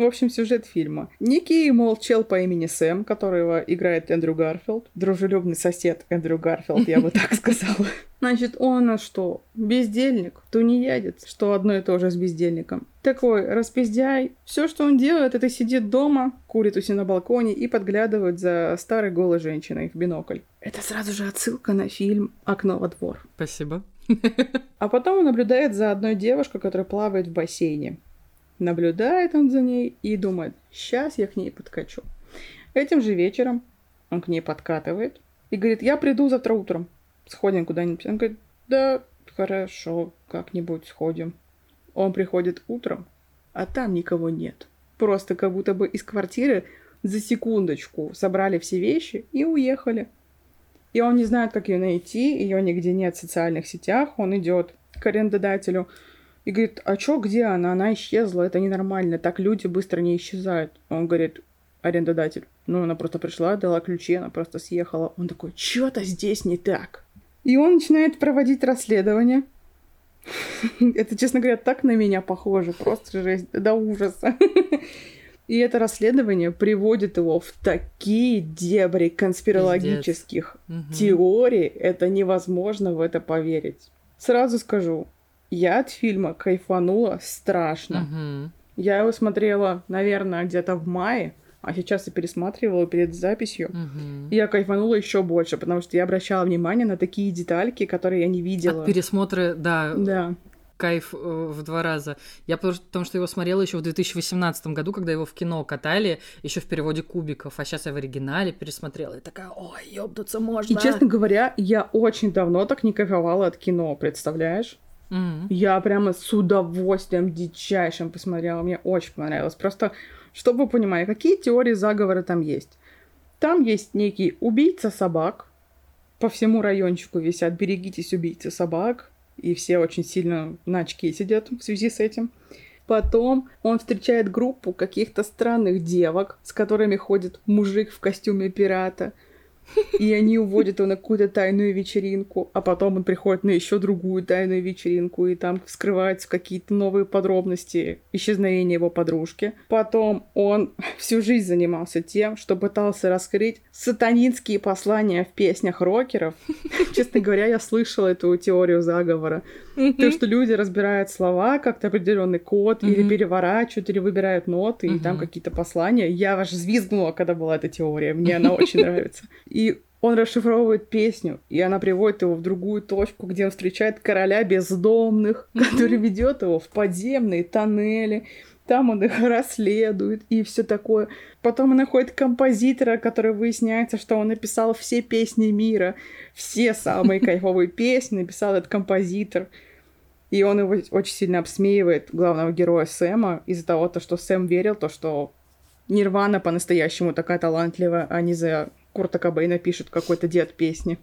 В общем, сюжет фильма. Некий, мол, чел по имени Сэм, которого играет Эндрю Гарфилд, дружелюбный сосед Эндрю Гарфилд, я бы так сказала. Значит, он а что, бездельник, тунеядец, что одно и то же с бездельником. Такой распиздяй. Все, что он делает, это сидит дома, курит у себя на балконе и подглядывает за старой голой женщиной в бинокль. Это сразу же отсылка на фильм «Окно во двор». Спасибо. А потом он наблюдает за одной девушкой, которая плавает в бассейне. Наблюдает он за ней и думает, сейчас я к ней подкачу. Этим же вечером он к ней подкатывает и говорит, я приду завтра утром, сходим куда-нибудь. Он говорит, да, хорошо, как-нибудь сходим. Он приходит утром, а там никого нет. Просто как будто бы из квартиры за секундочку собрали все вещи и уехали. И он не знает, как ее найти, ее нигде нет в социальных сетях. Он идет к арендодателю и говорит, а чё, где она? Она исчезла, это ненормально, так люди быстро не исчезают. Он говорит, арендодатель, ну она просто пришла, дала ключи, она просто съехала. Он такой, чё-то здесь не так. И он начинает проводить расследование. Это, честно говоря, так на меня похоже, просто жесть, до ужаса. И это расследование приводит его в такие дебри конспирологических Мгм. теорий, это невозможно в это поверить. Сразу скажу, я от фильма кайфанула страшно. Мгм. Я его смотрела, наверное, где-то в мае, а сейчас я пересматривала перед записью. Мгм. И я кайфанула еще больше, потому что я обращала внимание на такие детальки, которые я не видела. От пересмотра, да, Да. кайф э, в два раза. Я потому что, потому что его смотрела еще в 2018 году, когда его в кино катали, еще в переводе кубиков, а сейчас я в оригинале пересмотрела. И такая, ой, ёбнуться можно. И, честно говоря, я очень давно так не кайфовала от кино, представляешь? Мгм. Я прямо с удовольствием дичайшим посмотрела. Мне очень понравилось. Просто, чтобы вы понимали, какие теории заговора там есть. Там есть некий убийца собак. По всему райончику висят «Берегитесь, убийцы собак». И все очень сильно на очке сидят в связи с этим. Потом он встречает группу каких-то странных девок, с которыми ходит мужик в костюме пирата. И они уводят его на какую-то тайную вечеринку, а потом он приходит на еще другую тайную вечеринку, и там вскрываются какие-то новые подробности исчезновения его подружки. Потом он всю жизнь занимался тем, что пытался раскрыть сатанинские послания в песнях рокеров. Честно говоря, я слышала эту теорию заговора. То, что люди разбирают слова, как-то определенный код, или переворачивают, или выбирают ноты, и там какие-то послания. Я аж взвизгнула, когда была эта теория. Мне она очень нравится. И он расшифровывает песню, и она приводит его в другую точку, где он встречает короля бездомных, который ведет его в подземные тоннели. Там он их расследует и все такое. Потом он находит композитора, который выясняется, что он написал все песни мира, все самые кайфовые песни написал этот композитор. И он его очень сильно обсмеивает, главного героя Сэма, из-за того, то, что Сэм верил, то, что Нирвана по-настоящему такая талантливая, а не за Курта Кобейна пишет какой-то дед песни.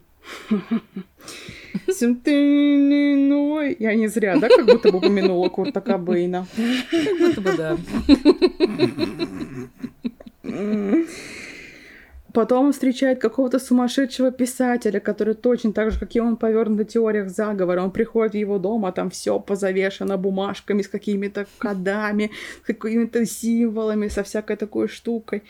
Я не зря, да, как будто бы упомянула Курта Кобейна. Как будто бы да. Потом он встречает какого-то сумасшедшего писателя, который точно так же, как и он, повернут на теориях заговора. Он приходит в его дом, а там все позавешено бумажками с какими-то кодами, с какими-то символами, со всякой такой штукой.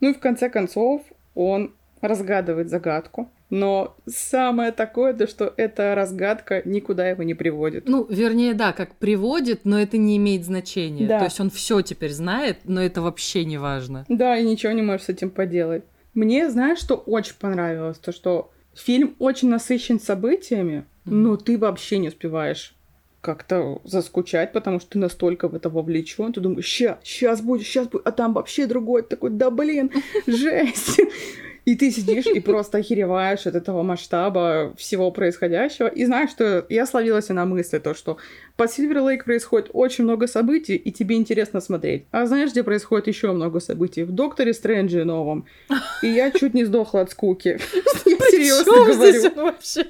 Ну и в конце концов он разгадывает загадку. Но самое такое, то что эта разгадка никуда его не приводит. Ну, вернее, да, как приводит, но это не имеет значения. Да. То есть он все теперь знает, но это вообще не важно. Да, и ничего не можешь с этим поделать. Мне, знаешь, что очень понравилось? То, что фильм очень насыщен событиями, mm-hmm. но ты вообще не успеваешь как-то заскучать, потому что ты настолько в это вовлечен, ты думаешь, ща, сейчас будет, сейчас будет, а там вообще другой такой, да блин, жесть. И ты сидишь и просто охереваешь от этого масштаба всего происходящего. И знаешь, что я словилась на мысли, то, что по Сильвер Лейк происходит очень много событий, и тебе интересно смотреть. А знаешь, где происходит еще много событий? В Докторе Стрэнджи новом. И я чуть не сдохла от скуки. Серьезно говорю. вообще?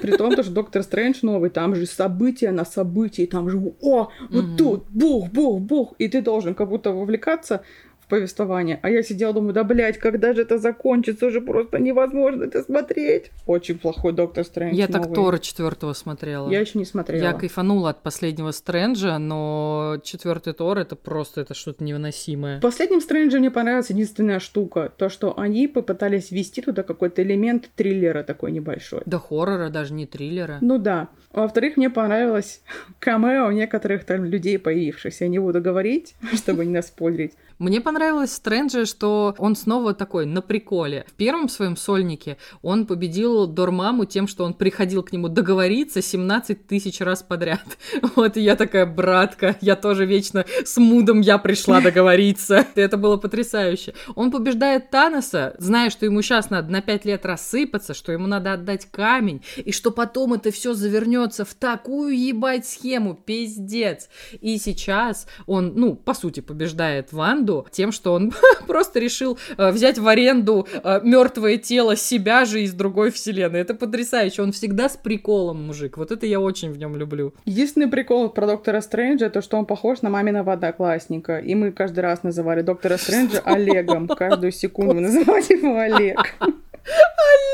При том, что Доктор Стрэндж новый, там же события на событии, там же, о, вот тут, бух, бух, бух, и ты должен как будто вовлекаться повествование. А я сидела, думаю, да, блядь, когда же это закончится? Уже просто невозможно это смотреть. Очень плохой Доктор Стрэндж Я новый. так Тора четвертого смотрела. Я еще не смотрела. Я кайфанула от последнего Стрэнджа, но четвертый Тор это просто это что-то невыносимое. В последнем Стрэндже мне понравилась единственная штука. То, что они попытались ввести туда какой-то элемент триллера такой небольшой. Да хоррора, даже не триллера. Ну да. Во-вторых, мне понравилось камео некоторых там людей появившихся. Я не буду говорить, чтобы не наспойлерить. Мне понравилось Стрэнджа, что он снова такой на приколе. В первом своем сольнике он победил Дормаму тем, что он приходил к нему договориться 17 тысяч раз подряд. Вот, и я такая, братка, я тоже вечно с Мудом я пришла договориться. Это было потрясающе. Он побеждает Таноса, зная, что ему сейчас надо на 5 лет рассыпаться, что ему надо отдать камень, и что потом это все завернется в такую ебать схему, пиздец. И сейчас он, ну, по сути, побеждает Ванду, аренду тем, что он просто решил э, взять в аренду э, мертвое тело себя же из другой вселенной. Это потрясающе. Он всегда с приколом, мужик. Вот это я очень в нем люблю. Единственный прикол про Доктора Стрэнджа, то, что он похож на маминого одноклассника. И мы каждый раз называли Доктора Стрэнджа Олегом. Каждую секунду мы называли его Олег.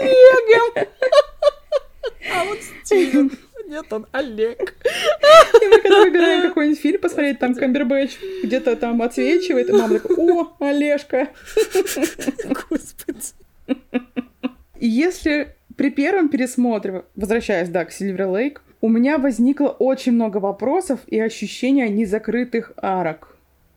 Олегом! А вот Стивен. Нет, он Олег. И мы когда выбираем какой-нибудь фильм посмотреть, там Камбербэтч где-то там отсвечивает, и мама такая, о, Олежка. Господи. И если при первом пересмотре, возвращаясь, да, к Сильвер Лейк, у меня возникло очень много вопросов и ощущения незакрытых арок.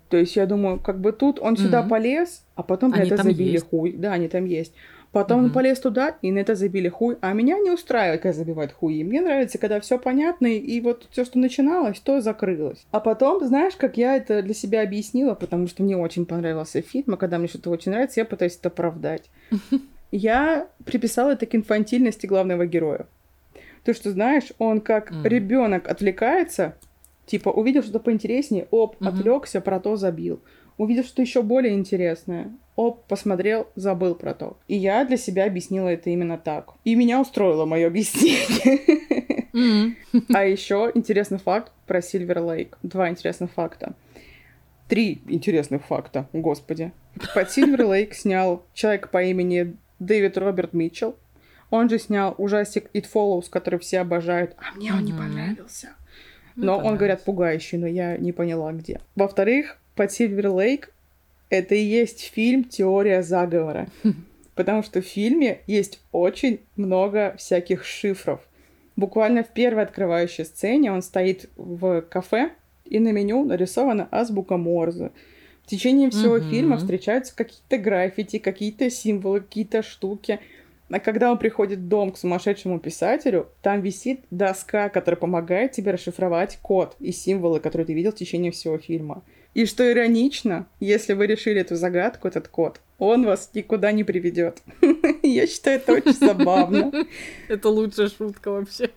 То есть я думаю, как бы тут он сюда mm-hmm. полез, а потом они это забили есть. хуй. Да, они там есть. Потом mm-hmm. он полез туда, и на это забили хуй. А меня не устраивает, когда забивают хуи. Мне нравится, когда все понятно, и вот все, что начиналось, то закрылось. А потом, знаешь, как я это для себя объяснила, потому что мне очень понравился фильм, а когда мне что-то очень нравится, я пытаюсь это оправдать. Я приписала это к инфантильности главного героя. То, что, знаешь, он как mm. ребенок отвлекается, типа увидел что-то поинтереснее, оп, mm-hmm. отвлекся, про то забил. Увидел что-то еще более интересное, оп, посмотрел, забыл про то. И я для себя объяснила это именно так. И меня устроило мое объяснение. А еще интересный факт про Сильвер Лейк. Два интересных факта. Три интересных факта, господи. Под Сильвер Лейк снял человек по имени Дэвид Роберт Митчелл. Он же снял ужастик It Follows, который все обожают. А мне он не понравился. Но он, говорят, пугающий, но я не поняла, где. Во-вторых, под Сильвер Лейк это и есть фильм «Теория заговора». Потому что в фильме есть очень много всяких шифров. Буквально в первой открывающей сцене он стоит в кафе, и на меню нарисована азбука Морзе. В течение всего Мгм. фильма встречаются какие-то граффити, какие-то символы, какие-то штуки. А когда он приходит в дом к сумасшедшему писателю, там висит доска, которая помогает тебе расшифровать код и символы, которые ты видел в течение всего фильма. И что иронично, если вы решили эту загадку, этот код, он вас никуда не приведет. Я считаю, это очень забавно. Это лучшая шутка вообще.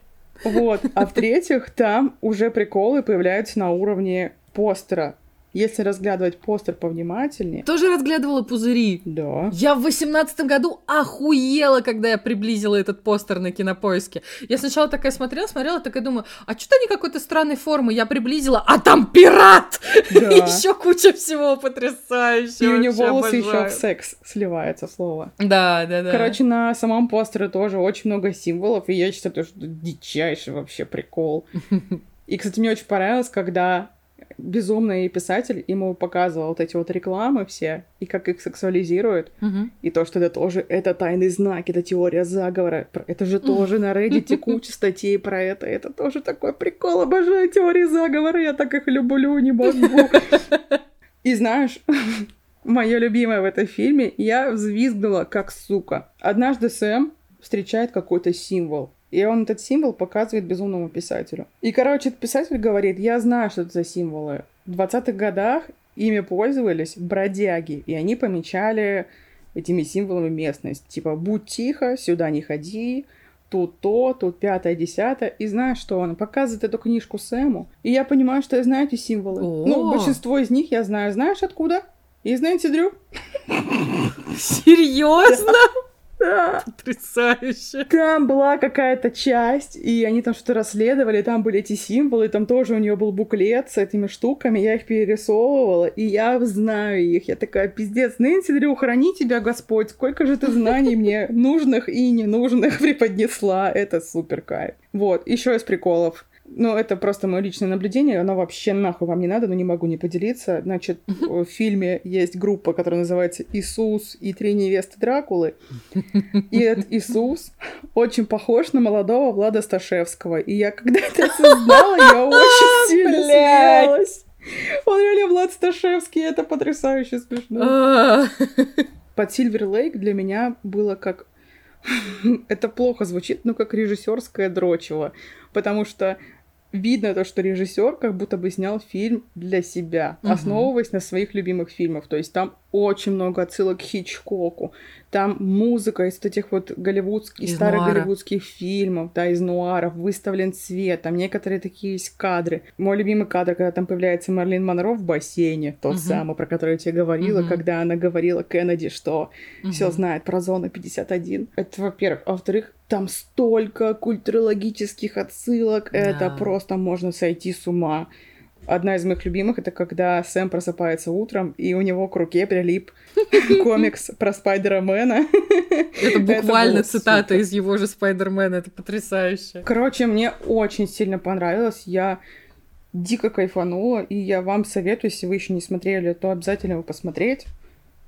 Вот. А в-третьих, там уже приколы появляются на уровне постера. Если разглядывать постер повнимательнее, Тоже разглядывала пузыри. да. Я в восемнадцатом году охуела, когда я приблизила этот постер на кинопоиске. Я сначала такая смотрела, смотрела, такая думаю, а что-то они какой-то странной формы. Я приблизила, а там пират! Да. Еще куча всего потрясающего. И у него волосы еще в секс сливается слово. Да, да, да. Короче, на самом постере тоже очень много символов, и я считаю, что это дичайший вообще прикол. И, кстати, мне очень понравилось, когда безумный писатель ему показывал вот эти вот рекламы все, и как их сексуализируют, Мгм. и то, что это тоже, это тайный знак, это теория заговора, это же тоже на Reddit куча статей про это, это тоже такой прикол, обожаю теории заговора, я так их люблю, не могу. И знаешь, мое любимое в этом фильме, я взвизгнула как сука. Однажды Сэм встречает какой-то символ, и он этот символ показывает безумному писателю. И, короче, этот писатель говорит, я знаю, что это за символы. В 20-х годах ими пользовались бродяги, и они помечали этими символами местность. Типа, будь тихо, сюда не ходи, тут то, тут пятое, десятое. И знаешь, что он показывает эту книжку Сэму. И я понимаю, что я знаю эти символы. О. Ну, большинство из них я знаю. Знаешь откуда? Из Нэнси Дрю. Серьезно? Да. Потрясающе. Там была какая-то часть, и они там что-то расследовали, там были эти символы, там тоже у нее был буклет с этими штуками, я их перерисовывала, и я знаю их. Я такая, пиздец, Нэнси Дрю, храни тебя Господь, сколько же ты знаний мне нужных и ненужных преподнесла. Это супер кайф. Вот, еще из приколов. Ну, это просто мое личное наблюдение, оно вообще нахуй вам не надо, но не могу не поделиться. Значит, в фильме есть группа, которая называется «Иисус и три невесты Дракулы». И этот Иисус очень похож на молодого Влада Сташевского. И я когда это осознала, я очень сильно смеялась. Он реально Влад Сташевский, это потрясающе смешно. Под Сильвер Лейк для меня было как... Это плохо звучит, но как режиссерское дрочево. Потому что видно то, что режиссер как будто бы снял фильм для себя, Мгм. основываясь на своих любимых фильмах. То есть там очень много отсылок к Хичкоку. Там музыка из этих вот голливудских, Из старых нуара. голливудских фильмов, да, из нуаров, выставлен цвет, там некоторые такие есть кадры. Мой любимый кадр, когда там появляется Марлин Монро в бассейне, тот Мгм. самый, про который я тебе говорила, Мгм. когда она говорила Кеннеди, что все мгм. знает про зону 51. Это, во-первых. А во-вторых, там столько культурологических отсылок, это Да. просто можно сойти с ума. Одна из моих любимых это когда Сэм просыпается утром, и у него к руке прилип комикс про Спайдера-мена. Это буквально цитата из его же Спайдермена, это потрясающе. Короче, мне очень сильно понравилось. Я дико кайфанула, и я вам советую, если вы еще не смотрели, то обязательно его посмотреть.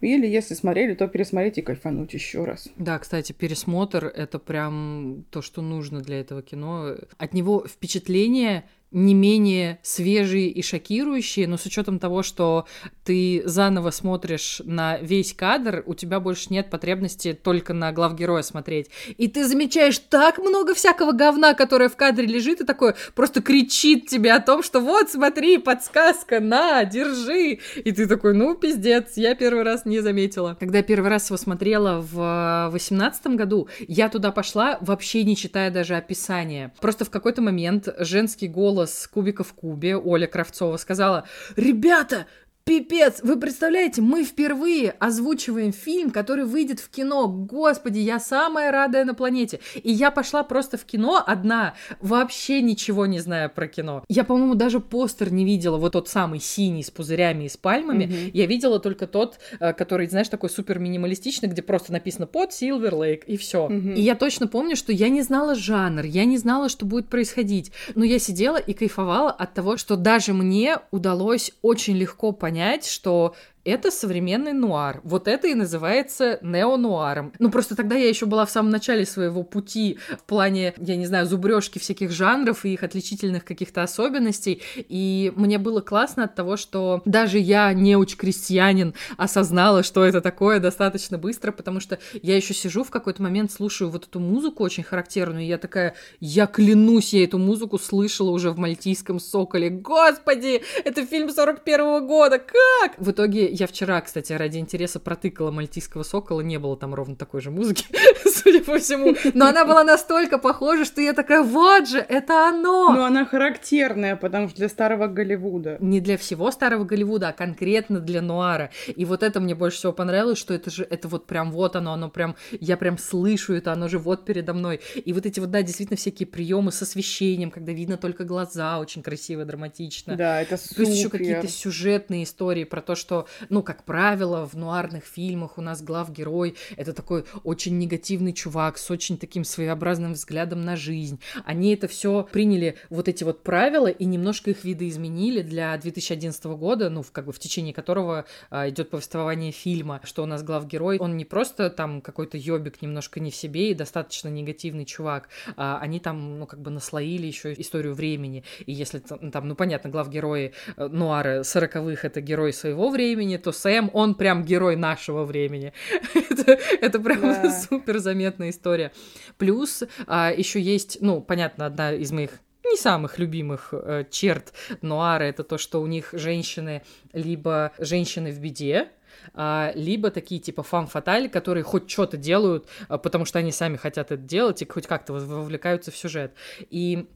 Или если смотрели, то пересмотреть и кайфануть еще раз. Да, кстати, пересмотр — это прям то, что нужно для этого кино. От него впечатление не менее свежие и шокирующие, но с учетом того, что ты заново смотришь на весь кадр, у тебя больше нет потребности только на главгероя смотреть. И ты замечаешь так много всякого говна, которое в кадре лежит, и такое просто кричит тебе о том, что вот, смотри, подсказка, на, держи. И ты такой, ну, пиздец, я первый раз не заметила. Когда я первый раз его смотрела в восемнадцатом году, я туда пошла, вообще не читая даже описания. Просто в какой-то момент женский голос Кубика в кубе, Оля Кравцова, сказала, ребята, Пипец, вы представляете, мы впервые озвучиваем фильм, который выйдет в кино. Господи, я самая радая на планете. И я пошла просто в кино одна, вообще ничего не зная про кино. Я, по-моему, даже постер не видела, вот тот самый синий с пузырями и с пальмами. Mm-hmm. Я видела только тот, э, который, знаешь, такой супер минималистичный, где просто написано под Silver Lake и все. Mm-hmm. И я точно помню, что я не знала жанр, я не знала, что будет происходить. Но я сидела и кайфовала от того, что даже мне удалось очень легко понять понять, что это современный нуар. Вот это и называется неонуаром. Ну, просто тогда я еще была в самом начале своего пути в плане, я не знаю, зубрежки всяких жанров и их отличительных каких-то особенностей. И мне было классно от того, что даже я, неуч-крестьянин, осознала, что это такое достаточно быстро, потому что я еще сижу в какой-то момент, слушаю вот эту музыку очень характерную, и я такая, я клянусь, я эту музыку слышала уже в «Мальтийском соколе». Господи, это фильм 41 -го года, как? В итоге я вчера, кстати, ради интереса протыкала «Мальтийского сокола», не было там ровно такой же музыки, судя по всему. Но она была настолько похожа, что я такая, вот же, это оно! Но она характерная, потому что для старого Голливуда. Не для всего старого Голливуда, а конкретно для нуара. И вот это мне больше всего понравилось, что это же, это вот прям вот оно, оно прям, я прям слышу это, оно же вот передо мной. И вот эти вот, да, действительно всякие приемы с освещением, когда видно только глаза, очень красиво, драматично. Да, это супер. Плюс еще какие-то сюжетные истории про то, что ну, как правило, в нуарных фильмах у нас главгерой — это такой очень негативный чувак с очень таким своеобразным взглядом на жизнь. Они это все приняли, вот эти вот правила, и немножко их видоизменили для 2011 года, ну, в, как бы в течение которого а, идет повествование фильма, что у нас главгерой, он не просто там какой-то ёбик немножко не в себе и достаточно негативный чувак, а они там, ну, как бы наслоили еще историю времени, и если там, ну, понятно, главгерои э, нуары сороковых — это герой своего времени, времени, то Сэм, он прям герой нашего времени. это, это прям да. супер заметная история. Плюс а, еще есть, ну, понятно, одна из моих не самых любимых э, черт нуара это то, что у них женщины либо женщины в беде, а, либо такие типа фан-фаталь, которые хоть что-то делают, а, потому что они сами хотят это делать и хоть как-то вовлекаются в сюжет. И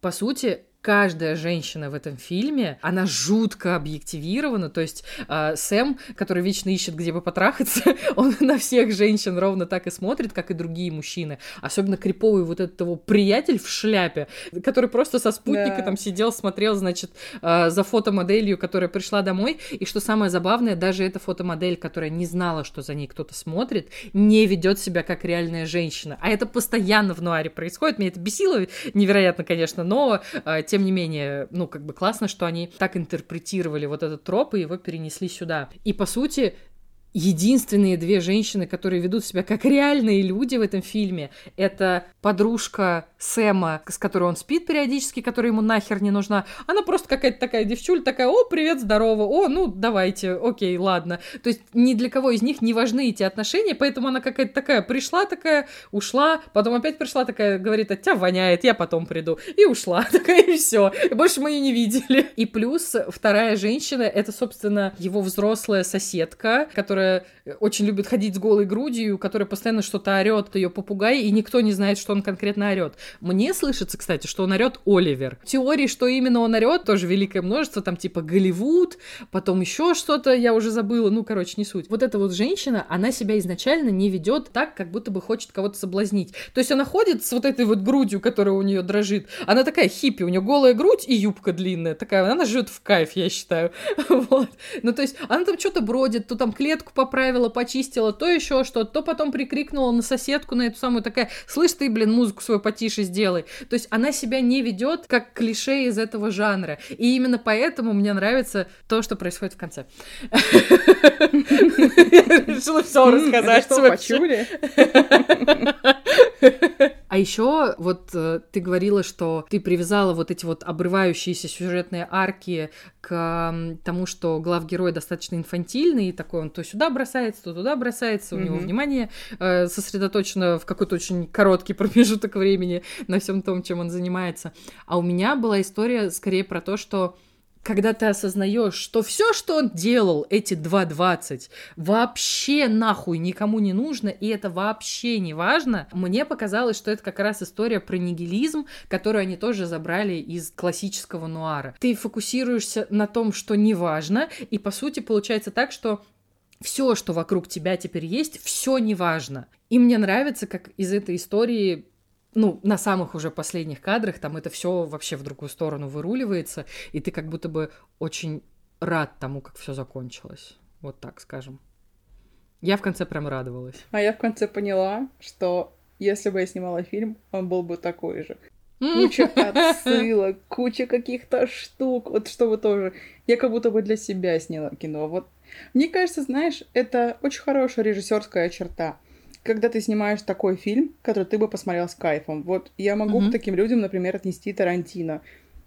по сути, каждая женщина в этом фильме, она жутко объективирована, то есть э, Сэм, который вечно ищет, где бы потрахаться, он на всех женщин ровно так и смотрит, как и другие мужчины. Особенно криповый вот этот его приятель в шляпе, который просто со спутника да. там сидел, смотрел, значит, э, за фотомоделью, которая пришла домой, и что самое забавное, даже эта фотомодель, которая не знала, что за ней кто-то смотрит, не ведет себя как реальная женщина. А это постоянно в нуаре происходит, меня это бесило невероятно, конечно, но э, тем не менее, ну, как бы классно, что они так интерпретировали вот этот троп и его перенесли сюда. И, по сути, единственные две женщины, которые ведут себя как реальные люди в этом фильме, это подружка Сэма, с которой он спит периодически, которая ему нахер не нужна. Она просто какая-то такая девчуль, такая, о, привет, здорово, о, ну, давайте, окей, ладно. То есть ни для кого из них не важны эти отношения, поэтому она какая-то такая пришла такая, ушла, потом опять пришла такая, говорит, от тебя воняет, я потом приду. И ушла такая, и все. Больше мы ее не видели. И плюс вторая женщина, это, собственно, его взрослая соседка, которая которая очень любит ходить с голой грудью, которая постоянно что-то орет, ее попугай, и никто не знает, что он конкретно орет. Мне слышится, кстати, что он орет Оливер. Теории, что именно он орет, тоже великое множество, там типа Голливуд, потом еще что-то, я уже забыла, ну, короче, не суть. Вот эта вот женщина, она себя изначально не ведет так, как будто бы хочет кого-то соблазнить. То есть она ходит с вот этой вот грудью, которая у нее дрожит. Она такая хиппи, у нее голая грудь и юбка длинная, такая, она живет в кайф, я считаю. вот. Ну, то есть она там что-то бродит, то там клетку поправила, почистила, то еще что-то, то потом прикрикнула на соседку, на эту самую такая, слышь ты, блин, музыку свою потише сделай. То есть она себя не ведет как клише из этого жанра. И именно поэтому мне нравится то, что происходит в конце. Решила все рассказать. Что, почули? А еще вот э, ты говорила, что ты привязала вот эти вот обрывающиеся сюжетные арки к тому, что главгерой достаточно инфантильный, и такой он то сюда бросается, то туда бросается, у mm-hmm. него внимание э, сосредоточено в какой-то очень короткий промежуток времени на всем том, чем он занимается. А у меня была история скорее про то, что когда ты осознаешь, что все, что он делал эти 2.20, вообще нахуй никому не нужно, и это вообще не важно, мне показалось, что это как раз история про нигилизм, которую они тоже забрали из классического нуара. Ты фокусируешься на том, что не важно, и по сути получается так, что все, что вокруг тебя теперь есть, все неважно. И мне нравится, как из этой истории ну, на самых уже последних кадрах там это все вообще в другую сторону выруливается, и ты как будто бы очень рад тому, как все закончилось. Вот так скажем. Я в конце прям радовалась. А я в конце поняла, что если бы я снимала фильм, он был бы такой же. Куча отсылок, куча каких-то штук. Вот чтобы тоже... Я как будто бы для себя сняла кино. Вот мне кажется, знаешь, это очень хорошая режиссерская черта когда ты снимаешь такой фильм, который ты бы посмотрел с кайфом. Вот я могу mm-hmm. к таким людям, например, отнести Тарантино.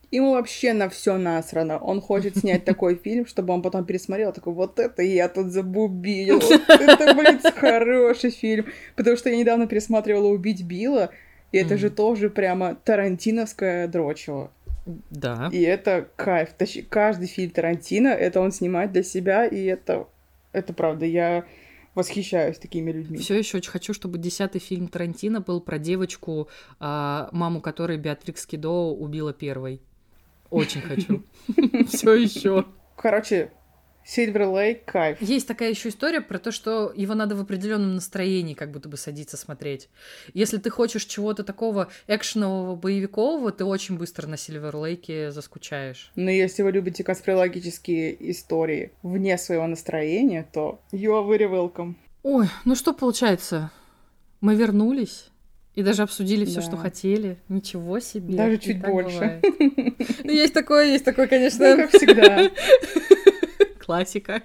Ему вообще на все насрано. Он хочет снять такой фильм, чтобы он потом пересмотрел, такой, вот это я тут забубил. Это, блин, хороший фильм. Потому что я недавно пересматривала «Убить Билла», и это же тоже прямо тарантиновское дрочево. Да. И это кайф. Каждый фильм Тарантино, это он снимает для себя, и это, это правда. Я восхищаюсь такими людьми. Все еще очень хочу, чтобы десятый фильм Тарантино был про девочку, а, маму которой Беатрикс Кидо убила первой. Очень хочу. Все еще. Короче, Silver Lake кайф. Есть такая еще история про то, что его надо в определенном настроении как будто бы садиться смотреть. Если ты хочешь чего-то такого экшенового, боевикового, ты очень быстро на Silver Lake заскучаешь. Но если вы любите конспирологические истории вне своего настроения, то you are very welcome. Ой, ну что получается? Мы вернулись. И даже обсудили все, да. что хотели. Ничего себе. Даже чуть больше. Ну, есть такое, есть такое, конечно. Ну, как всегда. классика.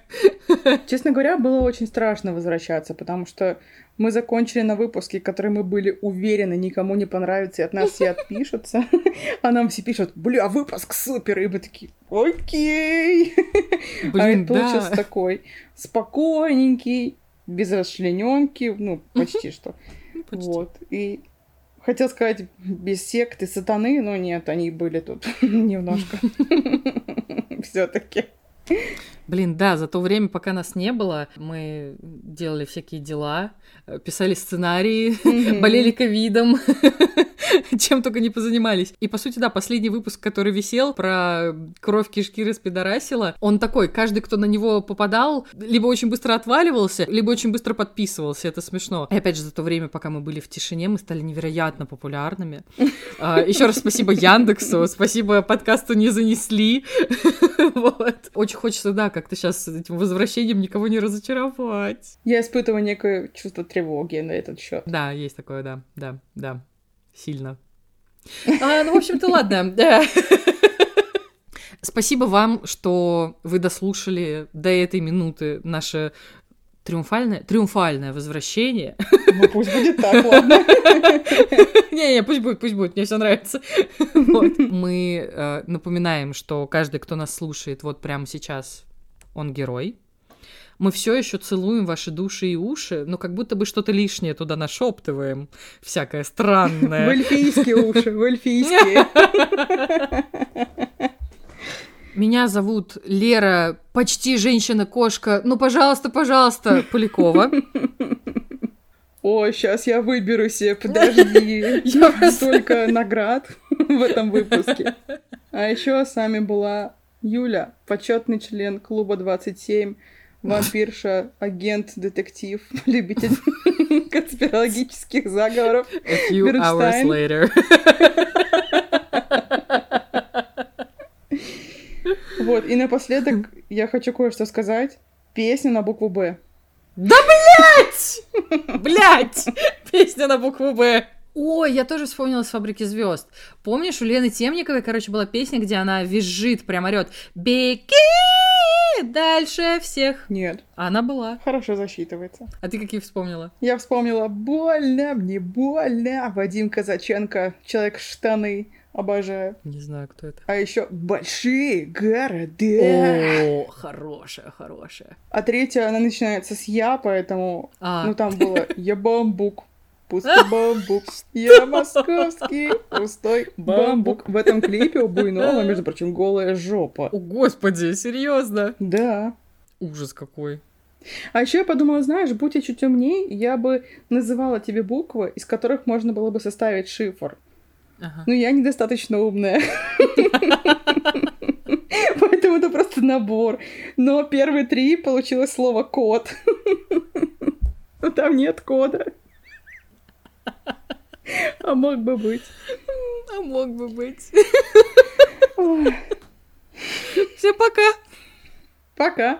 Честно говоря, было очень страшно возвращаться, потому что мы закончили на выпуске, который мы были уверены, никому не понравится, и от нас все отпишутся. А нам все пишут, бля, выпуск супер, и мы такие, окей. Блин, а это получился да. такой спокойненький, без расчлененки, ну, почти что. Ну, почти. Вот, и Хотел сказать, без секты сатаны, но нет, они были тут немножко. Все-таки. Блин, да, за то время, пока нас не было, мы делали всякие дела, э, писали сценарии, mm-hmm. болели ковидом, чем только не позанимались. И, по сути, да, последний выпуск, который висел про кровь кишки распидорасила, он такой, каждый, кто на него попадал, либо очень быстро отваливался, либо очень быстро подписывался, это смешно. И опять же, за то время, пока мы были в тишине, мы стали невероятно популярными. А, Еще раз спасибо Яндексу, спасибо подкасту не занесли. Очень хочется, да, как-то сейчас этим возвращением никого не разочаровать. Я испытываю некое чувство тревоги на этот счет. Да, есть такое, да, да, да, сильно. А, ну, в общем-то, ладно. Спасибо вам, что вы дослушали до этой минуты наше триумфальное, триумфальное возвращение. Ну, пусть будет так, ладно. Не-не, пусть будет, пусть будет, мне все нравится. Вот. Мы э, напоминаем, что каждый, кто нас слушает вот прямо сейчас, он герой. Мы все еще целуем ваши души и уши, но как будто бы что-то лишнее туда нашептываем, всякое странное. В эльфийские уши, в эльфийские. Меня зовут Лера, почти женщина-кошка. Ну, пожалуйста, пожалуйста, Полякова. О, сейчас я выберу себе, подожди. Я столько наград в этом выпуске. А еще с вами была Юля, почетный член клуба 27, вампирша, агент, детектив, любитель конспирологических заговоров. A few hours later. Вот, и напоследок я хочу кое-что сказать. Песня на букву «Б». Да блять! Блять! Песня на букву «Б». Ой, я тоже вспомнила с «Фабрики звезд». Помнишь, у Лены Темниковой, короче, была песня, где она визжит, прям орет «Беги дальше всех». Нет. Она была. Хорошо засчитывается. А ты какие вспомнила? Я вспомнила «Больно, мне больно». Вадим Казаченко, «Человек штаны». Обожаю. Не знаю, кто это. А еще большие города. О, хорошая, хорошая. А третья, она начинается с я, поэтому, а. ну там было я бамбук, пустой бамбук. Я московский пустой бамбук. В этом клипе у Буйнова, между прочим, голая жопа. О, господи, серьезно? Да. Ужас какой. А еще я подумала, знаешь, будь я чуть умнее, я бы называла тебе буквы, из которых можно было бы составить шифр. Ага. Но я недостаточно умная. Поэтому это просто набор. Но первые три получилось слово код. Но там нет кода. А мог бы быть. А мог бы быть. Ой, Всем пока. Пока.